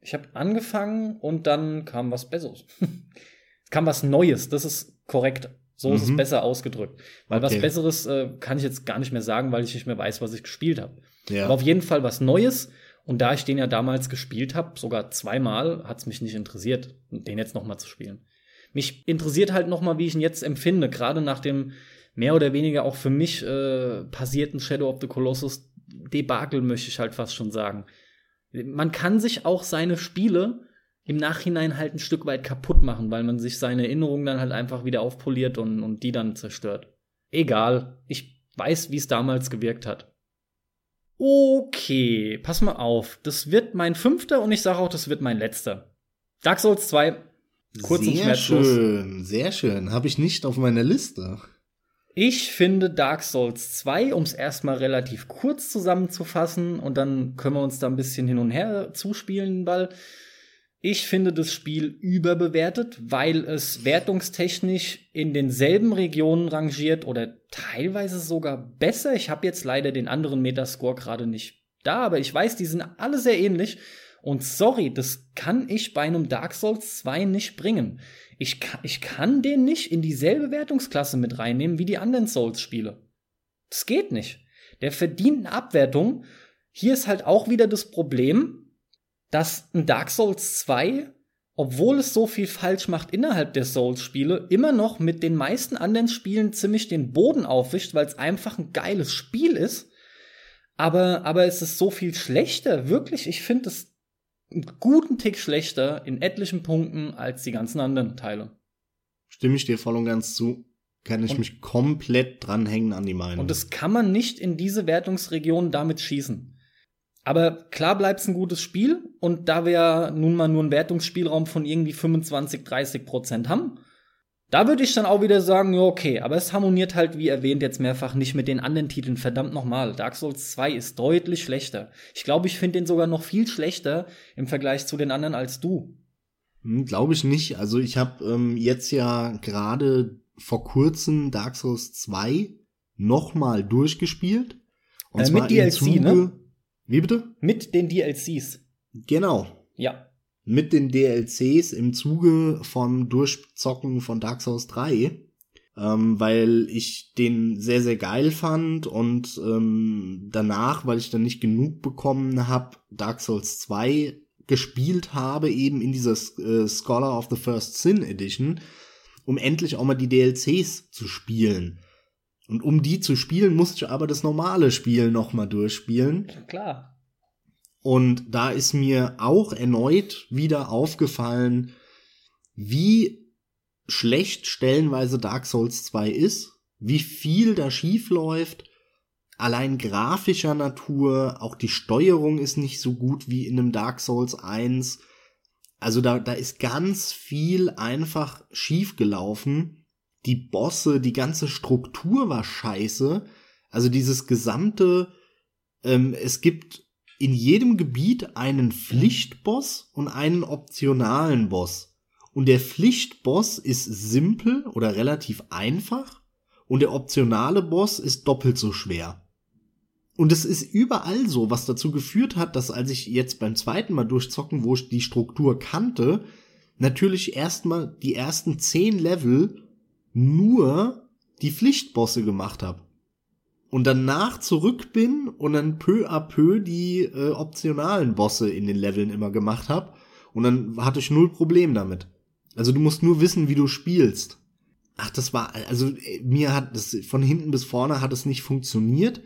Ich habe angefangen und dann kam was Besseres. es kam was Neues, das ist korrekt. So ist es Mhm. besser ausgedrückt. Weil was Okay. Besseres äh, kann ich jetzt gar nicht mehr sagen, weil ich nicht mehr weiß, was ich gespielt habe. Ja. Aber auf jeden Fall was Neues. Und da ich den ja damals gespielt habe, sogar zweimal, hat es mich nicht interessiert, den jetzt noch mal zu spielen. Mich interessiert halt noch mal, wie ich ihn jetzt empfinde, gerade nach dem mehr oder weniger auch für mich äh, passierten Shadow of the Colossus Debakel, möchte ich halt fast schon sagen. Man kann sich auch seine Spiele im Nachhinein halt ein Stück weit kaputt machen, weil man sich seine Erinnerungen dann halt einfach wieder aufpoliert und, und die dann zerstört. Egal, ich weiß, wie es damals gewirkt hat. Okay, pass mal auf. Das wird mein fünfter und ich sage auch, das wird mein letzter. Dark Souls 2. Kurz und sehr schmerzlos. schön, sehr schön. Habe ich nicht auf meiner Liste. Ich finde Dark Souls 2, um es erstmal relativ kurz zusammenzufassen, und dann können wir uns da ein bisschen hin und her zuspielen, weil ich finde das Spiel überbewertet, weil es wertungstechnisch in denselben Regionen rangiert oder teilweise sogar besser. Ich habe jetzt leider den anderen Metascore gerade nicht da, aber ich weiß, die sind alle sehr ähnlich. Und sorry, das kann ich bei einem Dark Souls 2 nicht bringen. Ich kann, ich kann den nicht in dieselbe Wertungsklasse mit reinnehmen wie die anderen Souls-Spiele. Das geht nicht. Der verdient eine Abwertung. Hier ist halt auch wieder das Problem, dass ein Dark Souls 2, obwohl es so viel falsch macht innerhalb der Souls-Spiele, immer noch mit den meisten anderen Spielen ziemlich den Boden aufwischt, weil es einfach ein geiles Spiel ist. Aber, aber es ist so viel schlechter. Wirklich, ich finde es einen guten Tick schlechter in etlichen Punkten als die ganzen anderen Teile. Stimme ich dir voll und ganz zu. Kann ich und, mich komplett dranhängen an die Meinung. Und das kann man nicht in diese Wertungsregion damit schießen. Aber klar bleibt es ein gutes Spiel und da wir ja nun mal nur einen Wertungsspielraum von irgendwie 25, 30 Prozent haben, da würde ich dann auch wieder sagen, ja, okay, aber es harmoniert halt, wie erwähnt, jetzt mehrfach nicht mit den anderen Titeln. Verdammt nochmal, Dark Souls 2 ist deutlich schlechter. Ich glaube, ich finde den sogar noch viel schlechter im Vergleich zu den anderen als du. Hm, glaube ich nicht. Also ich habe ähm, jetzt ja gerade vor kurzem Dark Souls 2 nochmal durchgespielt. Und äh, zwar mit DLC, Zuge, ne? Wie bitte? Mit den DLCs. Genau. Ja. Mit den DLCs im Zuge vom Durchzocken von Dark Souls 3. Ähm, weil ich den sehr, sehr geil fand und ähm, danach, weil ich dann nicht genug bekommen habe, Dark Souls 2 gespielt habe, eben in dieser äh, Scholar of the First Sin Edition, um endlich auch mal die DLCs zu spielen. Und um die zu spielen, musste ich aber das normale Spiel noch mal durchspielen. Klar. Und da ist mir auch erneut wieder aufgefallen, wie schlecht stellenweise Dark Souls 2 ist, wie viel da schief läuft. Allein grafischer Natur, auch die Steuerung ist nicht so gut wie in einem Dark Souls 1. Also da, da ist ganz viel einfach schief gelaufen die Bosse, die ganze Struktur war scheiße. Also dieses gesamte, ähm, es gibt in jedem Gebiet einen Pflichtboss und einen optionalen Boss. Und der Pflichtboss ist simpel oder relativ einfach und der optionale Boss ist doppelt so schwer. Und es ist überall so, was dazu geführt hat, dass als ich jetzt beim zweiten Mal durchzocken, wo ich die Struktur kannte, natürlich erstmal die ersten zehn Level nur die Pflichtbosse gemacht habe. Und danach zurück bin und dann peu à peu die äh, optionalen Bosse in den Leveln immer gemacht habe. Und dann hatte ich null Problem damit. Also du musst nur wissen, wie du spielst. Ach, das war, also mir hat das von hinten bis vorne hat es nicht funktioniert.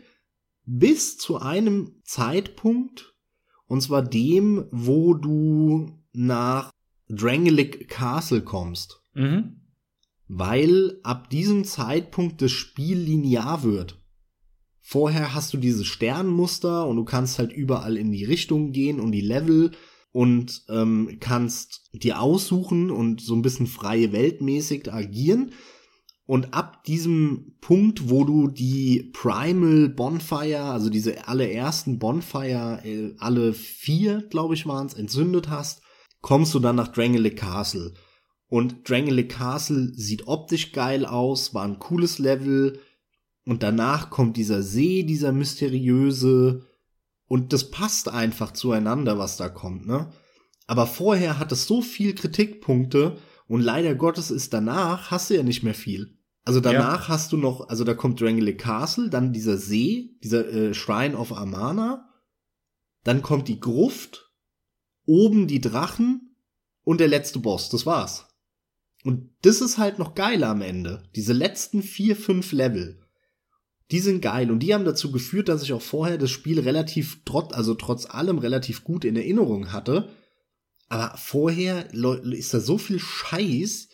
Bis zu einem Zeitpunkt, und zwar dem, wo du nach Drangelic Castle kommst. Mhm weil ab diesem Zeitpunkt das Spiel linear wird. Vorher hast du diese Sternmuster und du kannst halt überall in die Richtung gehen und die Level und ähm, kannst dir aussuchen und so ein bisschen freie Weltmäßig agieren. Und ab diesem Punkt, wo du die Primal Bonfire, also diese allerersten Bonfire, äh, alle vier, glaube ich, waren es, entzündet hast, kommst du dann nach Drangelic Castle. Und Drangelic Castle sieht optisch geil aus, war ein cooles Level. Und danach kommt dieser See, dieser mysteriöse. Und das passt einfach zueinander, was da kommt, ne? Aber vorher hat es so viel Kritikpunkte und leider Gottes ist danach hast du ja nicht mehr viel. Also danach ja. hast du noch, also da kommt Drangelic Castle, dann dieser See, dieser äh, Shrine of Amana, dann kommt die Gruft, oben die Drachen und der letzte Boss, das war's. Und das ist halt noch geiler am Ende. Diese letzten vier, fünf Level. Die sind geil und die haben dazu geführt, dass ich auch vorher das Spiel relativ trotz, also trotz allem relativ gut in Erinnerung hatte. Aber vorher ist da so viel Scheiß.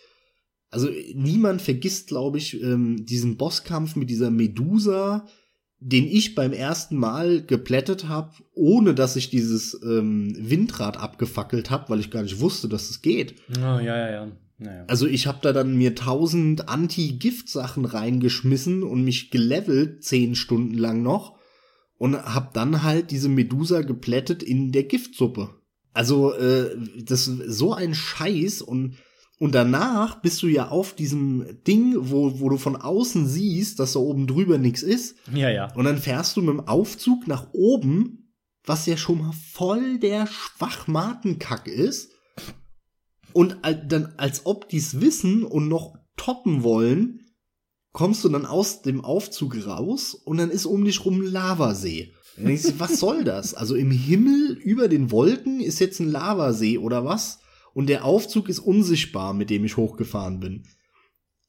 Also niemand vergisst, glaube ich, ähm, diesen Bosskampf mit dieser Medusa, den ich beim ersten Mal geplättet habe, ohne dass ich dieses ähm, Windrad abgefackelt habe, weil ich gar nicht wusste, dass es geht. Oh, ja, ja, ja. Naja. Also ich habe da dann mir tausend Anti-Gift-Sachen reingeschmissen und mich gelevelt zehn Stunden lang noch und hab dann halt diese Medusa geplättet in der Giftsuppe. Also äh, das ist so ein Scheiß und und danach bist du ja auf diesem Ding, wo, wo du von außen siehst, dass da oben drüber nichts ist. Ja, ja. Und dann fährst du mit dem Aufzug nach oben, was ja schon mal voll der Schwachmatenkack ist. Und dann, als ob die's wissen und noch toppen wollen, kommst du dann aus dem Aufzug raus und dann ist um dich rum ein Lavasee. Und denkst du, was soll das? Also im Himmel über den Wolken ist jetzt ein Lavasee oder was? Und der Aufzug ist unsichtbar, mit dem ich hochgefahren bin.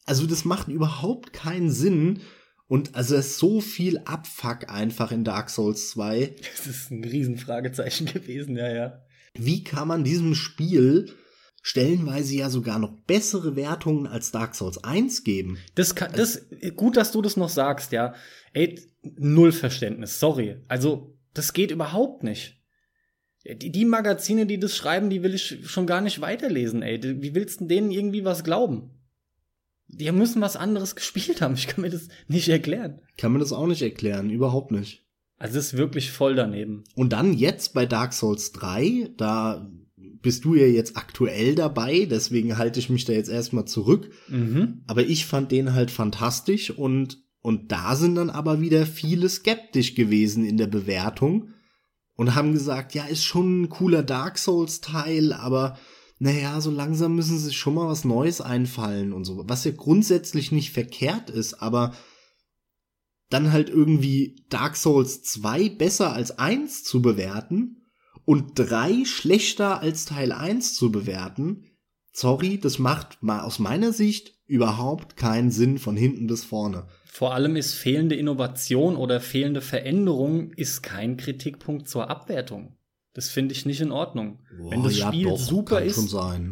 Also das macht überhaupt keinen Sinn. Und also es ist so viel Abfuck einfach in Dark Souls 2. Das ist ein Riesenfragezeichen gewesen, ja, ja. Wie kann man diesem Spiel stellenweise ja sogar noch bessere Wertungen als Dark Souls 1 geben? Das kann, das, gut, dass du das noch sagst, ja. Ey, null Verständnis, sorry. Also, das geht überhaupt nicht. Die, die Magazine, die das schreiben, die will ich schon gar nicht weiterlesen, ey. Wie willst du denen irgendwie was glauben? Die müssen was anderes gespielt haben. Ich kann mir das nicht erklären. Kann man das auch nicht erklären, überhaupt nicht. Also es ist wirklich voll daneben. Und dann jetzt bei Dark Souls 3, da bist du ja jetzt aktuell dabei, deswegen halte ich mich da jetzt erstmal zurück. Mhm. Aber ich fand den halt fantastisch und, und da sind dann aber wieder viele skeptisch gewesen in der Bewertung und haben gesagt, ja, ist schon ein cooler Dark Souls Teil, aber naja, so langsam müssen sie sich schon mal was Neues einfallen und so. Was ja grundsätzlich nicht verkehrt ist, aber dann halt irgendwie Dark Souls 2 besser als 1 zu bewerten und 3 schlechter als Teil 1 zu bewerten, sorry, das macht mal aus meiner Sicht überhaupt keinen Sinn von hinten bis vorne. Vor allem ist fehlende Innovation oder fehlende Veränderung ist kein Kritikpunkt zur Abwertung. Das finde ich nicht in Ordnung. Boah, Wenn das ja, Spiel doch, super ist,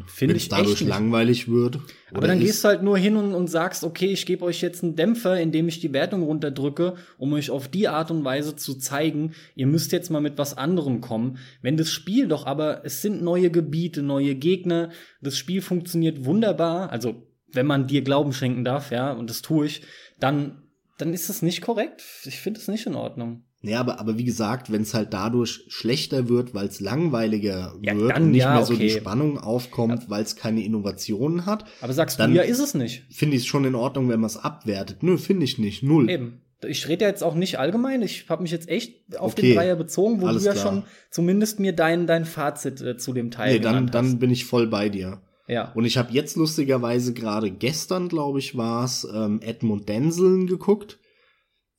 finde ich dadurch echt nicht. langweilig wird. Aber dann gehst du halt nur hin und, und sagst, okay, ich gebe euch jetzt einen Dämpfer, indem ich die Wertung runterdrücke, um euch auf die Art und Weise zu zeigen, ihr müsst jetzt mal mit was anderem kommen. Wenn das Spiel doch aber, es sind neue Gebiete, neue Gegner, das Spiel funktioniert wunderbar, also wenn man dir Glauben schenken darf, ja, und das tue ich, dann, dann ist das nicht korrekt. Ich finde es nicht in Ordnung. Ja, aber, aber wie gesagt, wenn es halt dadurch schlechter wird, weil es langweiliger Ja, wird dann und nicht ja, mehr so die okay. Spannung aufkommt, weil es keine Innovationen hat, Aber sagst Dann- du, ja, ist es nicht. finde ich es schon in Ordnung, wenn man es abwertet. Nö, finde ich nicht. Null. Eben. Ich rede ja jetzt auch nicht allgemein. Ich habe mich jetzt echt auf Okay. den Dreier bezogen, wo Alles du ja klar. schon zumindest mir dein, dein Fazit äh, zu dem Teil Nee, dann, dann hast. bin ich voll bei dir. Ja. Und ich habe jetzt lustigerweise gerade gestern, glaube ich, war's ähm, Edmund Denseln geguckt.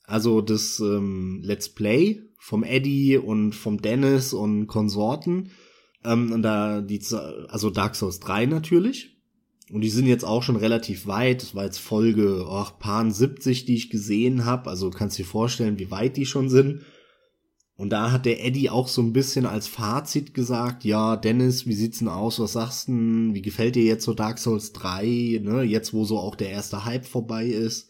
Also das ähm, Let's Play vom Eddie und vom Dennis und Konsorten. Ähm, und da die, also Dark Souls 3 natürlich. Und die sind jetzt auch schon relativ weit. Das war jetzt Folge oh, paar 70, die ich gesehen habe. Also kannst dir vorstellen, wie weit die schon sind. Und da hat der Eddie auch so ein bisschen als Fazit gesagt, ja, Dennis, wie sieht's denn aus? Was sagst du? Wie gefällt dir jetzt so Dark Souls 3, ne? Jetzt, wo so auch der erste Hype vorbei ist.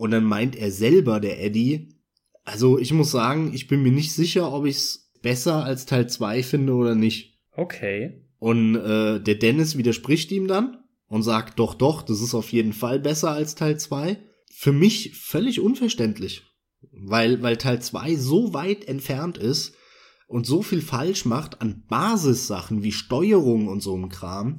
Und dann meint er selber, der Eddie, also ich muss sagen, ich bin mir nicht sicher, ob ich's besser als Teil 2 finde oder nicht. Okay. Und äh, der Dennis widerspricht ihm dann und sagt, doch, doch, das ist auf jeden Fall besser als Teil 2. Für mich völlig unverständlich. Weil, weil Teil 2 so weit entfernt ist und so viel falsch macht an Basissachen wie Steuerung und so ein Kram,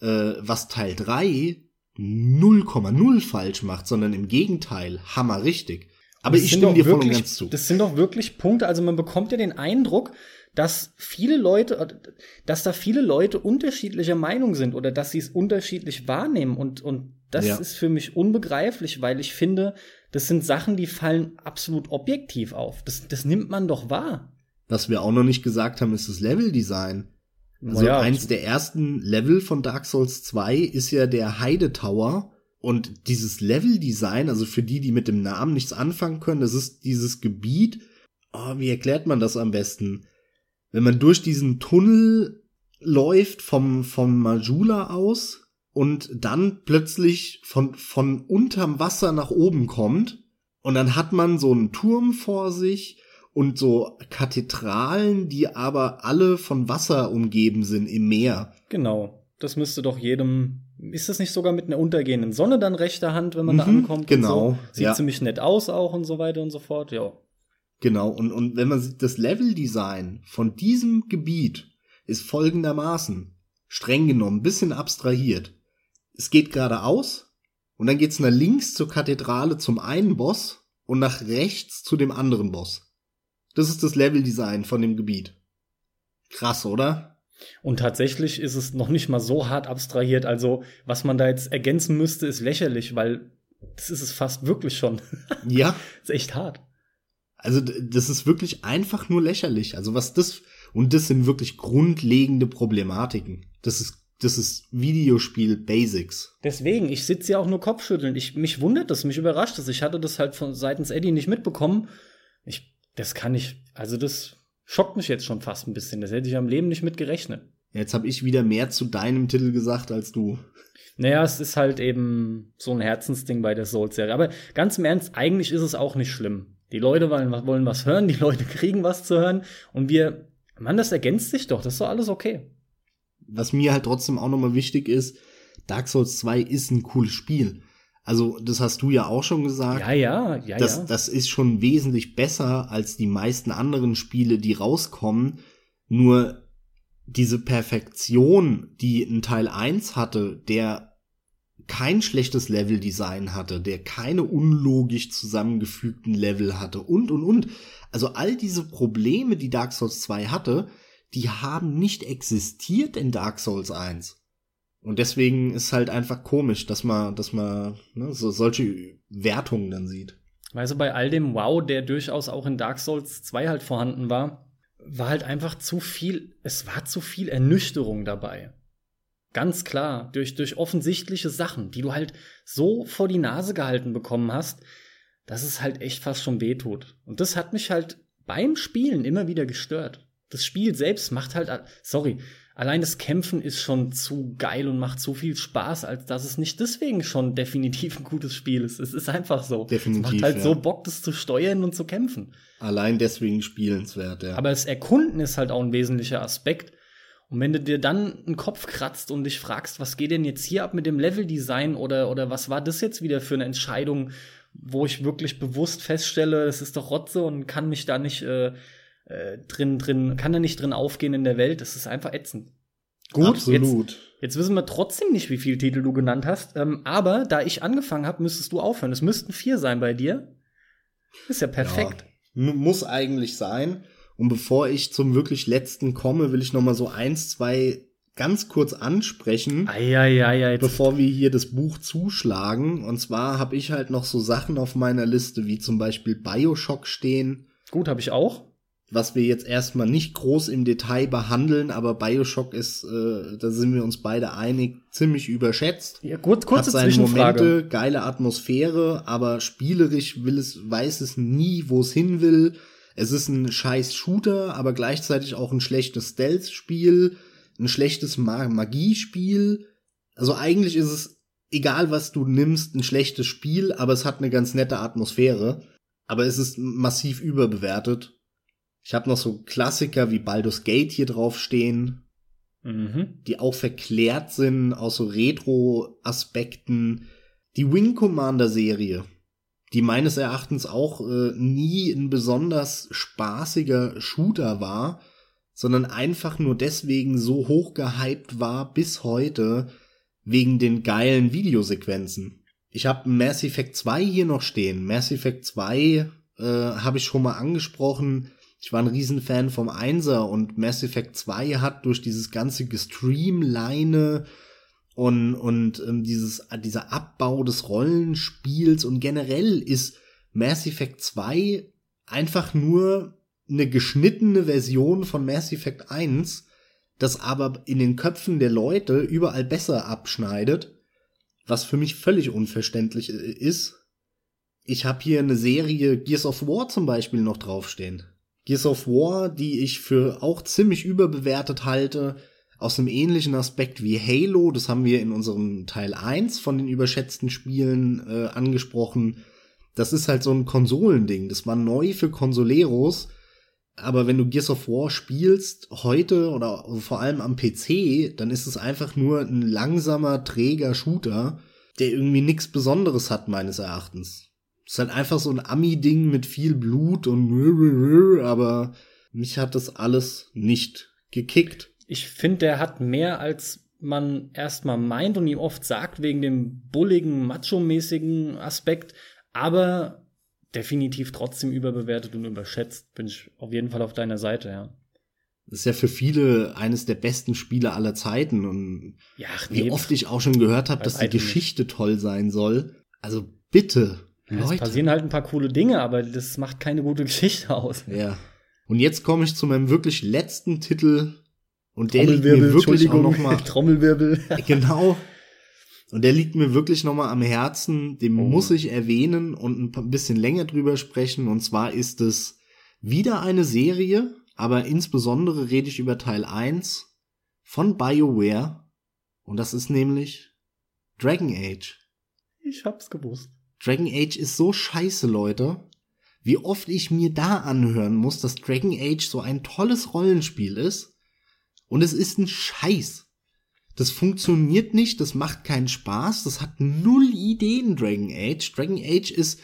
äh, was Teil 3 0,0 falsch macht, sondern im Gegenteil, hammer richtig. Aber Das ich stimme dir voll und wirklich- ganz zu. Das sind doch wirklich Punkte. Also man bekommt ja den Eindruck, dass viele Leute, dass da viele Leute unterschiedlicher Meinung sind oder dass sie es unterschiedlich wahrnehmen. Und, und das Ja. ist für mich unbegreiflich, weil ich finde, das sind Sachen, die fallen absolut objektiv auf. Das, das nimmt man doch wahr. Was wir auch noch nicht gesagt haben, ist das Leveldesign. Also Naja, eins der ersten Level von Dark Souls 2 ist ja der Heide Tower. Und dieses Leveldesign, also für die, die mit dem Namen nichts anfangen können, das ist dieses Gebiet. Oh, wie erklärt man das am besten? Wenn man durch diesen Tunnel läuft vom, vom Majula aus und dann plötzlich von, von unterm Wasser nach oben kommt und dann hat man so einen Turm vor sich und so Kathedralen, die aber alle von Wasser umgeben sind im Meer. Genau. Das müsste doch jedem. Ist das nicht sogar mit einer untergehenden Sonne dann rechter Hand, wenn man da Mhm, ankommt? genau, so? Sieht ja. ziemlich nett aus auch und so weiter und so fort. Ja. Genau, und, und wenn man sieht, das Leveldesign von diesem Gebiet ist folgendermaßen, streng genommen, ein bisschen abstrahiert. Es geht geradeaus und dann geht's nach links zur Kathedrale zum einen Boss und nach rechts zu dem anderen Boss. Das ist das Leveldesign von dem Gebiet. Krass, oder? Und tatsächlich ist es noch nicht mal so hart abstrahiert. Also, was man da jetzt ergänzen müsste, ist lächerlich, weil Das ist es fast wirklich schon. Ja. das ist echt hart. Also das ist wirklich einfach nur lächerlich. Also was das und das sind wirklich grundlegende Problematiken. Das ist das ist Videospiel Basics. Deswegen, ich sitze ja auch nur Kopfschütteln. Ich, mich wundert das, mich überrascht das. Ich hatte das halt von seitens Eddie nicht mitbekommen. Ich, das kann ich, also das schockt mich jetzt schon fast ein bisschen. Das hätte ich am Leben nicht mit gerechnet. Jetzt habe ich wieder mehr zu deinem Titel gesagt als du. Naja, es ist halt eben so ein Herzensding bei der Souls-Serie. Aber ganz im Ernst, eigentlich ist es auch nicht schlimm. Die Leute wollen, wollen was hören, die Leute kriegen was zu hören und wir, Mann, das ergänzt sich doch, das ist doch alles okay was mir halt trotzdem auch nochmal wichtig ist, Dark Souls 2 ist ein cooles Spiel. Also, das hast du ja auch schon gesagt. Ja, ja, ja, das, ja. Das ist schon wesentlich besser als die meisten anderen Spiele, die rauskommen. Nur diese Perfektion, die ein Teil 1 hatte, der kein schlechtes Leveldesign hatte, der keine unlogisch zusammengefügten Level hatte und, und, und. Also all diese Probleme, die Dark Souls 2 hatte, die haben nicht existiert in Dark Souls 1. Und deswegen ist halt einfach komisch, dass man, dass man ne, so solche Wertungen dann sieht. Weißt du, bei all dem Wow, der durchaus auch in Dark Souls 2 halt vorhanden war, war halt einfach zu viel, es war zu viel Ernüchterung dabei. Ganz klar, durch, durch offensichtliche Sachen, die du halt so vor die Nase gehalten bekommen hast, dass es halt echt fast schon wehtut. Und das hat mich halt beim Spielen immer wieder gestört das Spiel selbst macht halt, sorry, allein das Kämpfen ist schon zu geil und macht so viel Spaß, als dass es nicht deswegen schon definitiv ein gutes Spiel ist. Es ist einfach so. Definitiv. Es macht halt ja. so Bock, das zu steuern und zu kämpfen. Allein deswegen spielenswert, ja. Aber das Erkunden ist halt auch ein wesentlicher Aspekt. Und wenn du dir dann einen Kopf kratzt und dich fragst, was geht denn jetzt hier ab mit dem Leveldesign oder, oder was war das jetzt wieder für eine Entscheidung, wo ich wirklich bewusst feststelle, das ist doch Rotze und kann mich da nicht äh, äh, drin, drin, kann er nicht drin aufgehen in der Welt. Das ist einfach ätzend. Gut, Absolut. Jetzt, jetzt wissen wir trotzdem nicht, wie viele Titel du genannt hast. Ähm, aber da ich angefangen habe, müsstest du aufhören. Es müssten vier sein bei dir. Ist ja perfekt. Ja, muss eigentlich sein. Und bevor ich zum wirklich letzten komme, will ich noch mal so eins, zwei ganz kurz ansprechen, Eieiei, bevor wir hier das Buch zuschlagen. Und zwar habe ich halt noch so Sachen auf meiner Liste, wie zum Beispiel Bioshock stehen. Gut, habe ich auch was wir jetzt erstmal nicht groß im Detail behandeln, aber Bioshock ist, äh, da sind wir uns beide einig, ziemlich überschätzt. Ja, kurz, kurze Hat seine Zwischenfrage. Momente, geile Atmosphäre, aber spielerisch will es, weiß es nie, wo es hin will. Es ist ein scheiß Shooter, aber gleichzeitig auch ein schlechtes Stealth-Spiel, ein schlechtes Magiespiel. Also eigentlich ist es, egal was du nimmst, ein schlechtes Spiel, aber es hat eine ganz nette Atmosphäre. Aber es ist massiv überbewertet ich habe noch so Klassiker wie Baldur's Gate hier drauf stehen, mhm. die auch verklärt sind aus so Retro-Aspekten. Die Wing Commander Serie, die meines Erachtens auch äh, nie ein besonders spaßiger Shooter war, sondern einfach nur deswegen so hoch gehypt war bis heute wegen den geilen Videosequenzen. Ich habe Mass Effect 2 hier noch stehen. Mass Effect 2 äh, habe ich schon mal angesprochen ich war ein Riesenfan vom Einser und Mass Effect 2 hat durch dieses ganze Gestreamline und, und ähm, dieses, dieser Abbau des Rollenspiels und generell ist Mass Effect 2 einfach nur eine geschnittene Version von Mass Effect 1, das aber in den Köpfen der Leute überall besser abschneidet, was für mich völlig unverständlich äh, ist. Ich habe hier eine Serie Gears of War zum Beispiel noch draufstehen. Gears of War, die ich für auch ziemlich überbewertet halte, aus einem ähnlichen Aspekt wie Halo, das haben wir in unserem Teil 1 von den überschätzten Spielen äh, angesprochen. Das ist halt so ein Konsolending. Das war neu für Konsoleros. Aber wenn du Gears of War spielst, heute oder vor allem am PC, dann ist es einfach nur ein langsamer, träger Shooter, der irgendwie nichts Besonderes hat, meines Erachtens. Ist halt einfach so ein Ami-Ding mit viel Blut und aber mich hat das alles nicht gekickt. Ich finde, der hat mehr als man erstmal meint und ihm oft sagt, wegen dem bulligen, macho-mäßigen Aspekt, aber definitiv trotzdem überbewertet und überschätzt. Bin ich auf jeden Fall auf deiner Seite, ja. Das ist ja für viele eines der besten Spiele aller Zeiten und ja, ach, wie oft ich auch schon gehört habe, dass die Geschichte nicht. toll sein soll. Also bitte. Ja, es passieren halt ein paar coole Dinge, aber das macht keine gute Geschichte aus. Ja. Und jetzt komme ich zu meinem wirklich letzten Titel und der liegt mir wirklich auch noch mal Trommelwirbel. genau. Und der liegt mir wirklich noch mal am Herzen, den oh. muss ich erwähnen und ein bisschen länger drüber sprechen und zwar ist es wieder eine Serie, aber insbesondere rede ich über Teil 1 von BioWare und das ist nämlich Dragon Age. Ich hab's gewusst. Dragon Age ist so scheiße, Leute. Wie oft ich mir da anhören muss, dass Dragon Age so ein tolles Rollenspiel ist. Und es ist ein Scheiß. Das funktioniert nicht, das macht keinen Spaß, das hat null Ideen, Dragon Age. Dragon Age ist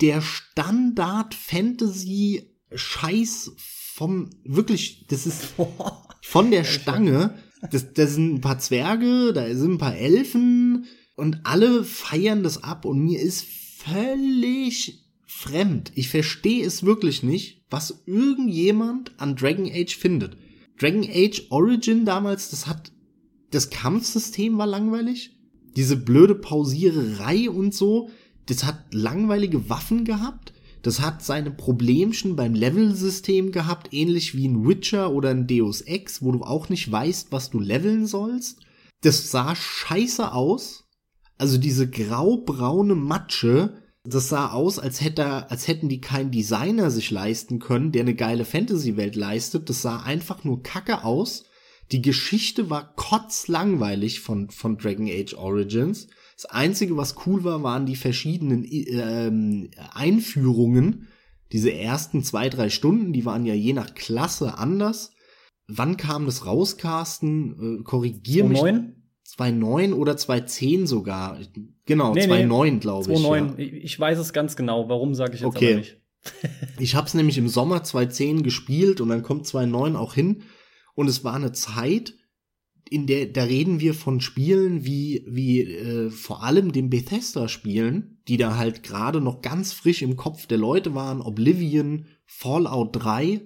der Standard Fantasy Scheiß vom, wirklich, das ist von der Stange. Das, das sind ein paar Zwerge, da sind ein paar Elfen, und alle feiern das ab und mir ist völlig fremd. Ich verstehe es wirklich nicht, was irgendjemand an Dragon Age findet. Dragon Age Origin damals, das hat, das Kampfsystem war langweilig. Diese blöde Pausiererei und so, das hat langweilige Waffen gehabt. Das hat seine Problemchen beim Level-System gehabt, ähnlich wie ein Witcher oder ein Deus Ex, wo du auch nicht weißt, was du leveln sollst. Das sah scheiße aus. Also diese graubraune Matsche, das sah aus, als hätte, als hätten die keinen Designer sich leisten können, der eine geile Fantasy-Welt leistet. Das sah einfach nur kacke aus. Die Geschichte war kotzlangweilig von, von Dragon Age Origins. Das einzige, was cool war, waren die verschiedenen ähm, Einführungen. Diese ersten zwei, drei Stunden, die waren ja je nach Klasse anders. Wann kam das raus, Carsten? Äh, korrigier 2009? mich. 2.9 oder 2.10 sogar. Genau, nee, 2.9 nee, glaube ich. 2.9. Ja. Ich weiß es ganz genau. Warum sage ich jetzt okay. aber nicht? ich habe es nämlich im Sommer 2.10 gespielt und dann kommt 2.9 auch hin. Und es war eine Zeit, in der da reden wir von Spielen wie wie äh, vor allem den Bethesda-Spielen, die da halt gerade noch ganz frisch im Kopf der Leute waren. Oblivion, Fallout 3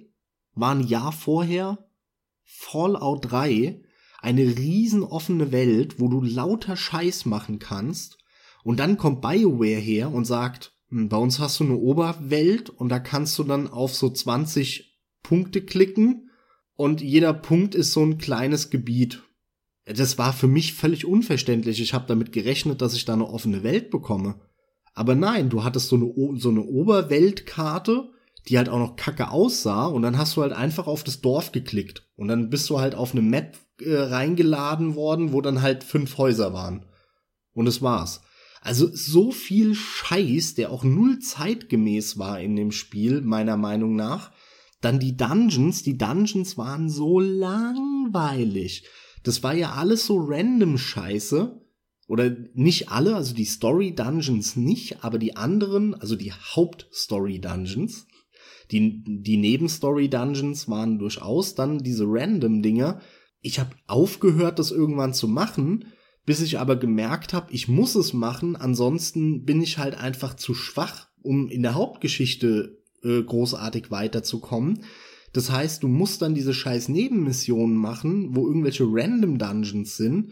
war ein Jahr vorher. Fallout 3 eine riesen offene Welt, wo du lauter Scheiß machen kannst. Und dann kommt BioWare her und sagt, hm, bei uns hast du eine Oberwelt und da kannst du dann auf so 20 Punkte klicken und jeder Punkt ist so ein kleines Gebiet. Das war für mich völlig unverständlich. Ich habe damit gerechnet, dass ich da eine offene Welt bekomme. Aber nein, du hattest so eine, so eine Oberweltkarte, die halt auch noch kacke aussah und dann hast du halt einfach auf das Dorf geklickt und dann bist du halt auf eine Map äh, reingeladen worden, wo dann halt fünf Häuser waren. Und es war's. Also so viel Scheiß, der auch null zeitgemäß war in dem Spiel, meiner Meinung nach. Dann die Dungeons, die Dungeons waren so langweilig. Das war ja alles so random Scheiße. Oder nicht alle, also die Story Dungeons nicht, aber die anderen, also die Hauptstory Dungeons. Die, die Nebenstory Dungeons waren durchaus dann diese random Dinger, ich habe aufgehört, das irgendwann zu machen, bis ich aber gemerkt habe, ich muss es machen, ansonsten bin ich halt einfach zu schwach, um in der Hauptgeschichte äh, großartig weiterzukommen. Das heißt, du musst dann diese scheiß Nebenmissionen machen, wo irgendwelche random Dungeons sind,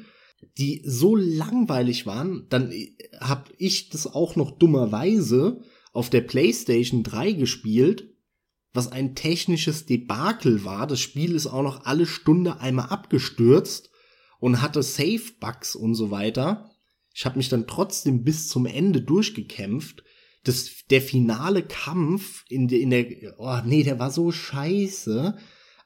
die so langweilig waren, dann äh, hab ich das auch noch dummerweise auf der PlayStation 3 gespielt was ein technisches Debakel war. Das Spiel ist auch noch alle Stunde einmal abgestürzt und hatte Safe-Bugs und so weiter. Ich habe mich dann trotzdem bis zum Ende durchgekämpft. Das, der finale Kampf in der, in der, oh nee, der war so scheiße.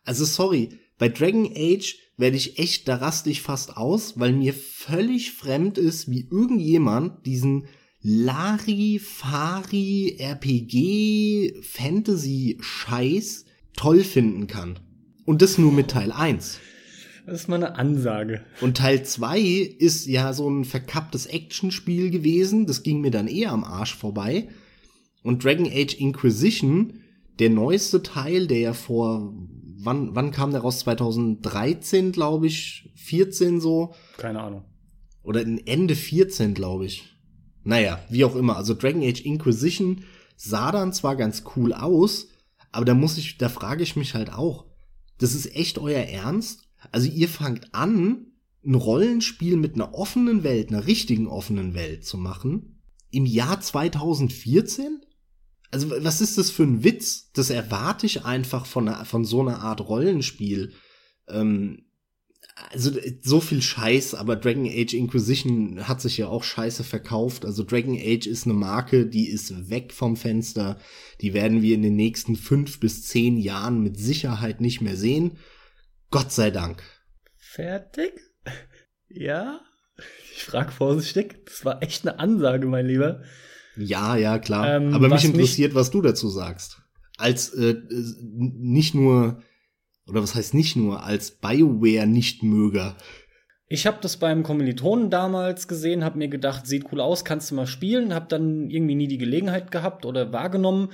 Also sorry, bei Dragon Age werde ich echt, da raste ich fast aus, weil mir völlig fremd ist, wie irgendjemand diesen Larifari RPG Fantasy Scheiß toll finden kann. Und das nur mit Teil 1. Das ist mal eine Ansage. Und Teil 2 ist ja so ein verkapptes Actionspiel gewesen. Das ging mir dann eher am Arsch vorbei. Und Dragon Age Inquisition, der neueste Teil, der ja vor, wann, wann kam der raus? 2013, glaube ich, 14 so. Keine Ahnung. Oder Ende 14, glaube ich. Naja, wie auch immer. Also Dragon Age Inquisition sah dann zwar ganz cool aus, aber da muss ich, da frage ich mich halt auch, das ist echt euer Ernst? Also ihr fangt an, ein Rollenspiel mit einer offenen Welt, einer richtigen offenen Welt zu machen. im Jahr 2014? Also was ist das für ein Witz? Das erwarte ich einfach von, von so einer Art Rollenspiel. Ähm, also so viel Scheiß, aber Dragon Age Inquisition hat sich ja auch scheiße verkauft. Also Dragon Age ist eine Marke, die ist weg vom Fenster. Die werden wir in den nächsten fünf bis zehn Jahren mit Sicherheit nicht mehr sehen. Gott sei Dank. Fertig? Ja? Ich frag vorsichtig. Das war echt eine Ansage, mein Lieber. Ja, ja, klar. Ähm, aber mich interessiert, was du dazu sagst. Als äh, nicht nur oder was heißt nicht nur, als BioWare-Nichtmöger. Ich habe das beim Kommilitonen damals gesehen, habe mir gedacht, sieht cool aus, kannst du mal spielen, habe dann irgendwie nie die Gelegenheit gehabt oder wahrgenommen.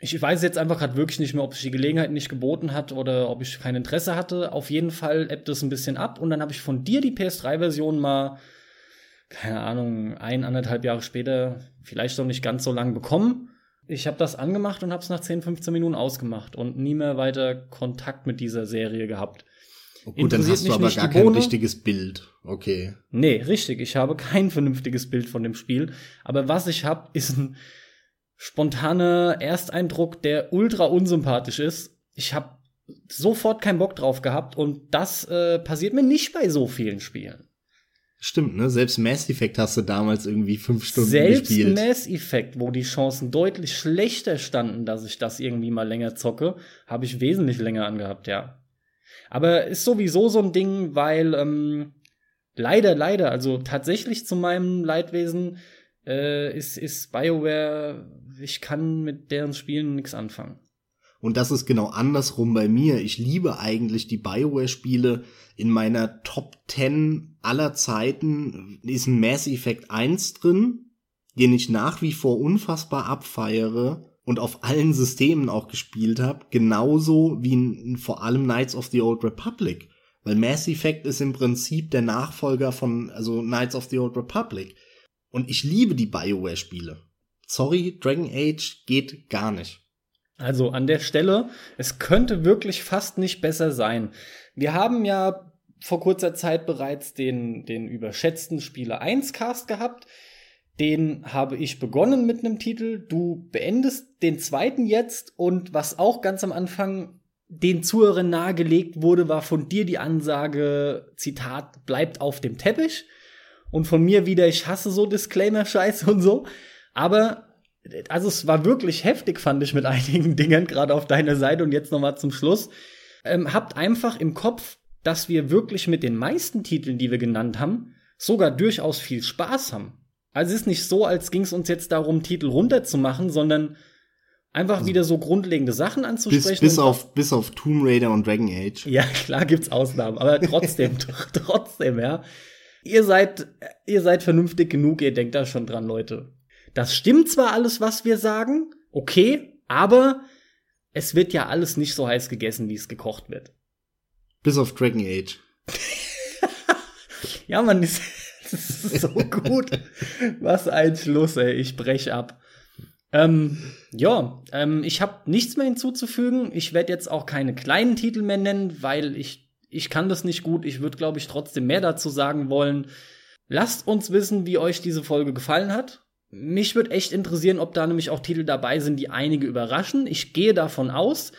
Ich weiß jetzt einfach gerade wirklich nicht mehr, ob sich die Gelegenheit nicht geboten hat oder ob ich kein Interesse hatte. Auf jeden Fall ebbt es ein bisschen ab und dann habe ich von dir die PS3-Version mal, keine Ahnung, ein, anderthalb Jahre später, vielleicht noch nicht ganz so lang bekommen. Ich habe das angemacht und habe es nach 10, 15 Minuten ausgemacht und nie mehr weiter Kontakt mit dieser Serie gehabt. Oh gut, dann hast du aber gar kein richtiges Bild. Okay. Nee, richtig. Ich habe kein vernünftiges Bild von dem Spiel. Aber was ich habe, ist ein spontaner Ersteindruck, der ultra unsympathisch ist. Ich habe sofort keinen Bock drauf gehabt und das äh, passiert mir nicht bei so vielen Spielen. Stimmt, ne? Selbst Mass Effect hast du damals irgendwie fünf Stunden Selbst gespielt. Selbst Mass Effect, wo die Chancen deutlich schlechter standen, dass ich das irgendwie mal länger zocke, habe ich wesentlich länger angehabt, ja. Aber ist sowieso so ein Ding, weil ähm, leider, leider, also tatsächlich zu meinem Leidwesen äh, ist, ist BioWare, ich kann mit deren Spielen nichts anfangen. Und das ist genau andersrum bei mir. Ich liebe eigentlich die BioWare-Spiele. In meiner Top 10 aller Zeiten ist ein Mass Effect 1 drin, den ich nach wie vor unfassbar abfeiere und auf allen Systemen auch gespielt habe. Genauso wie in, vor allem Knights of the Old Republic. Weil Mass Effect ist im Prinzip der Nachfolger von, also Knights of the Old Republic. Und ich liebe die BioWare-Spiele. Sorry, Dragon Age geht gar nicht. Also an der Stelle, es könnte wirklich fast nicht besser sein. Wir haben ja vor kurzer Zeit bereits den, den überschätzten Spieler 1 Cast gehabt. Den habe ich begonnen mit einem Titel. Du beendest den zweiten jetzt und was auch ganz am Anfang den Zuhörern nahegelegt wurde, war von dir die Ansage, Zitat, bleibt auf dem Teppich. Und von mir wieder, ich hasse so Disclaimer-Scheiße und so. Aber also es war wirklich heftig, fand ich mit einigen Dingen, gerade auf deiner Seite und jetzt nochmal zum Schluss. Ähm, habt einfach im Kopf, dass wir wirklich mit den meisten Titeln, die wir genannt haben, sogar durchaus viel Spaß haben. Also es ist nicht so, als ging es uns jetzt darum, Titel runterzumachen, sondern einfach also wieder so grundlegende Sachen anzusprechen. Bis, bis auf, bis auf Tomb Raider und Dragon Age. Ja, klar gibt's Ausnahmen, aber trotzdem, trotzdem, ja. Ihr seid, ihr seid vernünftig genug, ihr denkt da schon dran, Leute. Das stimmt zwar alles, was wir sagen, okay, aber es wird ja alles nicht so heiß gegessen, wie es gekocht wird. Bis auf Dragon Age. ja, man, ist, das ist so gut. Was ein Schluss, ey. Ich brech ab. Ähm, ja, ähm, ich habe nichts mehr hinzuzufügen. Ich werde jetzt auch keine kleinen Titel mehr nennen, weil ich, ich kann das nicht gut. Ich würde, glaube ich, trotzdem mehr dazu sagen wollen. Lasst uns wissen, wie euch diese Folge gefallen hat. Mich würde echt interessieren, ob da nämlich auch Titel dabei sind, die einige überraschen. Ich gehe davon aus.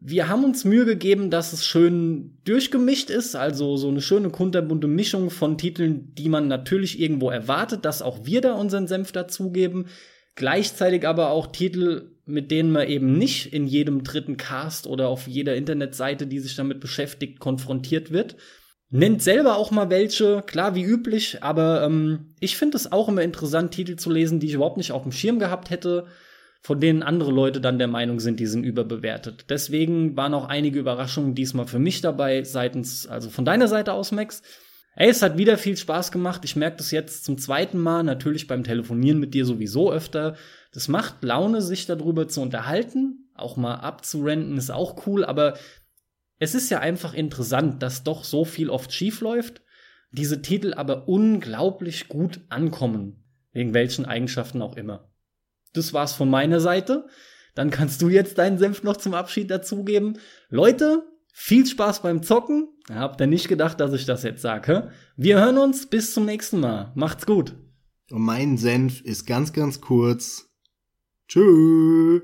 Wir haben uns Mühe gegeben, dass es schön durchgemischt ist, also so eine schöne kunterbunte Mischung von Titeln, die man natürlich irgendwo erwartet, dass auch wir da unseren Senf dazugeben. Gleichzeitig aber auch Titel, mit denen man eben nicht in jedem dritten Cast oder auf jeder Internetseite, die sich damit beschäftigt, konfrontiert wird. Nennt selber auch mal welche, klar wie üblich, aber ähm, ich finde es auch immer interessant, Titel zu lesen, die ich überhaupt nicht auf dem Schirm gehabt hätte, von denen andere Leute dann der Meinung sind, die sind überbewertet. Deswegen waren auch einige Überraschungen diesmal für mich dabei, seitens, also von deiner Seite aus, Max. Ey, es hat wieder viel Spaß gemacht. Ich merke das jetzt zum zweiten Mal, natürlich beim Telefonieren mit dir sowieso öfter. Das macht Laune, sich darüber zu unterhalten. Auch mal abzurenten ist auch cool, aber es ist ja einfach interessant, dass doch so viel oft schief läuft, diese Titel aber unglaublich gut ankommen, wegen welchen Eigenschaften auch immer. Das war's von meiner Seite. Dann kannst du jetzt deinen Senf noch zum Abschied dazugeben. Leute, viel Spaß beim Zocken. Habt ihr nicht gedacht, dass ich das jetzt sage? Wir hören uns bis zum nächsten Mal. Macht's gut. Und mein Senf ist ganz, ganz kurz. Tschüss.